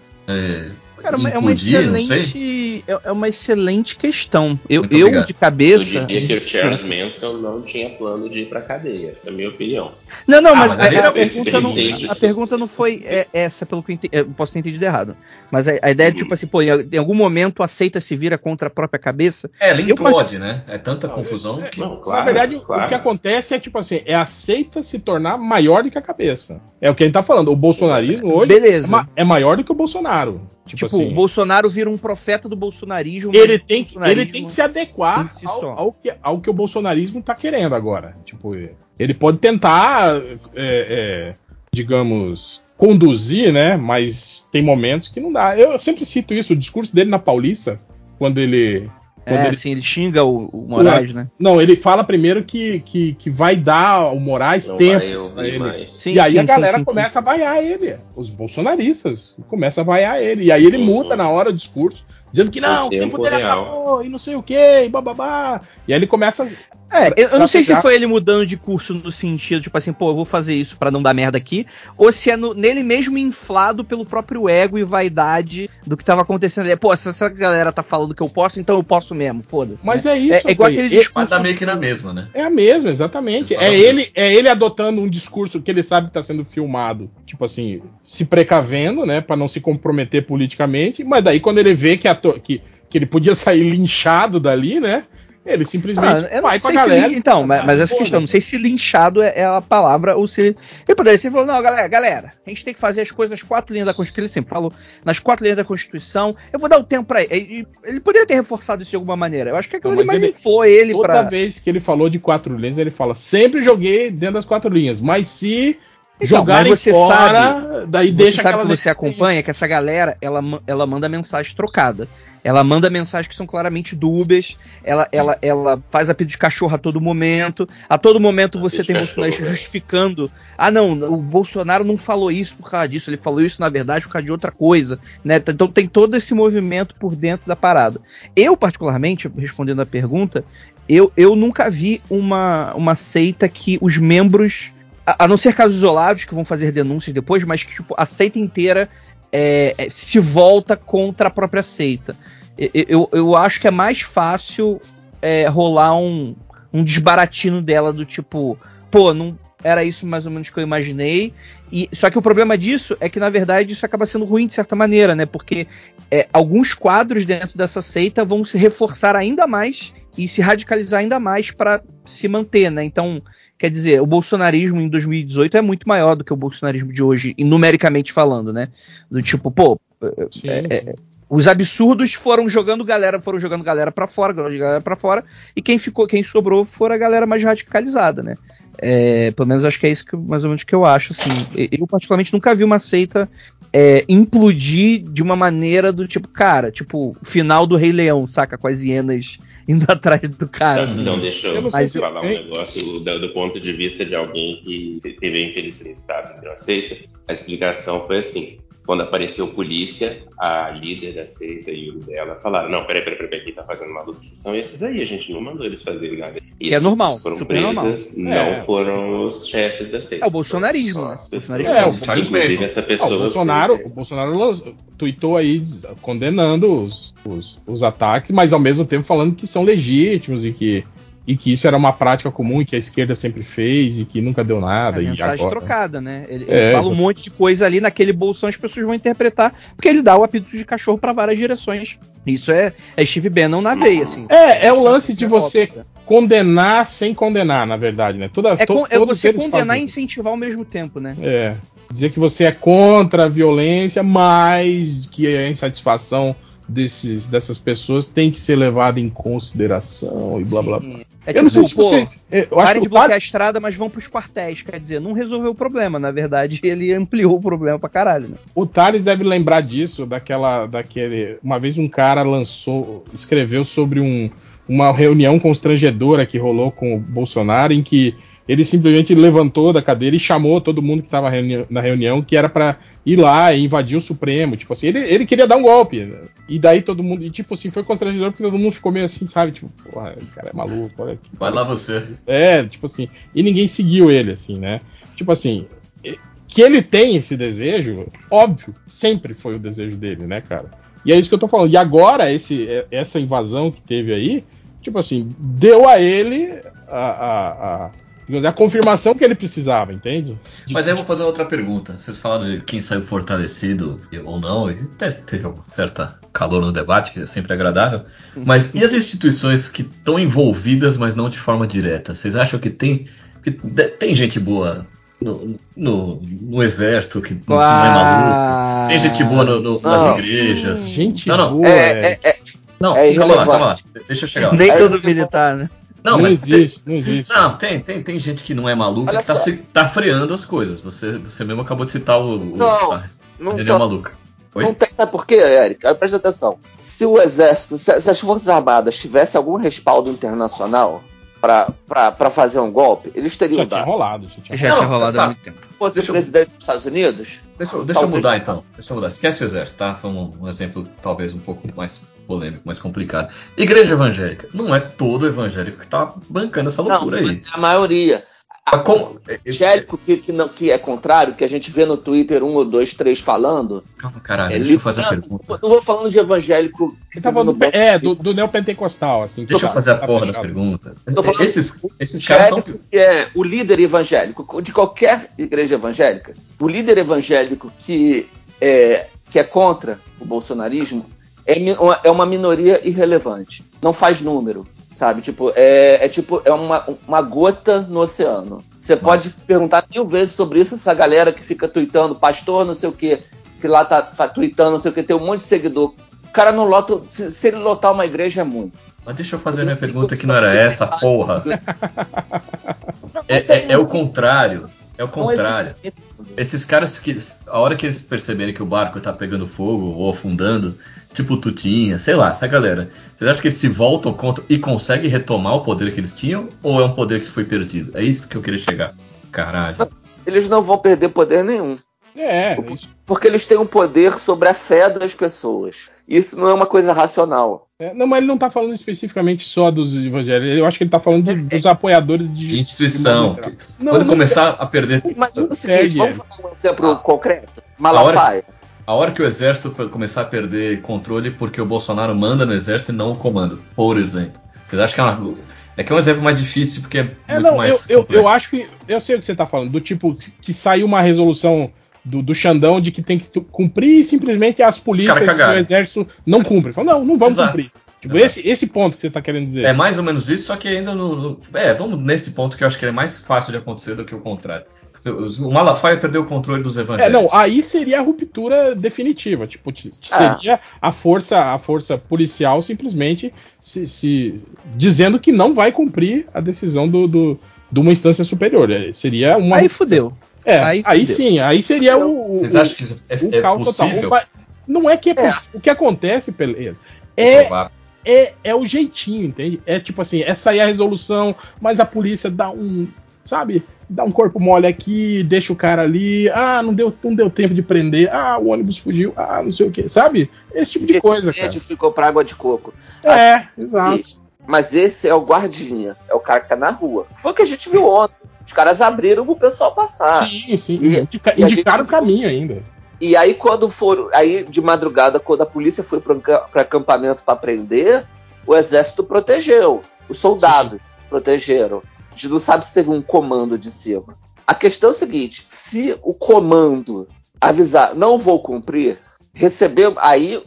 é, Cara, é uma não sei. excelente, é é uma excelente questão. Eu, Muito eu obrigado. de Eu cabeça. diria que o Charles Manson não tinha plano de ir pra cadeia. Essa é a minha opinião. Não, não, Ah, mas, mas a, a pergunta não, a pergunta não foi é, essa, pelo que eu entendi. Eu posso ter entendido errado. Mas a, a ideia é tipo assim, pô, em, algum momento a seita se vira contra a própria cabeça. É, ela Eu implode, né? É tanta confusão que. Não, claro, Na verdade, o- claro. o que acontece é tipo assim, é aceita se tornar maior do que a cabeça. É o que a gente tá falando. O bolsonarismo hoje Beleza. é, ma- é maior do que o Bolsonaro. Tipo, Tipo, assim, o Bolsonaro vira um profeta do bolsonarismo. ele tem, que- bolsonarismo- ele tem que se adequar si ao, ao que, ao que o bolsonarismo tá querendo agora. Tipo, ele pode tentar, é, é, digamos, conduzir, né? Mas tem momentos que não dá. Eu sempre cito isso, o discurso dele na Paulista, quando ele. Quando É, ele assim, ele xinga o, o Moraes, né? não, ele fala primeiro que, que, que vai dar ao Moraes Não tempo pra ele. Sim, e aí sim, a galera sim, sim. começa a vaiar ele. Os bolsonaristas começam a vaiar ele. E aí ele Uhum. muda na hora o discurso, dizendo que não, o tempo tempo dele real. acabou, e não sei o que, e bababá. E aí ele começa. É, eu, eu não sei se pegar- foi ele mudando de curso no sentido, tipo assim, pô, eu vou fazer isso pra não dar merda aqui, ou se é no- nele mesmo inflado pelo próprio ego e vaidade do que tava acontecendo ali. Pô, se essa galera tá falando que eu posso, então eu posso mesmo, foda-se. Mas né? é isso. é, é igual aquele discurso. Mas tá meio que na mesma, né? É a mesma, exatamente. É ele, é ele adotando um discurso que ele sabe que tá sendo filmado, tipo assim, se precavendo, né, Pra não se comprometer politicamente, mas daí quando ele vê que, a que, que ele podia sair linchado dali, né, ele simplesmente Ah, vai pra galera. lin- Então, mas, mas essa Foda-se. questão, não sei se linchado é, é a palavra ou se. Ele poderia ser falou, não, galera, galera, a gente tem que fazer as coisas nas quatro linhas da Constituição. Ele sempre falou, nas quatro linhas da Constituição. Eu vou dar o tempo pra ele. Ele, poderia ter reforçado isso de alguma maneira. Eu acho que aquilo Não, mais ele- inflou ele Toda pra. vez que ele falou de quatro linhas, ele fala: sempre joguei dentro das quatro linhas, mas se Então, jogarem você fora, daí Você deixa sabe aquela que você acompanha que essa galera, ela, ela manda mensagem trocada. Ela manda mensagens que são claramente dúbias. Ela, ela, ela faz apito de cachorro a todo momento. A todo momento você tem né? justificando. Ah, não, o Bolsonaro não falou isso por causa disso. Ele falou isso, na verdade, por causa de outra coisa. Né? Então tem todo esse movimento por dentro da parada. Eu, particularmente, respondendo a pergunta, eu, eu nunca vi uma, uma seita que os membros a, não ser casos isolados que vão fazer denúncias depois, mas que tipo, a seita inteira é, é, se volta contra a própria seita. Eu, eu, eu acho que é mais fácil é, rolar um, um desbaratino dela do tipo, pô, não era isso mais ou menos que eu imaginei. E, só que o problema disso é que, na verdade, isso acaba sendo ruim de certa maneira, né? Porque é, alguns quadros dentro dessa seita vão se reforçar ainda mais e se radicalizar ainda mais para se manter, né? Então, Quer dizer, o bolsonarismo em 2018 é muito maior do que o bolsonarismo de hoje, numericamente falando, né? Do tipo, pô, Sim, é, os absurdos foram jogando galera, foram jogando galera para fora, galera para fora, e quem ficou, quem sobrou foi a galera mais radicalizada, né? É, pelo menos acho que é isso que mais ou menos que eu acho, assim. Eu particularmente nunca vi uma seita é, implodir de uma maneira do tipo, cara, tipo, final do Rei Leão, saca? Com as hienas <laughs> indo atrás do cara. Então, assim. então, deixa Eu eu, não falar um negócio do, do ponto de vista de alguém que teve a infelicidade de uma seita. A explicação foi assim: quando apareceu polícia, a líder da seita e o dela falaram: Não, peraí, peraí, peraí, quem tá fazendo uma luta são esses aí, a gente não mandou eles fazerem nada. E é normal, foram super normal. presas, Não É. foram os chefes da seita. É o bolsonarismo, né? bolsonarismo É, o Inclusive, Manson. essa Ah, pessoa. o Bolsonaro, o Bolsonaro tweetou aí condenando os, os, os ataques, mas ao mesmo tempo falando que são legítimos e que, e que isso era uma prática comum e que a esquerda sempre fez e que nunca deu nada. É e mensagem agora... trocada, né? Ele, É, ele fala um monte de coisa ali naquele bolsão, as pessoas vão interpretar, porque ele dá o apito de cachorro pra várias direções. Isso é, é Steve Bannon na veia, assim. É, é o lance de É você óbvio. condenar sem condenar, na verdade, né? Toda, É, to- é você condenar fazem e incentivar ao mesmo tempo, né? É. Dizer que você é contra a violência, mas que a insatisfação desses, dessas pessoas tem que ser levada em consideração e blá blá blá. Sim. É eu não sei se pô, vocês. é, Eu acho de bloquear a estrada, mas vão pros quartéis. Quer dizer, não resolveu o problema. Na verdade, <laughs> ele ampliou o problema pra caralho, né? O Thales deve lembrar disso, daquela. daquele. Uma vez um cara lançou. escreveu sobre um, uma reunião constrangedora que rolou com o Bolsonaro, em que ele simplesmente levantou da cadeira e chamou todo mundo que estava na reunião, que era para ir lá e invadir o Supremo. Tipo assim, ele, ele queria dar um golpe. né? E daí todo mundo. E tipo assim, foi constrangedor porque todo mundo ficou meio assim, sabe? Tipo, porra, o cara é maluco, olha aqui. Vai lá você. É, tipo assim, e ninguém seguiu ele, assim, né? Tipo assim, que ele tem esse desejo, óbvio, sempre foi o desejo dele, né, cara? E é isso que eu tô falando. E agora, esse, essa invasão que teve aí, tipo assim, deu a ele a, a, a, a confirmação que ele precisava, entende? De- Mas aí eu vou fazer outra pergunta. Vocês falaram de quem saiu fortalecido ou não, e até teve um certo calor no debate, que é sempre agradável. Mas e as instituições que estão envolvidas, mas não de forma direta? Vocês acham que tem, que tem gente boa no, no, no exército que não, não é maluco? Tem gente boa no- no- nas Não. igrejas? Gente Não, não. boa. É, é, é, Não, É calma lá, calma lá. Deixa eu chegar lá. Nem todo militar, né? Não, Não, mas tem- existe, não existe. Não, tem, tem, tem gente que não é maluca Olha que tá, se- tá freando as coisas. Você, você mesmo acabou de citar o, o Não, a não, reunião tá- maluca. Oi? não tem. Sabe por quê, Eric? Presta atenção. Se o exército, se, se as forças armadas tivessem algum respaldo internacional para fazer um golpe, eles teriam Já tinha dado. rolado. Já tinha Já Não, tinha rolado tá. há muito tempo. Se fosse o Deixa eu- presidente dos Estados Unidos, Deixa, eu- deixa eu mudar então. Deixa eu mudar. Esquece o exército, tá? Vamos um exemplo talvez um pouco mais polêmico, mais complicado. Igreja evangélica. Não é todo evangélico que tá bancando essa não, loucura aí. mas é a maioria. Mas como- Evangélico que, que, não, que é contrário, que a gente vê no Twitter um ou dois, três falando. Calma, caralho, é deixa eu fazer a pergunta. Não vou falando de evangélico. Você tá falando do, é, do, do neopentecostal, assim. Deixa eu tá- fazer a tá porra da pergunta. Esses, esses caras estão. que é o líder evangélico de qualquer igreja evangélica, o líder evangélico que é, que é contra o bolsonarismo é, uma- é uma minoria irrelevante. Não faz número, sabe? Tipo, é, é tipo é uma, uma gota no oceano. Você pode se perguntar mil vezes sobre isso, essa galera que fica tweetando, pastor, não sei o que, que lá tá fa- tweetando, não sei o que, tem um monte de seguidor. O cara não lota. Se, se ele lotar uma igreja é muito. Mas deixa eu fazer minha pergunta que não era essa, porra. <laughs> É, é- é o contrário. É o contrário. Esses caras que. A hora que eles perceberem que o barco tá pegando fogo ou afundando, tipo Tutinha, sei lá, essa galera. Vocês acham que eles se voltam contra e conseguem retomar o poder que eles tinham? Ou é um poder que foi perdido? É isso que eu queria chegar. Caralho. Eles não vão perder poder nenhum. É, é. Porque eles têm um poder sobre a fé das pessoas. Isso não é uma coisa racional. É, não, mas ele não tá falando especificamente só dos evangélicos. Eu acho que ele tá falando do- dos apoiadores de. De instituição. de Que- Não, Quando não- começar a perder. Mas é o seguinte, vamos falar um exemplo Ah. concreto? Malafaia. A hora que o exército começar a perder controle porque o Bolsonaro manda no exército e não o comando, por exemplo. Vocês acham que é uma. É que é um exemplo mais difícil porque é, É, muito não, eu, mais. eu, complexo. eu acho que. Eu sei o que você tá falando. Do tipo, que saiu uma resolução do, do Xandão de que tem que cumprir e simplesmente as polícias caras e o cagarem. exército não cumprem. Falam, não, não vamos Exato. cumprir. Tipo, Exato. esse, esse ponto que você tá querendo dizer. É mais ou menos isso, só que ainda no, no- É, vamos nesse ponto que eu acho que é mais fácil de acontecer do que o contrário. O Malafaia perdeu o controle dos É, evangélicos. não, aí seria a ruptura definitiva. Tipo, Ah. seria a força, a força policial simplesmente se, se- dizendo que não vai cumprir a decisão do, do- de uma instância superior. É, Seria uma. Aí fudeu. É, aí aí, sim, aí seria o, o, Vocês acham que isso é, o é caos total. possível? Mas Não é que é, É. possível. O que acontece, beleza, É é, é, é o jeitinho, entende? É tipo assim, é sair a resolução, mas a polícia dá um, sabe? Dá um corpo mole aqui, deixa o cara ali, ah, não deu, não deu tempo de prender, ah, o ônibus fugiu, ah, não sei o que, sabe? Esse tipo de coisa, cara. gente ficou pra água de coco. É, exato. Mas esse é o guardinha, é o cara que tá na rua. Foi o que a gente viu ontem. Os caras abriram pro pessoal passar. Sim, sim. E- Indica- e a indicaram o caminho ainda. E aí, quando foram. Aí, de madrugada, quando a polícia foi para acampamento para prender, o exército protegeu. Os soldados protegeram. A gente não sabe se teve um comando de cima. A questão é o seguinte: se o comando avisar, não vou cumprir, receber. Aí,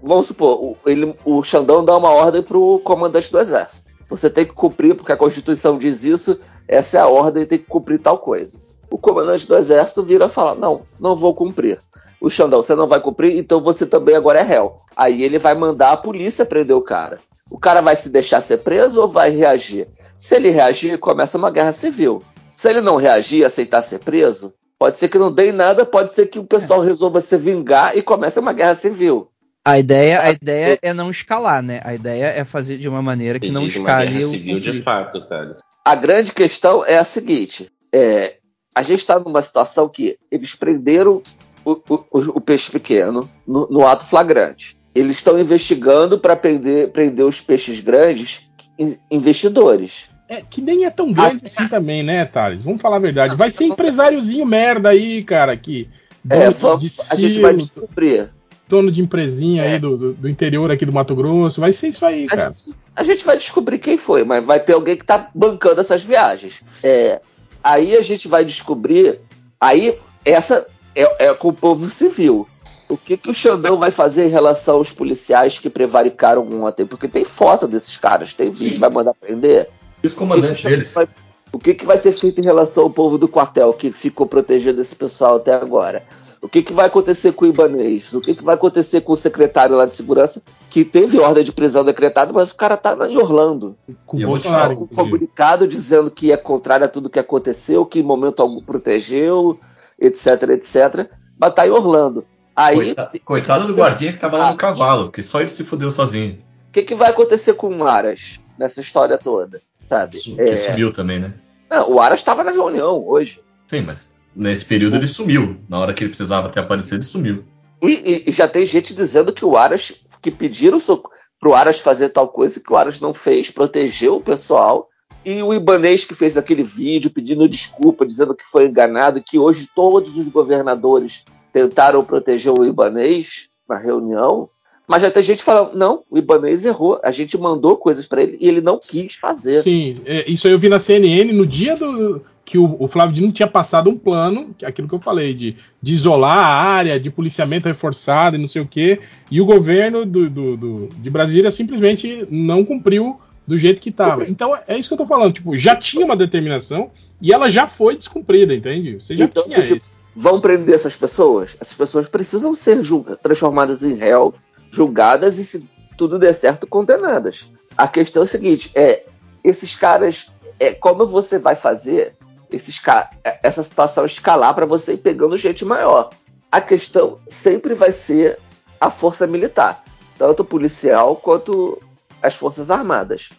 vamos supor, o, ele, o Xandão dá uma ordem pro comandante do exército. Você tem que cumprir, porque a Constituição diz isso, essa é a ordem, tem que cumprir tal coisa. O comandante do exército vira e fala: Não, não vou cumprir. O Xandão, você não vai cumprir, então você também agora é réu. Aí ele vai mandar a polícia prender o cara. O cara vai se deixar ser preso ou vai reagir? Se ele reagir, começa uma guerra civil. Se ele não reagir e aceitar ser preso, pode ser que não dê em nada, pode ser que o pessoal resolva se vingar e comece uma guerra civil. A ideia, a ideia é não escalar, né? A ideia é fazer de uma maneira que não Exige uma escale guerra o civil de fato, cara. A grande questão é a seguinte: é, a gente está numa situação que eles prenderam o, o- o- peixe pequeno no, no ato flagrante. Eles estão investigando para prender, prender os peixes grandes, in- investidores. É, que nem é tão grande assim também, né, Thales? Vamos falar a verdade. Vai ser empresáriozinho merda aí, cara, que É, vamos- a gente vai descobrir. Dono de empresinha É. aí do, do, do interior aqui do Mato Grosso. Vai ser isso aí, A cara. gente, a gente vai descobrir quem foi, mas vai ter alguém que tá bancando essas viagens. É, aí a gente vai descobrir. Aí essa é, é com o povo civil. O que, que o Xandão vai fazer em relação aos policiais que prevaricaram ontem? Porque tem foto desses caras, tem vídeo, vai mandar prender. E os comandantes O que que deles? vai- O que, que vai ser feito em relação ao povo do quartel que ficou protegendo esse pessoal até agora? O que, que vai acontecer com o Ibanês? O que, que vai acontecer com o secretário lá de segurança que teve ordem de prisão decretada, mas o cara tá em Orlando? Com o Bolsonaro, Um comunicado dizendo que é contrário a tudo que aconteceu, que em momento algum protegeu, etc, etc. Mas tá em Orlando. Aí, Coitado, coitado do guardinha que tava lá no cavalo, que só ele se fudeu sozinho. o que, que vai acontecer com o Aras nessa história toda? Sabe? Que É, sumiu também, né? não, o Aras estava na reunião hoje. Sim, mas nesse período ele sumiu. Na hora que ele precisava ter aparecido, ele sumiu. E, e- e já tem gente dizendo que o Aras, que pediram so- pro Aras fazer tal coisa que o Aras não fez, protegeu o pessoal. E o Ibanês que fez aquele vídeo pedindo desculpa, dizendo que foi enganado, que hoje todos os governadores tentaram proteger o Ibanês na reunião. Mas já tem gente falando, não, o Ibanês errou, a gente mandou coisas para ele e ele não quis fazer. Sim, é, isso aí eu vi na CNN no dia do que o, o Flávio Dino tinha passado um plano, é aquilo que eu falei, de, de isolar a área, de policiamento reforçado e não sei o quê, e o governo do, do- do- de Brasília simplesmente não cumpriu do jeito que estava. Então é isso que eu tô falando, tipo, já tinha uma determinação e ela já foi descumprida, entende? Você já Então, tinha se, tipo, vão prender essas pessoas? Essas pessoas precisam ser transformadas em réu, julgadas e, se tudo der certo, condenadas. A questão é a seguinte: é esses caras, é como você vai fazer esses ca- essa situação escalar para você ir pegando gente maior? A questão sempre vai ser a força militar, tanto policial quanto as forças armadas.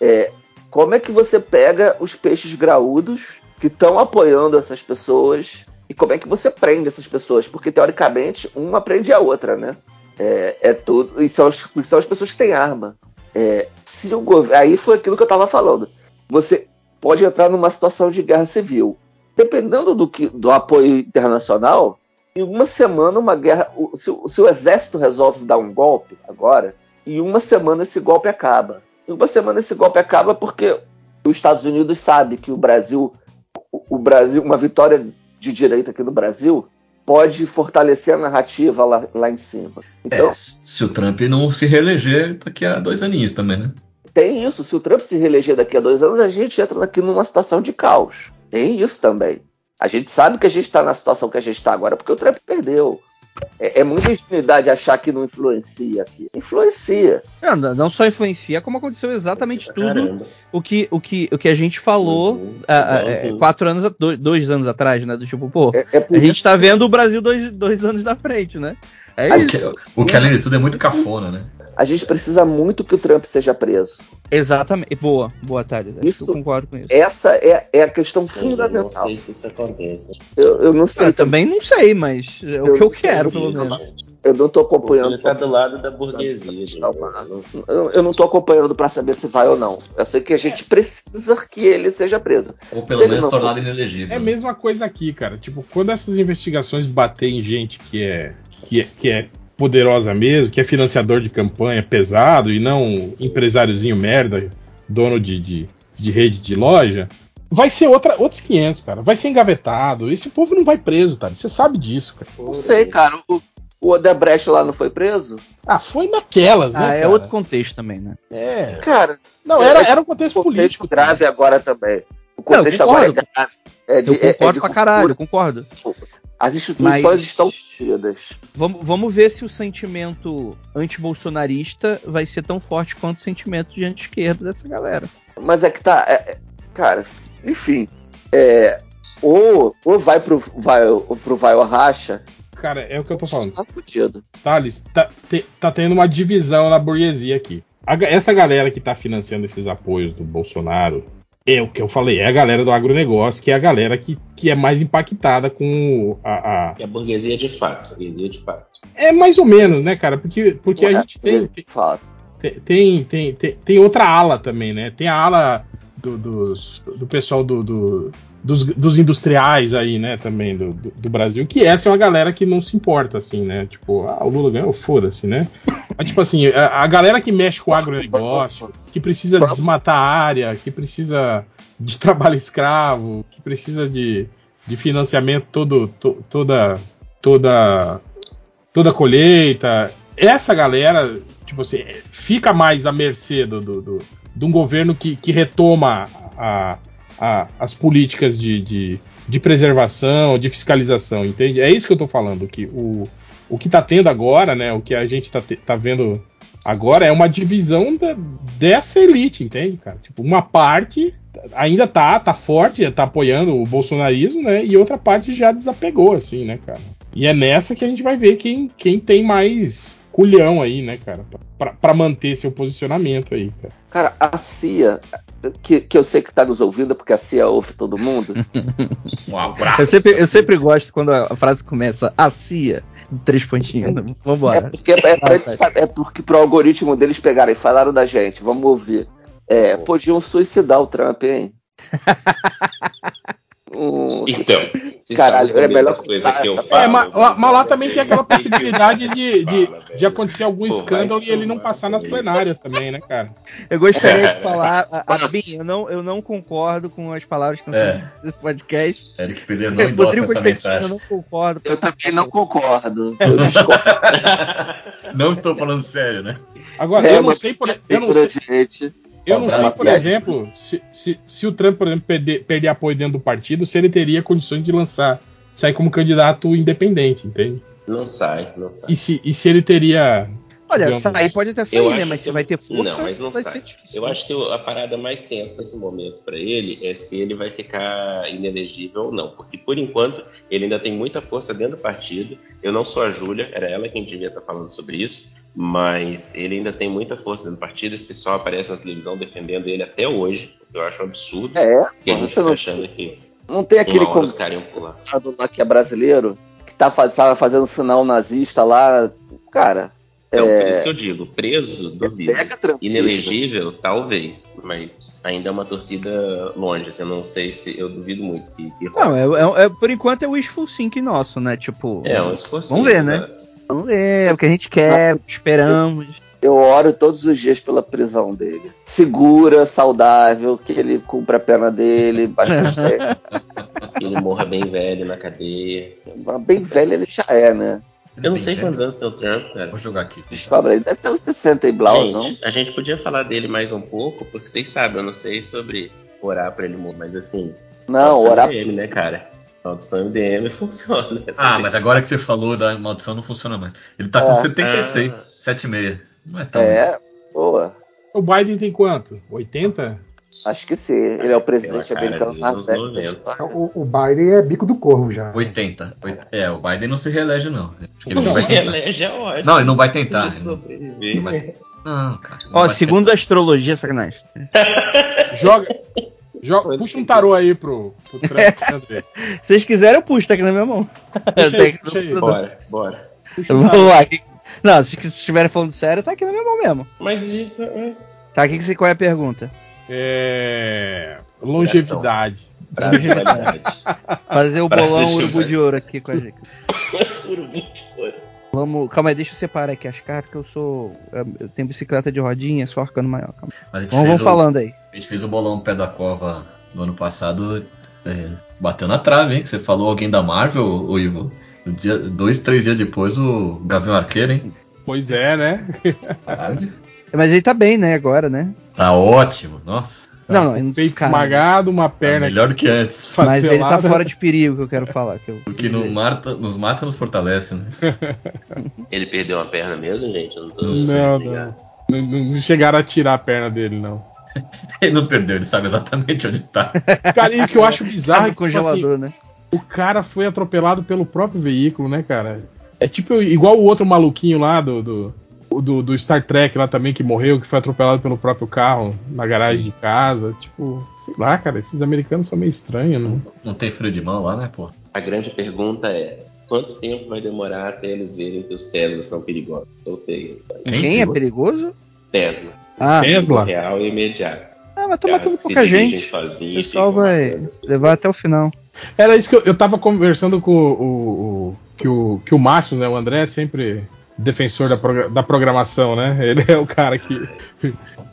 É, como é que você pega os peixes graúdos que estão apoiando essas pessoas e como é que você prende essas pessoas? Porque teoricamente uma prende a outra, né? É, é tudo. E são, as- são as pessoas que têm arma. É, se o gov- Aí foi aquilo que eu estava falando. Você pode entrar numa situação de guerra civil. Dependendo do, que, do apoio internacional, em uma semana uma guerra. Se, se o exército resolve dar um golpe agora, em uma semana esse golpe acaba. Em uma semana esse golpe acaba porque os Estados Unidos sabe que o Brasil, o, o Brasil, uma vitória de direita aqui no Brasil pode fortalecer a narrativa lá, lá em cima. Então É, se o Trump não se reeleger daqui a dois aninhos também, né? Tem isso. Se o Trump se reeleger daqui a dois anos, a gente entra aqui numa situação de caos. Tem isso também. A gente sabe que a gente está na situação que a gente está agora porque o Trump perdeu. É, é muita ingenuidade achar que não influencia aqui. Influencia. Não, não não só influencia, como aconteceu exatamente tudo o que, o, que, o que a gente falou Uhum, ah, ah, é, igualzinho. quatro anos, a- dois, dois anos atrás, né? Do tipo, pô, É, é a gente tá vendo o Brasil dois, dois anos da frente, né? É A isso. O que, o que além de tudo é muito cafona, né? A gente precisa muito que o Trump seja preso. Exatamente. Boa, boa tarde. Acho que Isso- eu concordo com isso. Essa é, é a questão Eu Não fundamental. sei se isso acontece. Eu, eu não sei Eu também não sei, mas é o que eu quero, pelo menos. Eu não tô Porque acompanhando. ele tá do lado da burguesia. gente. Eu, eu não tô acompanhando para saber se vai ou não. Eu sei que a gente precisa que ele seja preso. Ou pelo Se menos não tornado inelegível. É a mesma coisa aqui, cara. Tipo, quando essas investigações baterem em gente que é, que é, que é poderosa mesmo, que é financiador de campanha pesado e não empresáriozinho merda, dono de, de, de rede de loja, vai ser outra, outros 500, cara. Vai ser engavetado. Esse povo não vai preso, tá? Você sabe disso, cara. Não sei, cara. O, o Odebrecht lá não foi preso? Ah, foi naquelas, né? Ah, é cara? outro contexto também, né? É. Cara, Não, era, era um contexto contexto político. grave agora também. O Não, contexto agora é grave. É de, Eu é- é concordo de pra cultura. caralho, eu concordo. As instituições Mas- estão unidas. Vamos, vamos ver se o sentimento antibolsonarista vai ser tão forte quanto o sentimento de anti-esquerda dessa galera. Mas é que tá. é- é- cara, enfim. É, ou, ou vai pro vai, ou pro vai ou racha, Cara, é o que eu tô falando. tá fudido. Thales, tá, te- tá tendo uma divisão na burguesia aqui. A essa galera que tá financiando esses apoios do Bolsonaro é o que eu falei, é a galera do agronegócio, que é a galera que, que é mais impactada com a, a- É a burguesia de fato. Burguesia de fato. É mais ou menos, né, cara? Porque, porque a gente tem, tem, tem, tem, tem outra ala também, né? Tem a ala do, dos- do pessoal do, do, dos, dos industriais aí, né, também do, do, do Brasil, que essa é uma galera que não se importa, assim, né? Tipo, ah, o Lula ganhou, foda-se, né? Mas, tipo assim, a, a galera que mexe com o agronegócio, que precisa desmatar a área, que precisa de trabalho escravo, que precisa de, de financiamento todo, to, toda, toda, toda colheita, essa galera, tipo assim, fica mais à mercê do, do, do de um governo que, que retoma a, a, as políticas de, de, de, preservação, de fiscalização, entende? É isso que eu estou falando, que o, o que está tendo agora, né, o que a gente está tá vendo agora é uma divisão da, dessa elite, entende, cara? Tipo, uma parte ainda tá, tá forte, tá apoiando o bolsonarismo, né, e outra parte já desapegou, assim, né, cara? E é nessa que a gente vai ver quem, quem tem mais culhão aí, né, cara? para manter seu posicionamento aí, cara. Cara, a CIA, que, que eu sei que tá nos ouvindo, porque a CIA ouve todo mundo. <laughs> um abraço. Eu sempre, eu sempre gosto quando a frase começa, a CIA. Três pontinhos. Vambora. É porque, é, pra ah, saber, é porque pro algoritmo deles pegarem e falaram da gente, vamos ouvir. É, podiam suicidar o Trump, hein? <laughs> Um... Então, caralho, é melhor coisa que eu falo. É, mas, lá, mas lá também tem aquela possibilidade de, <laughs> de, de acontecer algum escândalo e ele não passar nas plenárias também, né, cara? Eu gostaria de falar, <laughs> Abin, eu não, eu não concordo com as palavras que estão sendo é. nesse podcast. Eric Pereira <laughs> não endossa essa mensagem. Eu não concordo. Eu também não concordo. não estou falando sério, né? Agora, é, eu não sei por, eu não sei, eu não sei, por exemplo, se, se, se, o Trump, por exemplo, perder, perder apoio dentro do partido, se ele teria condições de lançar, sair como candidato independente, entende? Não sai, não sai. E se, e se ele teria. Olha, digamos, sair pode até sair, né? Mas você vai ter força. Não, mas não sai. Eu acho que a parada mais tensa nesse momento para ele é se ele vai ficar inelegível ou não. Porque por enquanto ele ainda tem muita força dentro do partido. Eu não sou a Júlia, era ela quem devia estar falando sobre isso mas ele ainda tem muita força dentro do partido. Esse pessoal aparece na televisão defendendo ele até hoje, eu acho um absurdo. É, que a gente tá achando que. Não tem aquele convidado lá que é brasileiro, que tá faz, fazendo sinal nazista lá. Cara. Então, é... por isso que eu digo, preso, duvido. Inelegível, talvez, mas ainda é uma torcida longe. Assim, eu não sei se. Eu duvido muito que. que não, é, é, é, por enquanto é o wishful think nosso, né? Tipo. É, um esforço. Vamos ver, né? Vamos ver, é o que a gente quer, esperamos. Eu oro todos os dias pela prisão dele. Segura, saudável, que ele cumpra a pena dele, bastante <laughs> Que ele morra bem velho na cadeia. Bem velho ele já é, né? Eu não sei quantos anos tem o Trump, cara. Vou jogar aqui. Descobre, ele deve ter uns 60 e blau, não? A gente podia falar dele mais um pouco, porque vocês sabem, eu não sei sobre orar pra ele morrer, mas assim. Não, orar pra ele, né, cara? Maldição MDM <laughs> funciona. Ah, vez. mas agora que você falou da maldição não funciona mais. Ele tá é. com 76, ah. 76. Não é tão. É, boa. O Biden tem quanto? 80? Acho que sim. Ele é o presidente americano na o, o Biden é bico do corvo já. 80. É, o Biden não se reelege, não. Acho que ele não, vai reelege é ótimo. Não, ele não vai tentar. Não, vai... não, cara. Não Ó, segundo a astrologia, sacanagem. <laughs> Joga. Joga, puxa um tarô aí pro, pro André. <laughs> Se vocês quiserem, eu puxo, tá aqui na minha mão. Puxa aí, <laughs> puxa aí. Bora, bora. Um Vamos lá. Não, se vocês estiverem falando sério, tá aqui na minha mão mesmo. Mas a gente. Tá, é. tá aqui que qual é a pergunta? É. Longevidade. <laughs> Fazer o bolão urubu de ouro aqui com a gente. urubu de ouro. Vamos, calma aí, deixa eu separar aqui as cartas, que eu sou. Eu tenho bicicleta de rodinha, só arcano maior. Calma. Vamos, vamos o, falando aí. A gente fez o bolão pé da cova no ano passado, é, bateu na trave, hein? Você falou alguém da Marvel, o Ivo. Dia, dois, três dias depois, o Gavião Arqueiro, hein? Pois é, né? Mas ele tá bem, né, agora, né? Tá ótimo, nossa. Não, não, peito cara, esmagado, uma perna. Tá melhor do que antes. Mas ele tá fora de perigo, que eu quero falar. Que eu... Porque no mata, nos mata, nos fortalece, né? <laughs> ele perdeu uma perna mesmo, gente? não, tô não, não, não, não. chegaram a tirar a perna dele, não. <laughs> ele não perdeu, ele sabe exatamente onde tá. <laughs> Cara, e o que eu acho bizarro é que, congelador, tipo assim, né? O cara foi atropelado pelo próprio veículo, né, cara? É tipo igual o outro maluquinho lá do, do do, do, Star Trek lá também que morreu, que foi atropelado pelo próprio carro na garagem Sim. de casa. Tipo, sei lá, cara, esses americanos são meio estranhos, né? Não tem freio de mão lá, né, pô? A grande pergunta é: quanto tempo vai demorar até eles verem que os Teslas são perigosos? Quem, Quem é perigoso? Tesla. Ah, Tesla? Real e imediato. Ah, mas toma tudo pouca gente. O sozinhos, pessoal vai levar até o final. Era isso que eu, eu tava conversando com o, o- o- que o que o Márcio, né, o André sempre defensor da, da programação, né? <laughs> Ele é o cara que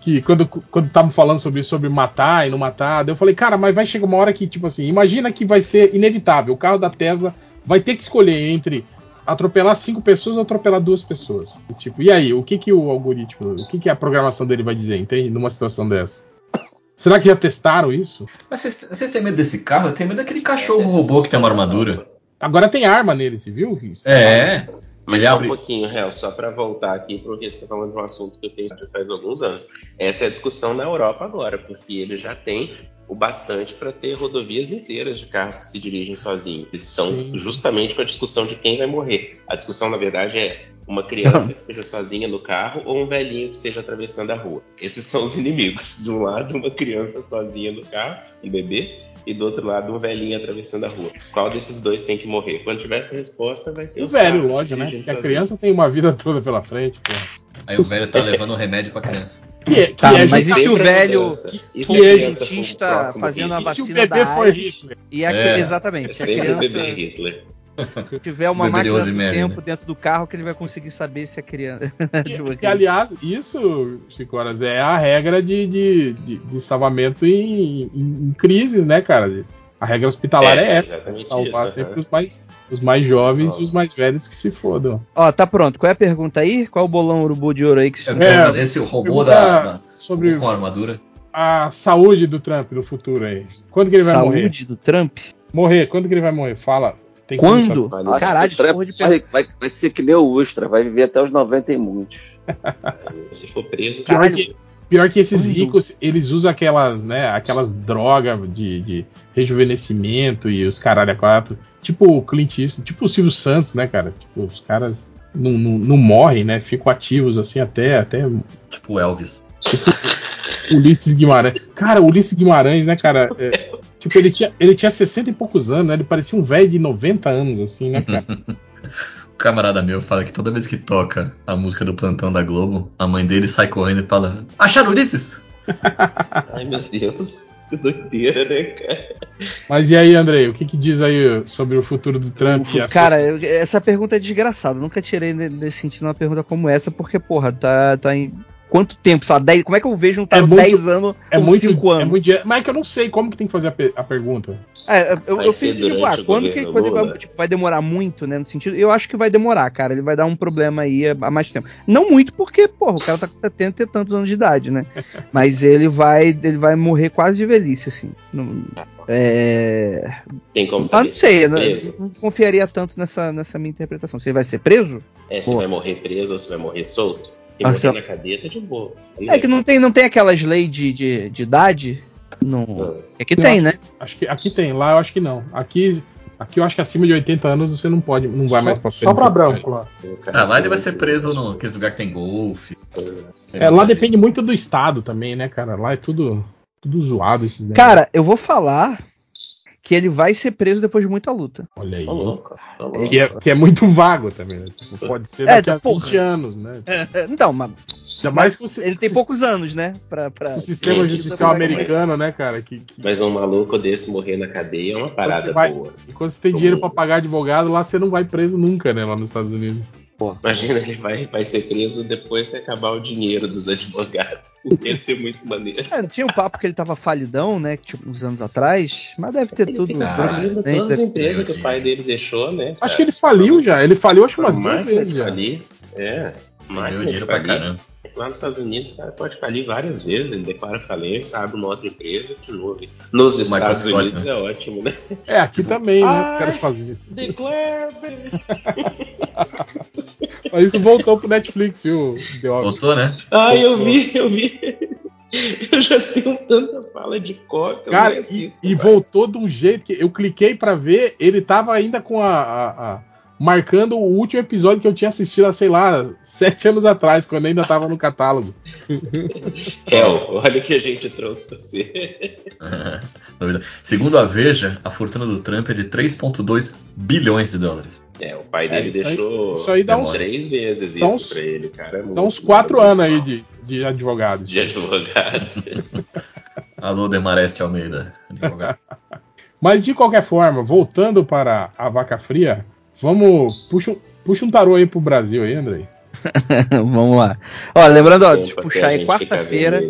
que quando quando estavam falando sobre sobre matar e não matar, eu falei, cara, mas vai chegar uma hora que tipo assim, imagina que vai ser inevitável, o carro da Tesla vai ter que escolher entre atropelar cinco pessoas ou atropelar duas pessoas. E, tipo, e aí, o que que o algoritmo, o que que a programação dele vai dizer, entende? Numa situação dessa. Será que já testaram isso? Mas vocês, vocês têm medo desse carro? Eu tenho medo daquele cachorro robô que tem uma armadura. Agora tem arma nele, você viu? Isso? É. Mas só um pouquinho, Real, só para voltar aqui, porque você está falando de um assunto que eu tenho já faz alguns anos. Essa é a discussão na Europa agora, porque ele já tem o bastante para ter rodovias inteiras de carros que se dirigem sozinhos. Eles estão Sim. justamente com a discussão de quem vai morrer. A discussão, na verdade, é uma criança que esteja sozinha no carro ou um velhinho que esteja atravessando a rua. Esses são os inimigos. De um lado, uma criança sozinha no carro, um bebê, e do outro lado, um velhinho atravessando a rua. Qual desses dois tem que morrer? Quando tiver essa resposta, vai ter O velho, lógico, né? Porque a criança tem uma vida toda pela frente, pô. Aí o velho tá levando um remédio pra criança. Que é, que Tá, é mas e se o velho. E criança o cientista próximo fazendo a Hitler? e se o vacina bebê da AIDS Hitler? e a, É. exatamente, É a sempre o bebê criança Hitler. tiver uma de máquina do Rosemary, tempo né? dentro do carro que ele vai conseguir saber se a criança <laughs> Que, que, aliás, isso, Chico Horas, é a regra de, de, de, de salvamento em, em, em crises, né, cara? A regra hospitalar é, É, essa. exatamente Salvar isso, sempre aham. os mais, os mais jovens Nossa. e os mais velhos que se fodam. Ó, tá pronto. Qual é a pergunta aí? Qual é o bolão urubu de ouro aí que você É, saber se o robô da, da Sobre com armadura. a saúde do Trump no futuro aí. Quando que ele vai morrer? Saúde do Trump? Morrer, quando que ele vai morrer? Fala. Tem Quando? Acho Caralho, que o porra de vai, vai, vai ser que nem o Ustra, vai viver até os 90 e muitos. <laughs> Se for preso, Pior Caralho. que, pior que esses Quando? ricos, eles usam aquelas, né, aquelas drogas de, de rejuvenescimento e os caralho a quatro. Tipo o Clint Eastwood, tipo o Silvio Santos, né, cara? Tipo, os caras não, não, não morrem, né? Ficam ativos assim até, até Tipo Elvis. <laughs> Ulisses Guimarães. Cara, o Ulisses Guimarães, né, cara? é, tipo, ele tinha, ele tinha 60 e poucos anos, né? Ele parecia um velho de 90 anos, assim, né, cara? <laughs> O camarada meu fala que toda vez que toca a música do plantão da Globo, a mãe dele sai correndo e fala: Acharam Ulisses? <laughs> ai meu Deus, que doideira, né, cara? Mas e aí, Andrei, o que, que diz aí sobre o futuro do Trump? e a Cara, eu- essa pergunta é desgraçada. Nunca tirei ne- nesse sentido uma pergunta como essa, porque, porra, tá, tá em. Quanto tempo? Só 10, como é que eu vejo um cara É muito- 10 anos é ou muito, 5 é anos? muito dinheiro. Mas é que eu não sei como que tem que fazer a, pe- a pergunta. É, eu, Vai eu fiz tipo, ah, quando que governo quando ele vai, Lula? tipo, vai demorar muito, né? No sentido, eu acho que vai demorar, cara. Ele vai dar um problema aí há mais tempo. Não muito, porque, porra, o cara tá com 70 e tantos anos de idade, né? <laughs> Mas ele vai, ele vai morrer quase de velhice, assim. Não, é... Tem como Ah, saber não sei, vai não, não confiaria tanto nessa, nessa minha interpretação. Se ele vai ser preso? É, se Boa. vai morrer preso ou se vai morrer solto? Se- na cadeia tá de boa. É que não tem, não tem aquelas leis de, de, de idade? Não. Não. É que tem, né? Acho que aqui tem, lá eu acho que não. Aqui, aqui eu acho que acima de 80 anos você não pode, não vai mais Só, pra só pra branco lá. Ah, lá ele vai ser preso no- naqueles lugares que tem golfe. É, lá depende muito do estado também, né, cara? Lá é tudo, tudo zoado esses negócios. Cara, eu vou falar que ele vai ser preso depois de muita luta. Olha aí. Tá louco. Tá louco. Que é, que é muito vago também, né? Tipo, pode ser É, daqui a porra. 20 anos, né? É, Então, mas Ainda mais que ele tem si- poucos anos, né? Pra, pra... o sistema judicial isso é americano, né, cara? Que, que- Mas um maluco desse morrer na cadeia é uma parada vai- boa. enquanto você tem dinheiro pra pagar advogado, lá você não vai preso nunca, né? Lá nos Estados Unidos. Imagina, ele vai, vai ser preso depois que acabar o dinheiro dos advogados. <laughs> Ia ser muito maneiro. É, tinha um papo que ele tava falidão, né? Tipo, uns anos atrás. Mas deve ter Ele tudo. Ah, todas as empresas que o pai dele deixou, né? Acho que ele faliu já. Ele faliu acho que umas duas vezes de já. falir. É. Ganhou Máquina de dinheiro pra falir. caramba. Lá nos Estados Unidos, o cara pode falir várias vezes. Ele declara falência, abre uma outra empresa e continua. Nos Estados Scott, Unidos né? é ótimo, né? É, aqui também, né? Os caras faziam. Declare. <laughs> Mas isso voltou pro Netflix, viu? The Office. Voltou, né? Ai, eu vi, eu vi. Eu já sei um tanta fala de coca. Cara, e, assisto e mais. voltou de um jeito que eu cliquei pra ver, ele tava ainda com a, a- a- marcando o último episódio que eu tinha assistido há, sei lá, sete anos atrás, quando ainda tava no catálogo. Hel, <laughs> olha o que a gente trouxe pra você. <laughs> Segundo a Veja, a fortuna do Trump é de 3,2 bilhões de dólares. É, o pai É, dele isso aí- deixou isso aí dá uns- três vezes dá isso uns- pra ele, cara. É Dá uns quatro anos aí de, de advogados. de advogado. <laughs> Alô, Demareste Almeida, advogado. Mas de qualquer forma, voltando para a vaca fria, vamos. Puxa, um- puxa um tarô aí pro Brasil aí, Andrei. <laughs> Vamos lá. Ó, lembrando, ó, de puxar aí quarta-feira.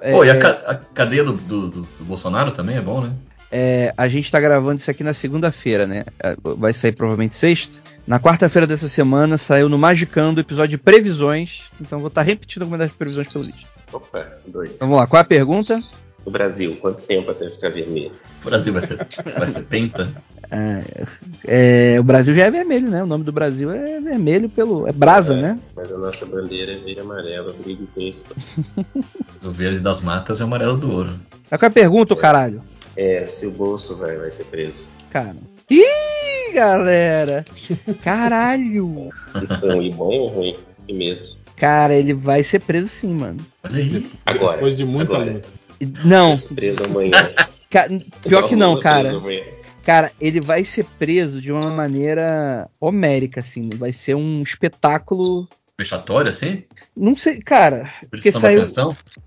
É, Pô, e a, ca- a cadeia do, do- do- do Bolsonaro também é bom, né? é, a gente tá gravando isso aqui na segunda-feira, né? É, Vai sair provavelmente sexta. Na quarta-feira dessa semana saiu no Magicando o episódio de previsões. Então vou estar repetindo algumas das previsões pelo vídeo. Opa, dois. Vamos lá, qual é a pergunta? No Brasil, quanto tempo até ficar vermelho? O Brasil vai ser, vai ser penta. <laughs> É, o Brasil já é vermelho, né? O nome do Brasil é vermelho pelo. É brasa, É, né? Mas a nossa bandeira é verde e amarela, briga e texto. <laughs> O verde das matas e o amarelo do ouro. Qual é a pergunta, caralho? É, se o bolso vai, vai ser preso. Cara. Ih, galera! Caralho! Isso foi um bom ou ruim? Que medo. Cara, ele vai ser preso sim, mano. Olha aí. Agora. Depois de muita agora. luta. Não, Preso amanhã. ca- pior que não, cara. preso amanhã. Cara, ele vai ser preso de uma maneira homérica, assim. Vai ser um espetáculo. Vexatório, assim? Não sei, cara. Porque saiu,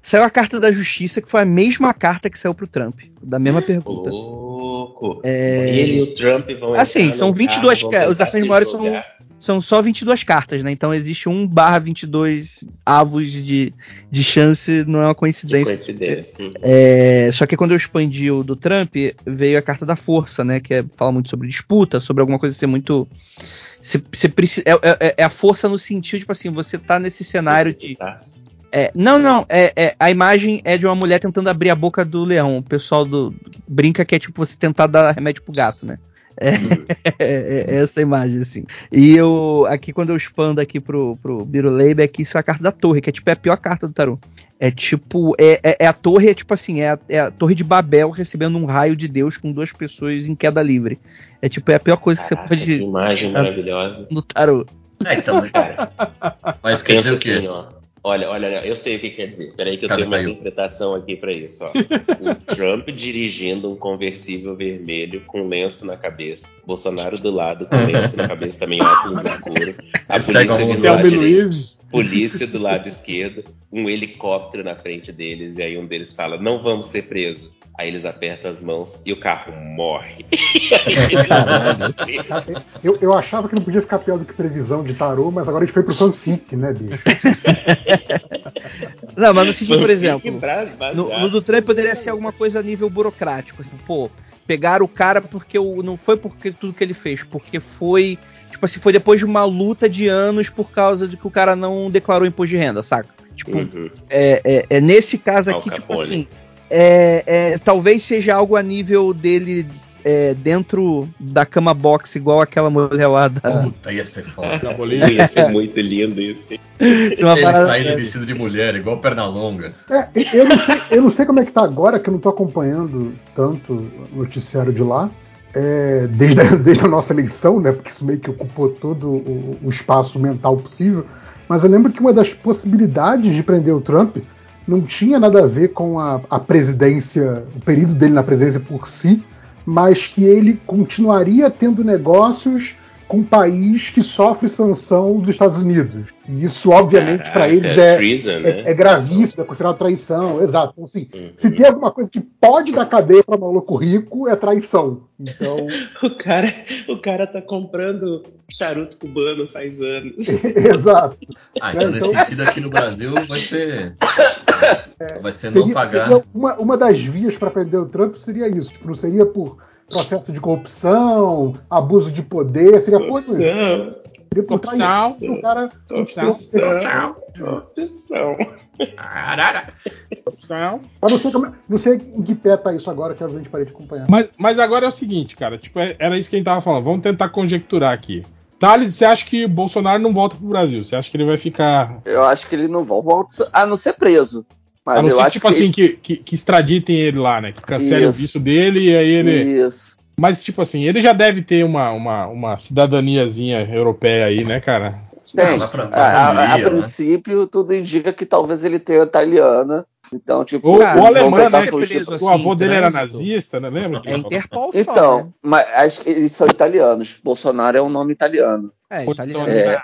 saiu a carta da justiça, que foi a mesma carta que saiu pro Trump. Da mesma pergunta. louco. É, Ele e o Trump vão Assim, são no 22 carro, ca- os se maiores são-. São só 22 cartas, né? Então existe 1 barra 22 avos de, de chance, não é uma coincidência. coincidência. É, só que quando eu expandi o do Trump, veio a carta da força, né? Que é, fala muito sobre disputa, sobre alguma coisa ser muito. Você, você precisa, é, é- é a força no sentido, tipo assim, você tá nesse cenário de. É, não, não, é, é- a imagem é de uma mulher tentando abrir a boca do leão. O pessoal do, brinca que é tipo você tentar dar remédio pro gato, né? É, é essa imagem, assim. E eu, aqui, quando eu expando aqui pro, pro Biruleibe, aqui isso é a carta da torre, que é tipo é a pior carta do tarô. É tipo, é, é- é a torre, é tipo assim, é a, é a torre de Babel recebendo um raio de Deus com duas pessoas em queda livre. É tipo, é a pior coisa Caraca, que que você pode imagem <laughs> maravilhosa. no tarô. É, então, mas, Cara, <laughs> mas quer dizer o quê? assim, ó. Olha, olha, olha, eu sei o que quer dizer. Peraí que eu Casa tenho uma caiu. interpretação aqui pra isso, ó. <laughs> O Trump dirigindo um conversível vermelho com lenço na cabeça. Bolsonaro do lado <laughs> com lenço na cabeça também, óculos escuro. A polícia vindo lá direito. Polícia do lado esquerdo, um helicóptero na frente deles, e aí um deles fala: Não vamos ser presos. Aí eles apertam as mãos e o carro morre. <laughs> Eu, eu achava que não podia ficar pior do que previsão de tarô, mas agora a gente foi pro fanfic, né, bicho? Não, mas no sentido, por exemplo, no, no do Trump poderia ser alguma coisa a nível burocrático. Tipo, pô, pegaram o cara porque o, não foi porque tudo que ele fez, porque foi. Tipo assim, foi depois de uma luta de anos por causa de que o cara não declarou imposto de renda, saca? Tipo, Uhum. é, é- é nesse caso Al aqui, tipo Capone. assim, é, é, talvez seja algo a nível dele é, dentro da cama box, igual aquela mulher lá da. Puta, ia ser foda. <laughs> Ia ser muito lindo isso. uma Ele parada- sai de vestido de mulher, igual perna longa. É, eu, não sei, eu não sei como é que tá agora, que eu não tô acompanhando tanto o noticiário de lá. é, desde, a, <laughs> desde a nossa eleição, né? Porque isso meio que ocupou todo o, o espaço mental possível. Mas eu lembro que uma das possibilidades de prender o Trump não tinha nada a ver com a, a presidência, o período dele na presidência por si, mas que ele continuaria tendo negócios com um país que sofre sanção dos Estados Unidos. E isso, obviamente, para Caraca, eles é, treason, né? é, é gravíssimo, é considerado traição, exato. Então, assim, Uhum. se tem alguma coisa que pode dar cadeia para maluco rico, é traição. Então, <laughs> O cara, o cara tá comprando charuto cubano faz anos. <laughs> exato. Ah, então, É, então- nesse sentido aqui no Brasil vai ser. Vai ser não Seria, pagar. seria uma, uma das vias para prender o Trump seria isso. Tipo, não seria por processo de corrupção, abuso de poder, seria por, isso. Corrupção, traição. Corrupção. O cara corrupção, corrupção. Arara. Mas não sei, como, é- não sei em que pé tá isso agora, que a gente parei de acompanhar. Mas, mas agora é o seguinte, cara. Tipo, é- era isso que a gente tava falando. Vamos tentar conjecturar aqui. Thales, você acha que Bolsonaro não volta pro Brasil? Você acha que ele vai ficar. Eu acho que ele não volta, a não ser preso. Mas a não eu ser acho tipo que assim, que, que, que extraditem ele lá, né? Que cancelem o visto dele e aí ele. Isso. Mas, tipo assim, ele já deve ter uma, uma, uma cidadaniazinha europeia aí, né, cara? Tem. dá pra- a, a- a maioria, né? princípio, tudo indica que talvez ele tenha italiana. Então, tipo, O, Cara, o alemão, né? fugir. preso O assim, avô dele era nazista, né? Lembra? É? Interpol só, Então, né? mas acho que eles são italianos. Bolsonaro é um nome italiano. É, italiano. É.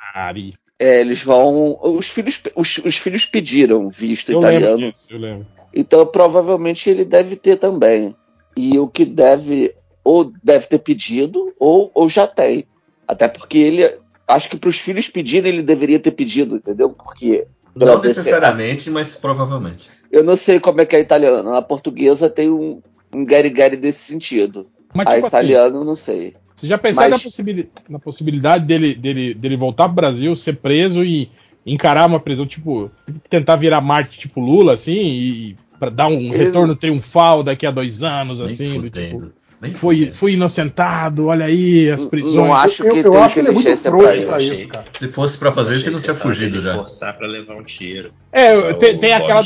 É, eles vão. Os filhos, os, os filhos pediram visto Eu italiano. lembro disso, eu lembro. Então, provavelmente ele deve ter também. E o que deve, ou deve ter pedido, ou, ou já tem. Até porque ele, acho que para os filhos pedirem, ele deveria ter pedido, entendeu? Porque. Não DC necessariamente, mas provavelmente. Eu não sei como é que é italiano. Na portuguesa tem um, um gari-gari desse sentido. Mas, A tipo assim, italiano, não sei. Você já pensaram Mas- na, possibili- na possibilidade dele, dele, dele voltar pro Brasil, ser preso e encarar uma prisão, tipo, tentar virar Marte tipo Lula, assim, e pra dar um Ele- retorno triunfal daqui a dois anos, Nem assim, do tipo, Nem fudendo. fui inocentado, olha aí, as prisões. Não acho eu que eu tem acho que ele é muito inteligência isso. Se fosse pra fazer isso, ele não tinha fugido já. forçar pra levar um tiro. É, tem, O tem Bob aquela.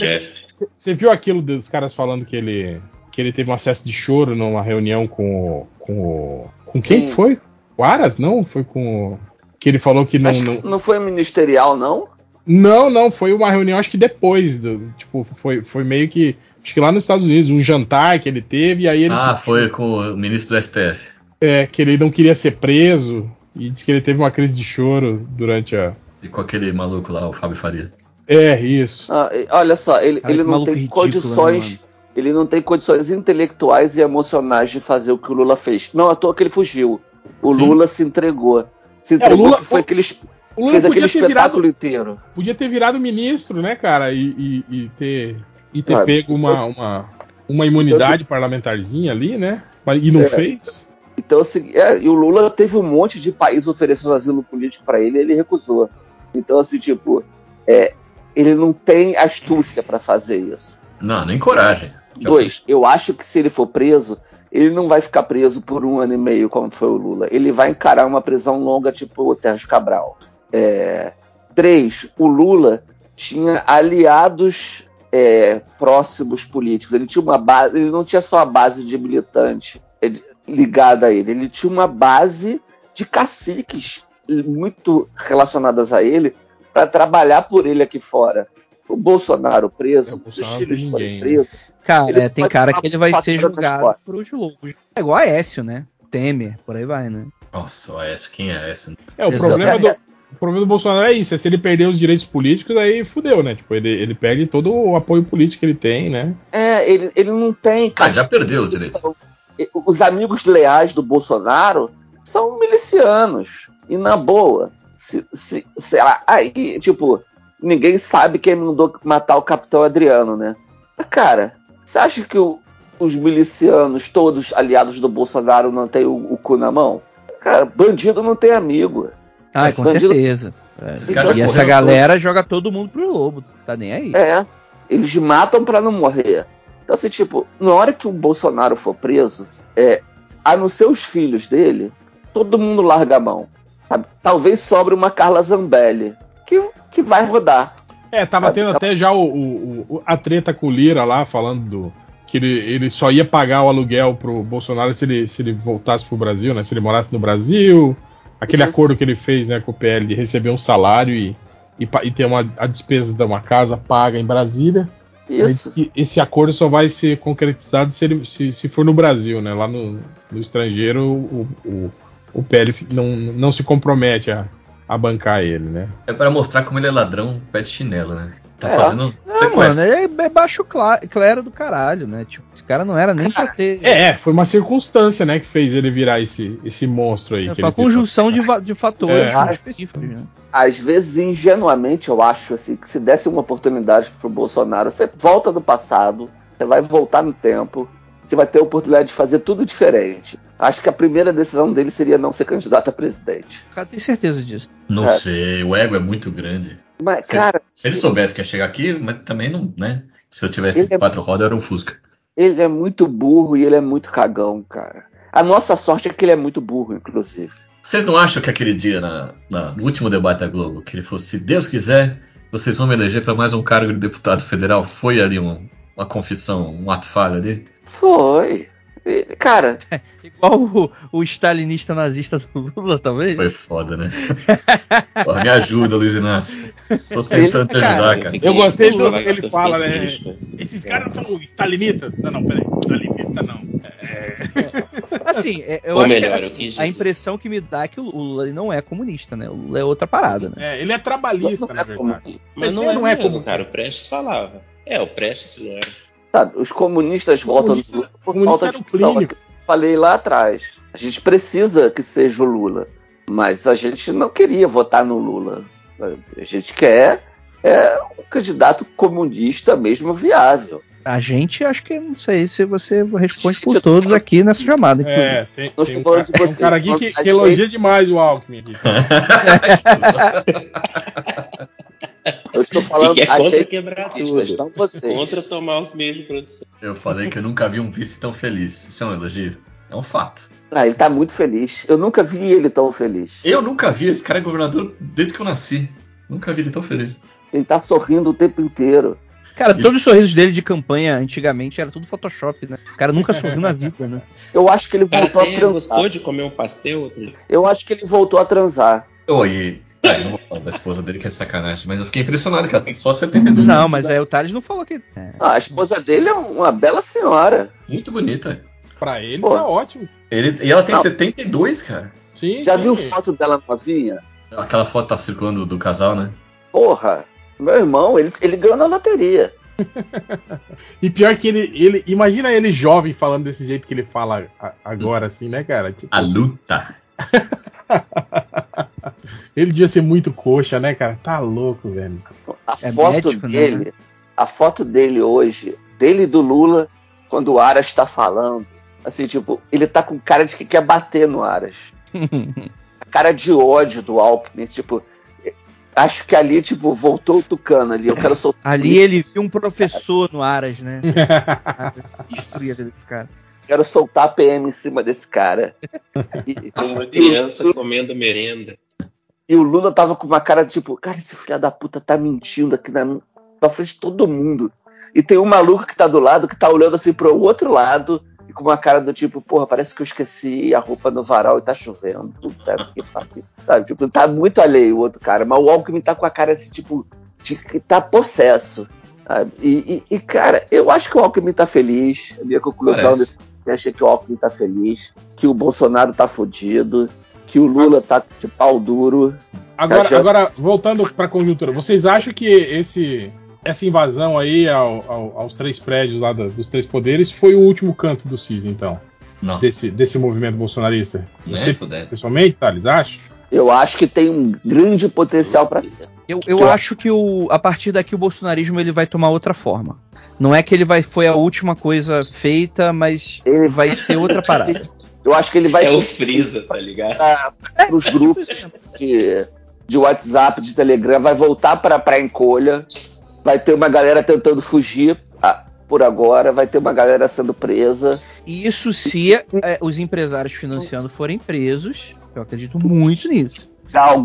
Você viu aquilo dos caras falando que ele que ele teve um acesso de choro numa reunião com com o. Com quem Sim. foi? O Aras? Não? Foi com o. Que ele falou que não. Acho não... que não foi ministerial, não? Não, não, foi uma reunião, acho que depois. Do, tipo, foi, foi meio que. Acho que lá nos Estados Unidos, um jantar que ele teve, e aí ele. Ah, foi com o ministro do STF. É, que ele não queria ser preso. E disse que ele teve uma crise de choro durante a. E com aquele maluco lá, o Fábio Faria. É, isso. Ah, olha só, ele, Cara, ele não tem ridículo, né, condições. mano? Ele não tem condições intelectuais e emocionais de fazer o que o Lula fez. Não à toa que ele fugiu. O Sim. Lula se entregou. Se É, o entregou Lula- que foi o- aquele, O Lula fez aquele podia ter, virado, espetáculo inteiro. podia ter virado ministro, né, cara? E, e- e ter, e ter Ah, pego uma, então- uma, uma imunidade parlamentarzinha ali, né? E não É. fez. Então, assim, é, e o Lula teve um monte de país oferecendo asilo político para ele e ele recusou. Então, assim, tipo, é, ele não tem astúcia para fazer isso. Não, nem coragem. Dois, eu acho que se ele for preso, ele não vai ficar preso por um ano e meio, como foi o Lula. Ele vai encarar uma prisão longa, tipo o Sérgio Cabral. É, três, o Lula tinha aliados é, próximos políticos. Ele tinha uma base, ele não tinha só a base de militante é, ligada a ele, ele tinha uma base de caciques muito relacionadas a ele para trabalhar por ele aqui fora. O Bolsonaro É, preso, o se os filhos ninguém, né? presos, Cara, Ele é, tem cara que ele vai ser julgado pros loucos. É igual a Écio, né? Temer, por aí vai, né? Nossa, o Aécio, quem é Aécio? É, o Exato. problema, do, É, o problema do Bolsonaro é isso, é se ele perder os direitos políticos, aí fudeu, né? Tipo, ele, ele perde todo o apoio político que ele tem, né? É, ele, ele não tem. Ah, já perdeu os direitos. Os amigos leais do Bolsonaro são milicianos. E na boa, se, se, sei lá, aí, tipo, ninguém sabe quem mandou matar o capitão Adriano, né? Mas, cara, você acha que o- os milicianos, todos aliados do Bolsonaro, não têm o, o cu na mão? Cara, bandido não tem amigo. Ah, Esse com bandido- certeza. É. Caras E essa galera joga todo mundo pro lobo, tá nem aí. É, eles matam pra não morrer. Então, assim, tipo, na hora que o Bolsonaro for preso, é, a não ser os filhos dele, todo mundo larga a mão. sabe? Talvez sobre uma Carla Zambelli, que, que vai rodar. É, tava tendo tá- até já o, o- o- a treta com o Lira lá, falando do. Que ele, ele só ia pagar o aluguel pro Bolsonaro se ele, se ele voltasse pro Brasil, né? Se ele morasse no Brasil. Aquele Isso. acordo que ele fez né, com o PL de receber um salário e, e, e ter uma, a despesa de uma casa paga em Brasília. Isso. Esse acordo só vai ser concretizado se, ele, se, se for no Brasil, né? Lá no, no estrangeiro, o, o, o PL não, não se compromete a, a bancar ele, né? É pra mostrar como ele é ladrão, pé de chinelo, né? Tá É. fazendo Não, sequestro. mano, ele é baixo clero do caralho, né? Tipo, esse cara não era nem pra ter. É, foi uma circunstância, né, que fez ele virar esse, esse monstro aí. É, que foi uma conjunção de, de fatores É. muito específicos. Né? Às vezes, ingenuamente, eu acho assim, que se desse uma oportunidade pro Bolsonaro, você volta do passado, você vai voltar no tempo, você vai ter a oportunidade de fazer tudo diferente. Acho que a primeira decisão dele seria não ser candidato a presidente. O cara tem certeza disso. Não É. sei, o ego é muito grande. Mas, Sim. cara, Se ele soubesse que ia chegar aqui, mas também não, né? Se eu tivesse é- quatro rodas, eu era um Fusca. Ele é muito burro e ele é muito cagão, cara. A nossa sorte é que ele é muito burro, inclusive. Vocês não acham que aquele dia, na, na- no último debate da Globo, que ele falou: se Deus quiser, vocês vão me eleger para mais um cargo de deputado federal? Foi ali um- uma confissão, um ato falho ali? Foi. Ele- cara, <laughs> Igual o, o stalinista nazista do Lula, talvez. Foi foda, né? <laughs> Pô, me ajuda, Luiz Inácio. Tô tentando te ajudar, cara. Eu gostei do que ele fala, né? políticos. Esses caras são stalinitas? Não, não, peraí. Stalinista não. É... <laughs> Assim, é- eu Ou acho melhor, que eu assim, quis a impressão que me dá é que o Lula não é comunista, né? O Lula é outra parada, né? É, ele é trabalhista, Não na é verdade. Mas não é, não é mesmo, como- cara. O Prestes falava. É, o Prestes não era. Sabe, os comunistas votam Comunista- no Lula por comunista falta era de o. Plínio. É o que eu falei lá atrás. A gente precisa que seja o Lula. Mas a gente não queria votar no Lula. A gente quer é um candidato comunista mesmo viável. A gente, acho que não sei se você responde Gente, por todos falando- aqui nessa chamada, inclusive. É, tem, tem um, cara, de tem um você, cara aqui que, que gente- elogia demais o Alckmin aqui. <laughs> <laughs> Eu estou <laughs> falando que é a contra quebrar tudo. vocês. Contra tomar os meios de produção. Eu falei que eu nunca vi um vice tão feliz. Isso é um elogio? É um fato. Ah, ele tá muito feliz. Eu nunca vi ele tão feliz. Eu nunca vi esse cara é governador desde que eu nasci. Nunca vi ele tão feliz. Ele tá sorrindo o tempo inteiro. Cara, todos os sorrisos dele de campanha antigamente era tudo Photoshop, né? O cara nunca sorriu na vida, né? <laughs> Eu acho que ele voltou a transar. gostou de comer um pastel outro dia. Eu acho que ele voltou a transar. Oi. Ah, eu não vou falar da esposa dele que é sacanagem, mas eu fiquei impressionado que ela tem só 72 Não, anos. mas aí o Thales não falou que. É. Ah, a esposa dele é uma bela senhora. Muito bonita. Pra ele Pô. tá ótimo. Ele, e ela tem Não. 72, cara. Sim, Já sim. viu foto dela novinha? Aquela foto tá circulando do casal, né? Porra, meu irmão, ele, ele ganhou na loteria. <laughs> E pior que ele, ele. Imagina ele jovem falando desse jeito que ele fala agora, assim, né, cara? Tipo, A luta. <laughs> ele devia ser muito coxa, né, cara? Tá louco, velho. A É foto médico, né? dele, a foto dele hoje, dele e do Lula, quando o Aras tá falando, assim, tipo, ele tá com cara de que quer bater no Aras. A <laughs> cara de ódio do Alckmin, tipo, acho que ali, tipo, voltou o Tucano ali, eu quero soltar. Ali ele viu um professor no Aras, né? Destruir a vida desse cara. Quero soltar a PM em cima desse cara. E, Uma criança comendo merenda. E o Lula tava com uma cara tipo, cara, esse filho da puta tá mentindo aqui na, na frente de todo mundo. E tem um maluco que tá do lado que tá olhando assim pro outro lado e com uma cara do tipo, porra, parece que eu esqueci a roupa no varal e tá chovendo. Puta que pariu. Sabe, tipo, tá muito alheio o outro cara, mas o Alckmin tá com a cara assim, tipo, de que tá possesso. E, e- e, cara, eu acho que o Alckmin tá feliz. A minha conclusão Parece. desse podcast é que o Alckmin tá feliz, que o Bolsonaro tá fudido, que o Lula tá de pau duro. Agora, Já- agora voltando pra conjuntura, vocês acham que esse, essa invasão aí ao- ao- aos três prédios lá da- dos três poderes foi o último canto do CIS, então? Não. Desse, desse movimento bolsonarista? Nem Você, puder. pessoalmente, Thales, acha? Eu acho que tem um grande potencial para ser. Eu, eu Que eu- acho que o, a partir daqui o bolsonarismo ele vai tomar outra forma. Não é que ele vai foi a última coisa feita, mas Ele vai ser outra <laughs> parada. Eu acho que ele vai É o Freeza, tá ligado? para os grupos de, de WhatsApp, de Telegram, vai voltar para a encolha. Vai ter uma galera tentando fugir ah, por agora, vai ter uma galera sendo presa. E isso se é, os empresários financiando forem presos. Eu acredito muito nisso.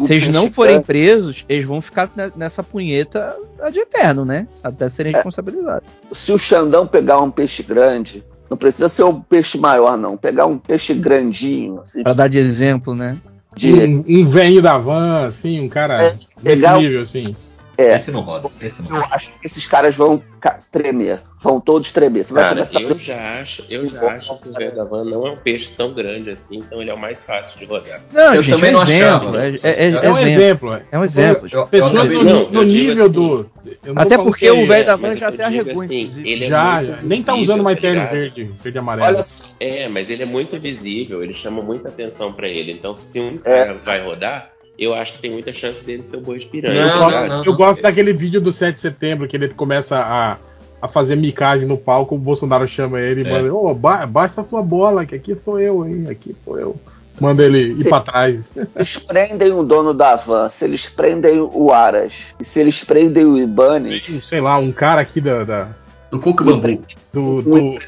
Se eles não forem presos, eles vão ficar ne- nessa punheta de eterno, né? Até serem responsabilizados. Se o Xandão pegar um peixe grande, não precisa ser um peixe maior, não. Pegar um peixe grandinho, assim, Pra dar de exemplo, né? de, Um, um velho da van, assim, um cara É, desse nível, assim. É. Esse não roda. Esse não eu acho que esses caras vão tremer. Vão todos tremer. Você vai Cara, eu já acho, eu já acho que o Zé da Van não é um peixe tão grande assim, então ele é o mais fácil de rodar. Não, Eu gente, também é um não exemplo. achava. É, é- é- É um exemplo. é. É um exemplo. Eu- eu Pessoas no, não, no nível assim, do. Até porque que- o velho da van já até arregou, assim, ele é Já, já. Nem tá usando mais tá terno ligado? verde, verde e amarelo. Olha só, É, mas ele é muito visível, ele chama muita atenção pra ele. Então, se um É. cara vai rodar, eu acho que tem muita chance dele ser o boi de piranha. Não, eu, ligado? não, eu gosto daquele vídeo do 7 de setembro que ele começa a, a fazer micagem no palco, o Bolsonaro chama ele e É. manda, ô, ba baixa a tua bola, que aqui sou eu, hein? Aqui sou eu. Manda ele ir pra trás. <laughs> eles prendem o dono da van, se eles prendem o Aras, e se eles prendem o Ibanez, Sei lá, um cara aqui da, da- Do Coco Bambu. Um do, do,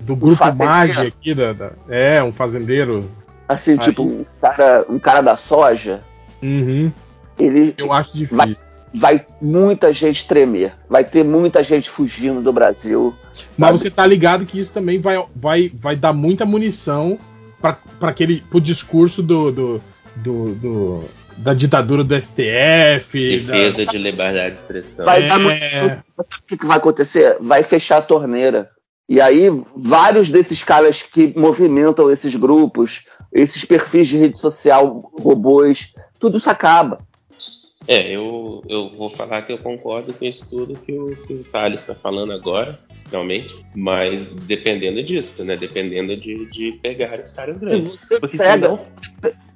do grupo fazendeiro. Mage aqui, da, da- é, um fazendeiro. assim, Aí. tipo, um cara, um cara da soja, Uhum, ele eu acho difícil. Vai- vai muita gente tremer. Vai ter muita gente fugindo do Brasil. Mas sabe? você tá ligado que isso também vai, vai, vai dar muita munição para aquele pro discurso do, do, do- do- da ditadura do STF. da- Defesa de liberdade de expressão. Vai É. dar muita chance. Sabe o que, que vai acontecer? Vai fechar a torneira. E aí, vários desses caras que movimentam esses grupos, esses perfis de rede social, robôs, tudo isso acaba. É, eu, eu vou falar que eu concordo com isso tudo que o, que o Thales está falando agora, realmente, mas dependendo disso, né? Dependendo de, de pegar os caras grandes. você Porque pega- se, não,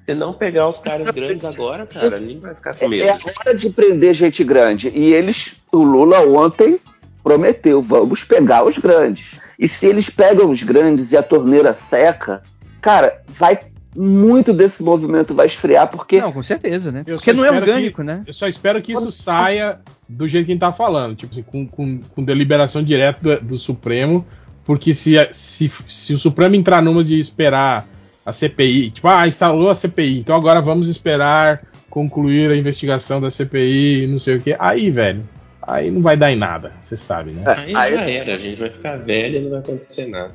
se não pegar os caras grandes agora, cara, ninguém vai ficar com medo. É hora de prender gente grande. E eles, o Lula ontem prometeu, vamos pegar os grandes. E se eles pegam os grandes e a torneira seca, cara, vai muito desse movimento vai esfriar porque Não, com certeza, né? Eu Porque não é espero orgânico, né? Eu só espero que isso saia do jeito que a gente tá falando, tipo assim, com, com, com deliberação direta do, do Supremo, porque se, se, se o Supremo entrar numa de esperar a CPI, tipo, ah, instalou a CPI, então agora vamos esperar concluir a investigação da CPI, não sei o que, aí, velho, aí não vai dar em nada, você sabe, né? Aí, Aí- já era, a gente vai ficar velho e não vai acontecer nada.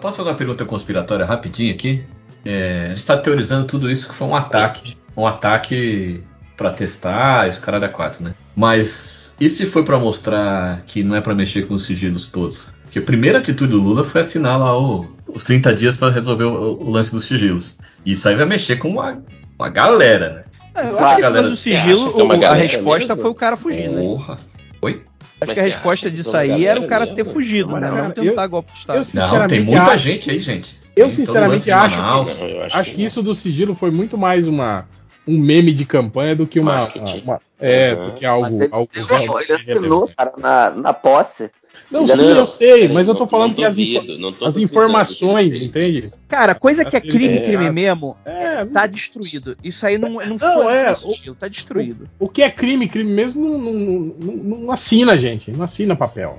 Posso fazer uma pergunta conspiratória rapidinho aqui? É, a gente está teorizando tudo isso que foi um ataque. Um ataque para testar os caras da 4, né? Mas e se foi para mostrar que não é para mexer com os sigilos todos? Porque a primeira atitude do Lula foi assinar lá o- os 30 dias para resolver o, o lance dos sigilos. E isso aí vai mexer com uma, uma galera, né? É, eu acho que galera, o sigilo, é uma o- a resposta mesmo? foi o cara fugindo, né? Porra. Oi? Acho Mas que a resposta acha que disso uma aí era o cara ter mesmo? fugido, Não, né? Não tentar eu- golpe de eu Estado. Não, tem muita acho- gente aí, gente. Eu Tem sinceramente acho que- eu Acho que isso do sigilo foi muito mais uma um meme de campanha do que uma, Marketing. uma- é, Uhum. do que algo, Mas ele, algo ele- assinou, cara, na, na posse. Não, Ele sim, assinou. eu sei, Não, mas eu tô não- falando não que as, duvido, não tô as informações, que entende? Cara, coisa que é crime, É. crime mesmo, É, tá destruído. Isso aí não, não, Não, foi é, tá destruído. o que é crime, crime mesmo, não, não, não- não assina, gente. Não assina papel.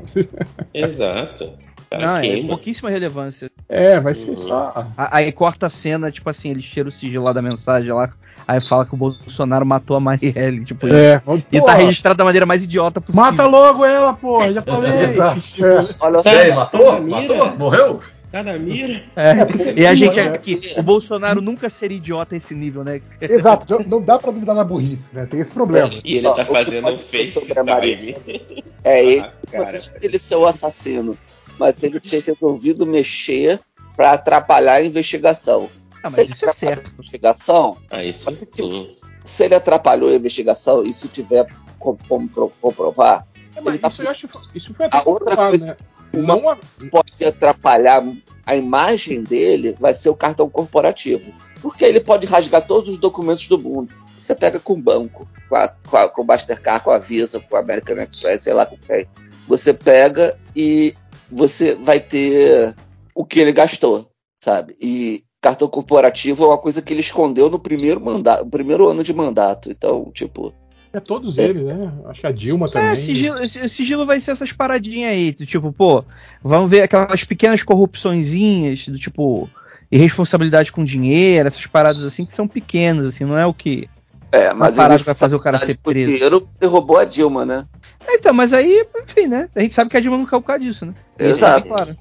Exato. <laughs> Cara, Não, é pouquíssima relevância. É, vai ser Uhum. só. A- Aí corta a cena, tipo assim, eles tiram o sigilo lá da mensagem lá, aí fala que o Bolsonaro matou a Marielle, tipo. É, E tá registrado da maneira mais idiota possível. Mata logo ela, porra, já falei. <laughs> Exato. É. Olha só, matou? Mira. Matou? Morreu? Cada mira. É, porque- E a gente é. acha que o Bolsonaro nunca seria idiota a esse nível, né? Exato, não dá pra duvidar da burrice, né? Tem esse problema. E ele Só, tá o que fazendo um dizer face sobre a Marielle time. é ele, Ah, cara. ele ser o assassino, mas ele ter resolvido mexer para atrapalhar a investigação. Ah, mas se ele isso é atrapalhou certo. a investigação, Ah, isso sim. se ele atrapalhou a investigação, isso tiver como, como pro- comprovar, É, mas Ele tá- isso, eu acho, isso foi até A outra coisa- né? uma Não a- pode atrapalhar a imagem dele, vai ser o cartão corporativo. Porque ele pode rasgar todos os documentos do mundo. Você pega com o banco, com, a, com, a, com o Mastercard, com a Visa, com a American Express, sei lá com quem. Você pega e você vai ter o que ele gastou, sabe? E cartão corporativo é uma coisa que ele escondeu no primeiro mandato, no primeiro ano de mandato. Então, tipo, É todos eles, né? Acho que a Dilma É, também. sigilo, esse- sigilo vai ser essas paradinhas aí, do tipo, pô, vamos ver aquelas pequenas corrupçõezinhas, do tipo, irresponsabilidade com dinheiro, essas paradas assim que são pequenas, assim, não é o que. É, mas parada ele que vai fazer o cara ser por preso. dinheiro derrubou a Dilma, né? É, Então, mas aí, enfim, né? A gente sabe que a Dilma não caiu por causa disso, né? Isso Exato. fica Claro.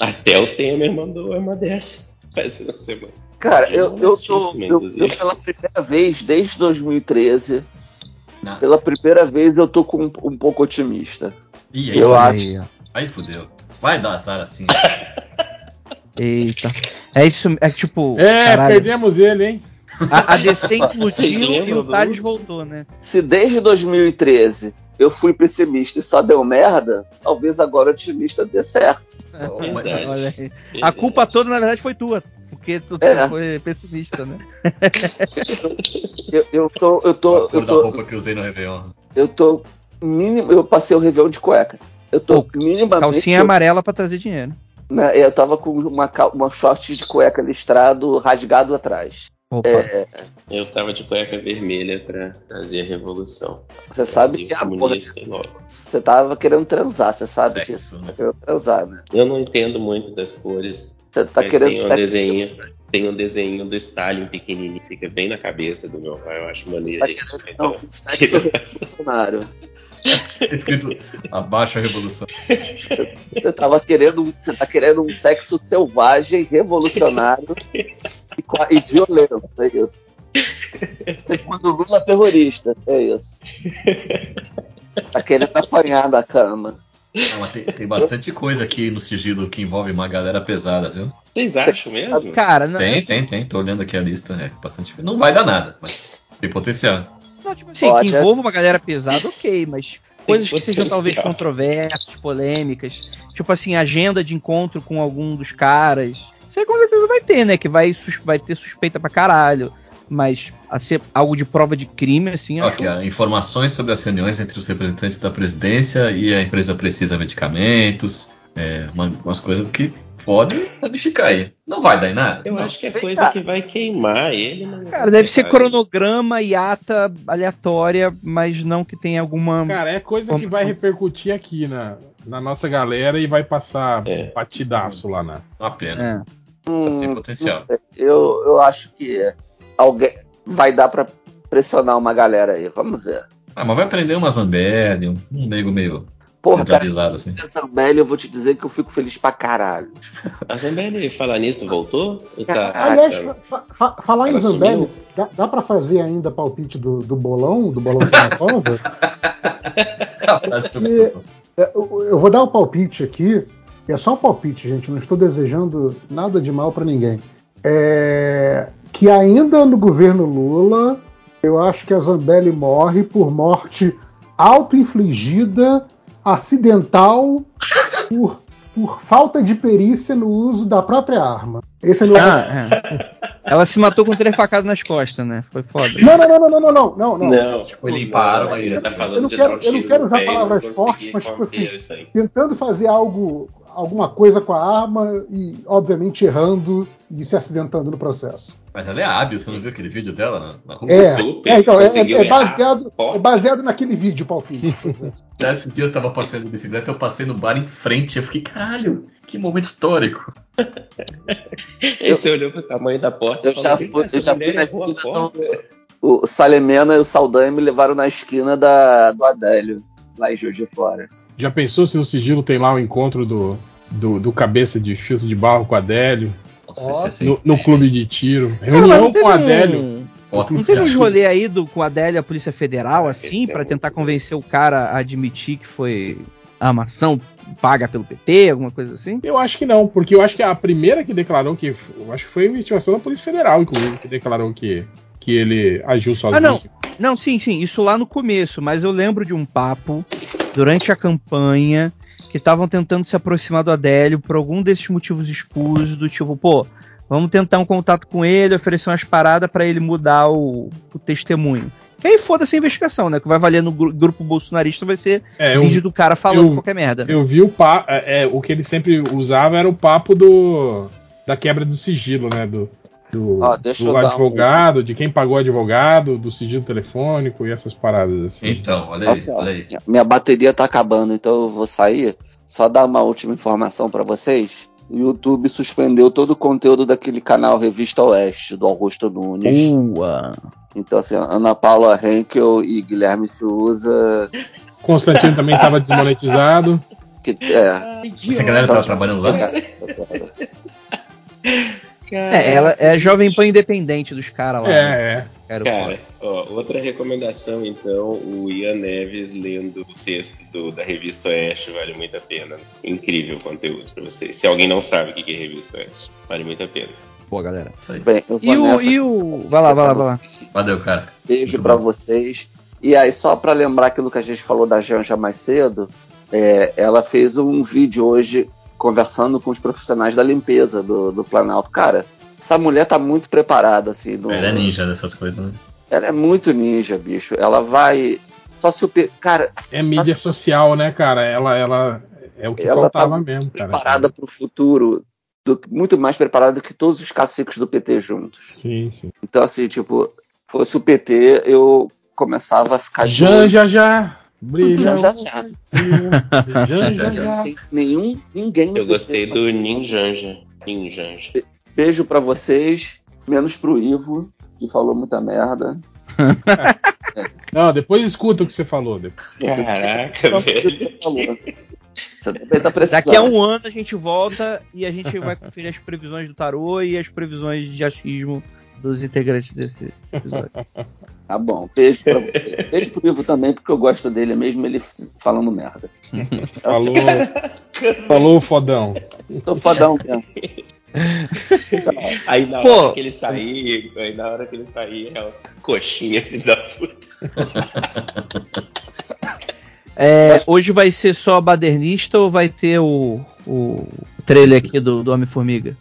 Até o Temer mandou uma dessa. Faz uma semana. Cara, eu, eu, tô, eu, eu pela primeira vez desde 2013, Não. pela primeira vez eu tô com um, um pouco otimista. Ih, aí, Eu acho. Aí, ó. Aí fudeu. Vai dar azar assim. <laughs> Eita. É isso, é tipo. É, caralho, perdemos ele, hein? A, a <laughs> DC implodiu e o Tades voltou, né? Se desde 2013 eu fui pessimista e só deu merda, talvez agora o otimista dê certo. Verdade. Olha aí. A culpa toda, na verdade, foi tua. Porque tu É. foi pessimista, né? <laughs> Eu, eu tô, eu tô, eu tô, roupa que eu usei no Réveillon. eu tô mínimo, eu passei o Réveillon de cueca. Eu tô Pô, minimamente. Calcinha amarela pra trazer dinheiro. né, eu tava com uma, uma short de cueca listrado, rasgado atrás. Opa. Eu tava de cueca vermelha pra trazer a revolução. Você sabe que é e logo. Você tava querendo transar, você sabe Sexo, disso. né? Tá querendo transar, né? Eu não entendo muito das cores. Você tá mas querendo tem um sexo. desenho. Tem um desenho do Stalin pequenininho, fica bem na cabeça do meu pai. Eu acho maneiro Tá isso. querendo Então, não, sexo <laughs> revolucionário. <laughs> Escrito abaixo a revolução. Você tava querendo, você tá querendo um sexo selvagem, revolucionário <laughs> e, e violento, é isso. Quando o Lula terrorista, é isso. Tá querendo apanhar da cama. Não, tem, tem bastante coisa aqui no sigilo que envolve uma galera pesada, viu? Vocês acham mesmo? Cara, não, Tem, tem, tem. Tô olhando aqui a lista. É bastante. Não vai dar nada, mas tem potencial. não, tipo assim, Pode, que é. envolva uma galera pesada, ok, mas coisas que sejam talvez controversas, polêmicas, tipo assim, agenda de encontro com algum dos caras. Isso aí com certeza vai ter, né? Que vai, vai ter suspeita pra caralho. Mas a ser algo de prova de crime, assim, acho Aqui, ó, informações sobre as reuniões entre os representantes da presidência e a empresa precisa medicamentos. É, uma- umas coisas que podem ramificar aí. Não vai dar em nada. Eu Não. acho que é coisa que vai queimar ele. mas- Cara, deve ser cronograma e ata aleatória, mas não que tenha alguma. Cara, é coisa que vai repercutir aqui na, na nossa galera e vai passar É. batidaço lá na. Uma pena. É. Hum, Tem potencial. Eu, eu acho que alguém vai dar pra pressionar uma galera aí. Vamos ver. Ah, mas vai prender uma Zambelli, um, um nego meio Porra, cara, assim. essa Zambelli, eu vou te dizer que eu fico feliz pra caralho. A Zambelli, falar nisso, voltou? Ou tá- Aliás, fa- fa- falar em Zambelli, sumiu? dá, dá pra fazer ainda palpite do, do bolão, do bolão de? A <laughs> E- É, eu, eu vou dar o palpite aqui é só um palpite, gente, não estou desejando nada de mal para ninguém. É, que ainda no governo Lula, eu acho que a Zambelli morre por morte autoinfligida, acidental, por, por falta de perícia no uso da própria arma. Esse é meu. Ah, é. Ela se matou com três facadas nas costas, né? Foi foda. Não, não, não, não, não, não, não, não. Não, tipo, limparam, mas já tá falando eu não de quero, Eu não quero usar palavras fortes, mas tipo assim, tentando fazer algo alguma coisa com a arma e, obviamente, errando e se acidentando no processo. Mas ela é hábil, você não viu aquele vídeo dela na, na rua? É, Super, é, então, é, conseguiu é errar. baseado, é baseado naquele vídeo, Palpite. <laughs> Esses dias eu tava passando de bicicleta, eu passei no bar em frente, eu fiquei, caralho, que momento histórico. <laughs> Aí você olhou pro tamanho da porta Eu e já falou, fui, "Eita, essa eu já fui na esquina porta." do, O Salemena e o Saldanha me levaram na esquina da, do Adélio, lá em Juiz de Fora. Já pensou se no sigilo tem lá o encontro do, do, do cabeça de filtro de barro com o Adélio? Nossa, é No, no clube de tiro. Reunião com o Adélio. um- Não teve de- rolê aí do, com a Adélia, a Polícia Federal, assim, é pra muito tentar bom. convencer o cara a admitir que foi a armação paga pelo PT, alguma coisa assim? Eu acho que não, porque eu acho que a primeira que declarou que. Eu acho que foi a investigação da Polícia Federal, inclusive, que declarou que, que ele agiu sozinho. Ah, não. Não, sim, sim, isso lá no começo, mas eu lembro de um papo durante a campanha que estavam tentando se aproximar do Adélio por algum desses motivos escusos, do tipo, pô, vamos tentar um contato com ele, oferecer umas paradas pra ele mudar o, o testemunho. E aí foda-se a investigação, né? O que vai valer no gru- grupo bolsonarista vai ser É, eu, vídeo do cara falando eu- qualquer merda. eu vi o papo. É, é, o que ele sempre usava era o papo do. Da quebra do sigilo, né? Do, do, deixa do eu dar um- advogado, de quem pagou o advogado, do sigilo telefônico e essas paradas assim. Então, olha aí, Nossa, olha aí. minha- bateria tá acabando, então eu vou sair. Só dar uma última informação pra vocês. O YouTube suspendeu todo o conteúdo daquele canal Revista Oeste, do Augusto Nunes. Boa. Então, assim, Ana Paula Henkel e Guilherme Fiuza. Constantino também estava desmonetizado. Que, é, Essa galera tava trabalhando lá? É, ela é a Jovem Pan Independente dos caras lá. né? É, é. Cara, Cara, ó, outra recomendação, então, o Ian Neves lendo o texto do- da revista Oeste vale muito a pena. Incrível conteúdo pra vocês. Se alguém não sabe o que é revista Oeste, vale muito a pena. Pô, galera. Isso aí. bem, E o, e o. Vai lá, vai lá, vai lá. Valeu, cara. Beijo Muito pra bom. vocês. E aí, só pra lembrar aquilo que a gente falou da Janja mais cedo, é, ela fez um vídeo hoje conversando com os profissionais da limpeza do, do Planalto. Cara, essa mulher tá muito preparada, assim. no- Ela é ninja dessas coisas, né? Ela é muito ninja, bicho. Ela vai. Só se o. Cara, É mídia social, né, cara? Ela, ela é o que Ela tá faltava mesmo, cara. preparada pro futuro. do- muito mais preparada do que todos os caciques do PT juntos. Sim, sim. Então, assim, tipo, fosse o PT, eu começava a ficar olho. Janja já. Brilha. Já, já, já. Já. Tem nenhum, ninguém Eu gostei do Ninjanja. Ninjanja. Beijo pra vocês, menos pro Ivo, que falou muita merda. <laughs> Não, depois escuta o que você falou. depois. Caraca, velho. Tá. Daqui a um ano a gente volta e a gente vai conferir as previsões do tarô e as previsões de achismo dos integrantes desse, desse episódio. <laughs> Tá bom. Beijo, pra, beijo pro Ivo também, porque eu gosto dele mesmo ele falando merda. <laughs> Falou, <laughs> falou fodão. Tô fodão mesmo. Aí na Pô. hora que ele sair, aí na hora que ele sair, é os coxinhas, filho da puta. É, hoje vai ser só badernista ou vai ter o, o trailer aqui do, do Homem-Formiga?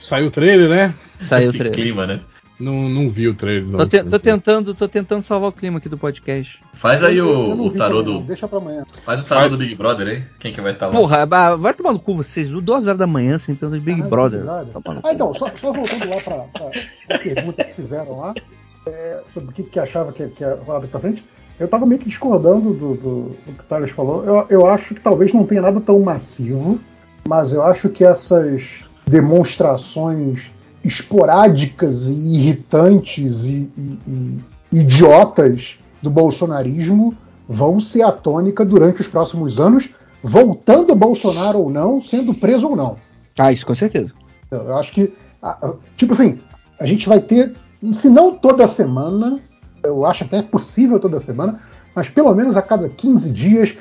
Saiu o trailer, né? Saiu o Esse trailer. clima, né? Não, não vi o trailer. Não. Tô, te- tô tentando, tô tentando salvar o clima aqui do podcast. Faz aí o, o tarô do. Deixa pra amanhã. Faz o tarô do Big Brother aí. Quem que vai estar lá? Porra, ah, vai tomar no cu vocês, duas horas da manhã, sem pergunta de Big Ah, Brother. Ah, então, só, só voltando lá pra, pra, pra pergunta que fizeram lá, é, sobre o que, que achava que, que ia rolar daqui pra frente, eu tava meio que discordando do, do, do que o Thales falou. Eu, eu acho que talvez não tenha nada tão massivo, mas eu acho que essas demonstrações esporádicas e irritantes e, e- e idiotas do bolsonarismo vão ser a tônica durante os próximos anos, voltando Bolsonaro ou não, sendo preso ou não. Ah, isso com certeza. Eu acho que, tipo assim, a gente vai ter, se não toda semana, eu acho até possível toda semana, mas pelo menos a cada 15 dias,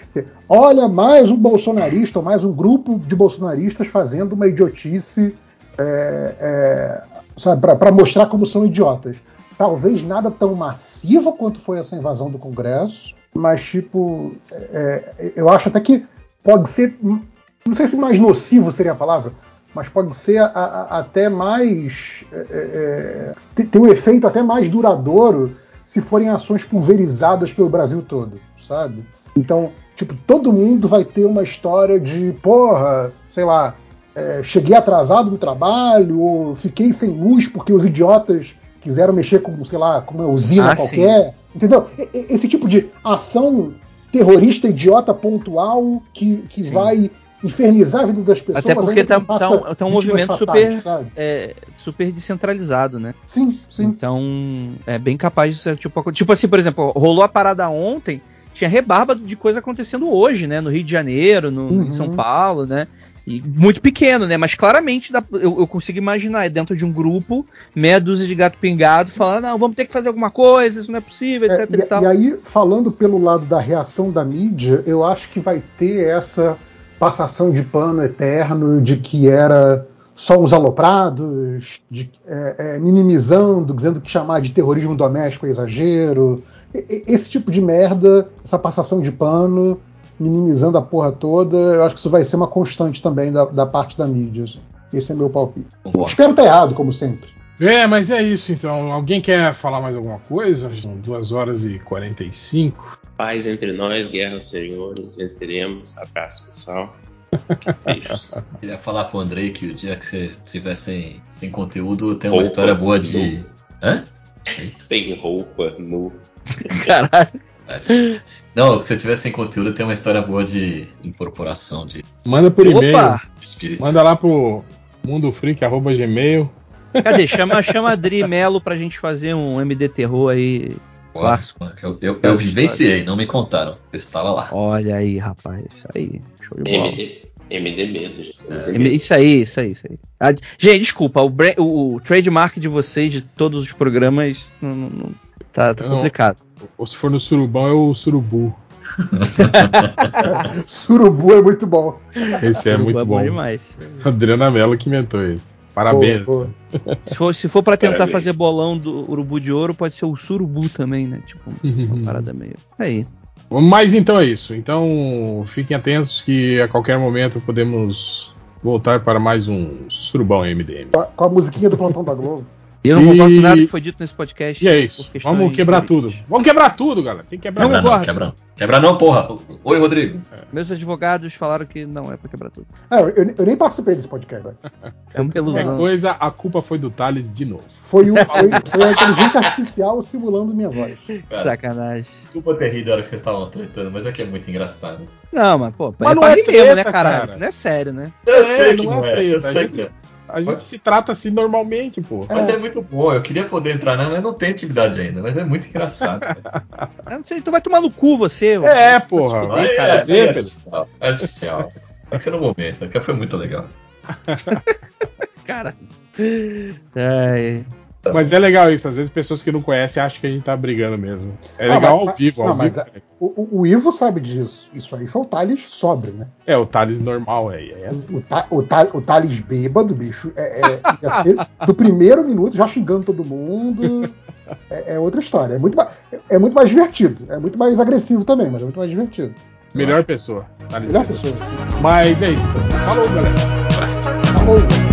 olha, mais um bolsonarista, ou mais um grupo de bolsonaristas fazendo uma idiotice, é, é, sabe, para mostrar como são idiotas. Talvez nada tão massivo quanto foi essa invasão do Congresso, mas, tipo, é, eu acho até que pode ser, não sei se mais nocivo seria a palavra, mas pode ser a- a- até mais. é, é, ter um efeito até mais duradouro se forem ações pulverizadas pelo Brasil todo, sabe? Então, tipo, todo mundo vai ter uma história de, porra, sei lá, é, cheguei atrasado no trabalho, ou fiquei sem luz porque os idiotas quiseram mexer com, sei lá, com uma usina Ah, qualquer. Entendeu? E- e- Esse tipo de ação terrorista idiota pontual que, que Sim. vai infernizar a vida das pessoas. Até porque tá, tá um, tá um movimento fatais, super, é, super descentralizado, né? Sim, sim. Então, é bem capaz de ser tipo, tipo assim, por exemplo, rolou a parada ontem, tinha rebarba de coisa acontecendo hoje, né? No Rio de Janeiro, no, Uhum. em São Paulo, né? E muito pequeno, né? Mas claramente dá- eu, eu consigo imaginar é dentro de um grupo, meia dúzia de gato pingado, falando, não, vamos ter que fazer alguma coisa, isso não é possível, É, etc e, e, tal. e aí, falando pelo lado da reação da mídia, eu acho que vai ter essa passação de pano eterno de que era só uns aloprados, de, é, é, minimizando, dizendo que chamar de terrorismo doméstico é exagero. E- Esse tipo de merda, essa passação de pano, minimizando a porra toda, eu acho que isso vai ser uma constante também da, da parte da mídia. assim. Esse é meu palpite. Concordo. Espero estar errado, como sempre. É, mas é isso então. Alguém quer falar mais alguma coisa? São 2 horas e 45. Paz entre nós, guerra aos senhores, venceremos. Abraço, pessoal. <laughs> Beijos. Queria falar com o Andrei que o dia que você estiver sem, sem conteúdo, tem uma Opa, história boa de. nu. Hã? Sem roupa, nu. Caralho. <laughs> Não, se você estiver sem conteúdo, tem uma história boa de incorporação de Manda por e-mail. Manda lá pro mundofreak.gmail. Cadê? Chama, chama a Dri Melo pra gente fazer um MD Terror aí. clássico. Eu, eu, eu vivenciei, não me contaram. Eu estava lá. Olha aí, rapaz. Isso aí. Show de bola. MD, gente. É. Isso aí, isso aí, isso aí. Ah, gente, desculpa, o, o- o trademark de vocês, de todos os programas, não, não- não- tá, tá complicado. Ou se for no surubão, é o surubu. <laughs> Surubu é muito bom. Esse é Surubu muito bom. demais. Adriana Mello que inventou esse. Parabéns. Boa, Se for, se for pra tentar Parabéns. fazer bolão do urubu de ouro, pode ser o surubu também, né? Tipo, uma <laughs> parada meio. Aí. Mas então é isso. Então fiquem atentos que a qualquer momento podemos voltar para mais um surubão MDM. Com a- Com a musiquinha do Plantão da Globo. Eu não E- concordo com nada que foi dito nesse podcast. E é isso. Vamos quebrar tudo. Vamos quebrar tudo, galera. Tem que quebrar Não Quebra tudo. não, quebra não. Quebra não, porra. Oi, Rodrigo. Meus advogados falaram que não é pra quebrar tudo. É, eu, eu nem participei desse podcast. velho. É uma ilusão. coisa, a culpa foi do Thales de novo. Foi, um, foi, foi a inteligência artificial simulando minha voz. Cara, Sacanagem. desculpa ter rido na hora que vocês estavam tretando, mas é que é muito engraçado. Não, mas pô, Mas é não pra é rir mesmo, né, treta, caralho? cara. Não é sério, né? Eu É, sei que não é não é, treta, eu a sei que é. A gente se trata assim normalmente, pô. Mas é muito bom, eu queria poder entrar nela, mas não tem intimidade ainda, mas é muito engraçado. <laughs> Eu não sei, tu vai tomar no cu você. É, Vai se porra. fuder, Mas cara. é, é artificial. É artificial. Tem que ser no momento, porque foi muito legal. <laughs> Cara. É, Mas é legal isso, às vezes pessoas que não conhecem acham que a gente tá brigando mesmo. É Não, legal mas- ao vivo, ao não, mas vivo. é- O, o- o Ivo sabe disso. Isso aí foi o Thales sóbrio, né? É, o Thales normal aí. É, O, Ta- o, Ta- o Thales bêbado, bicho, é, é- ia ser <laughs> do primeiro minuto já xingando todo mundo. É, é outra história. É muito, é muito mais divertido. É muito mais agressivo também, mas é muito mais divertido. melhor pessoa. Thales Melhor Bêbado. pessoa. assim. Mas é isso. Falou, galera. Falou.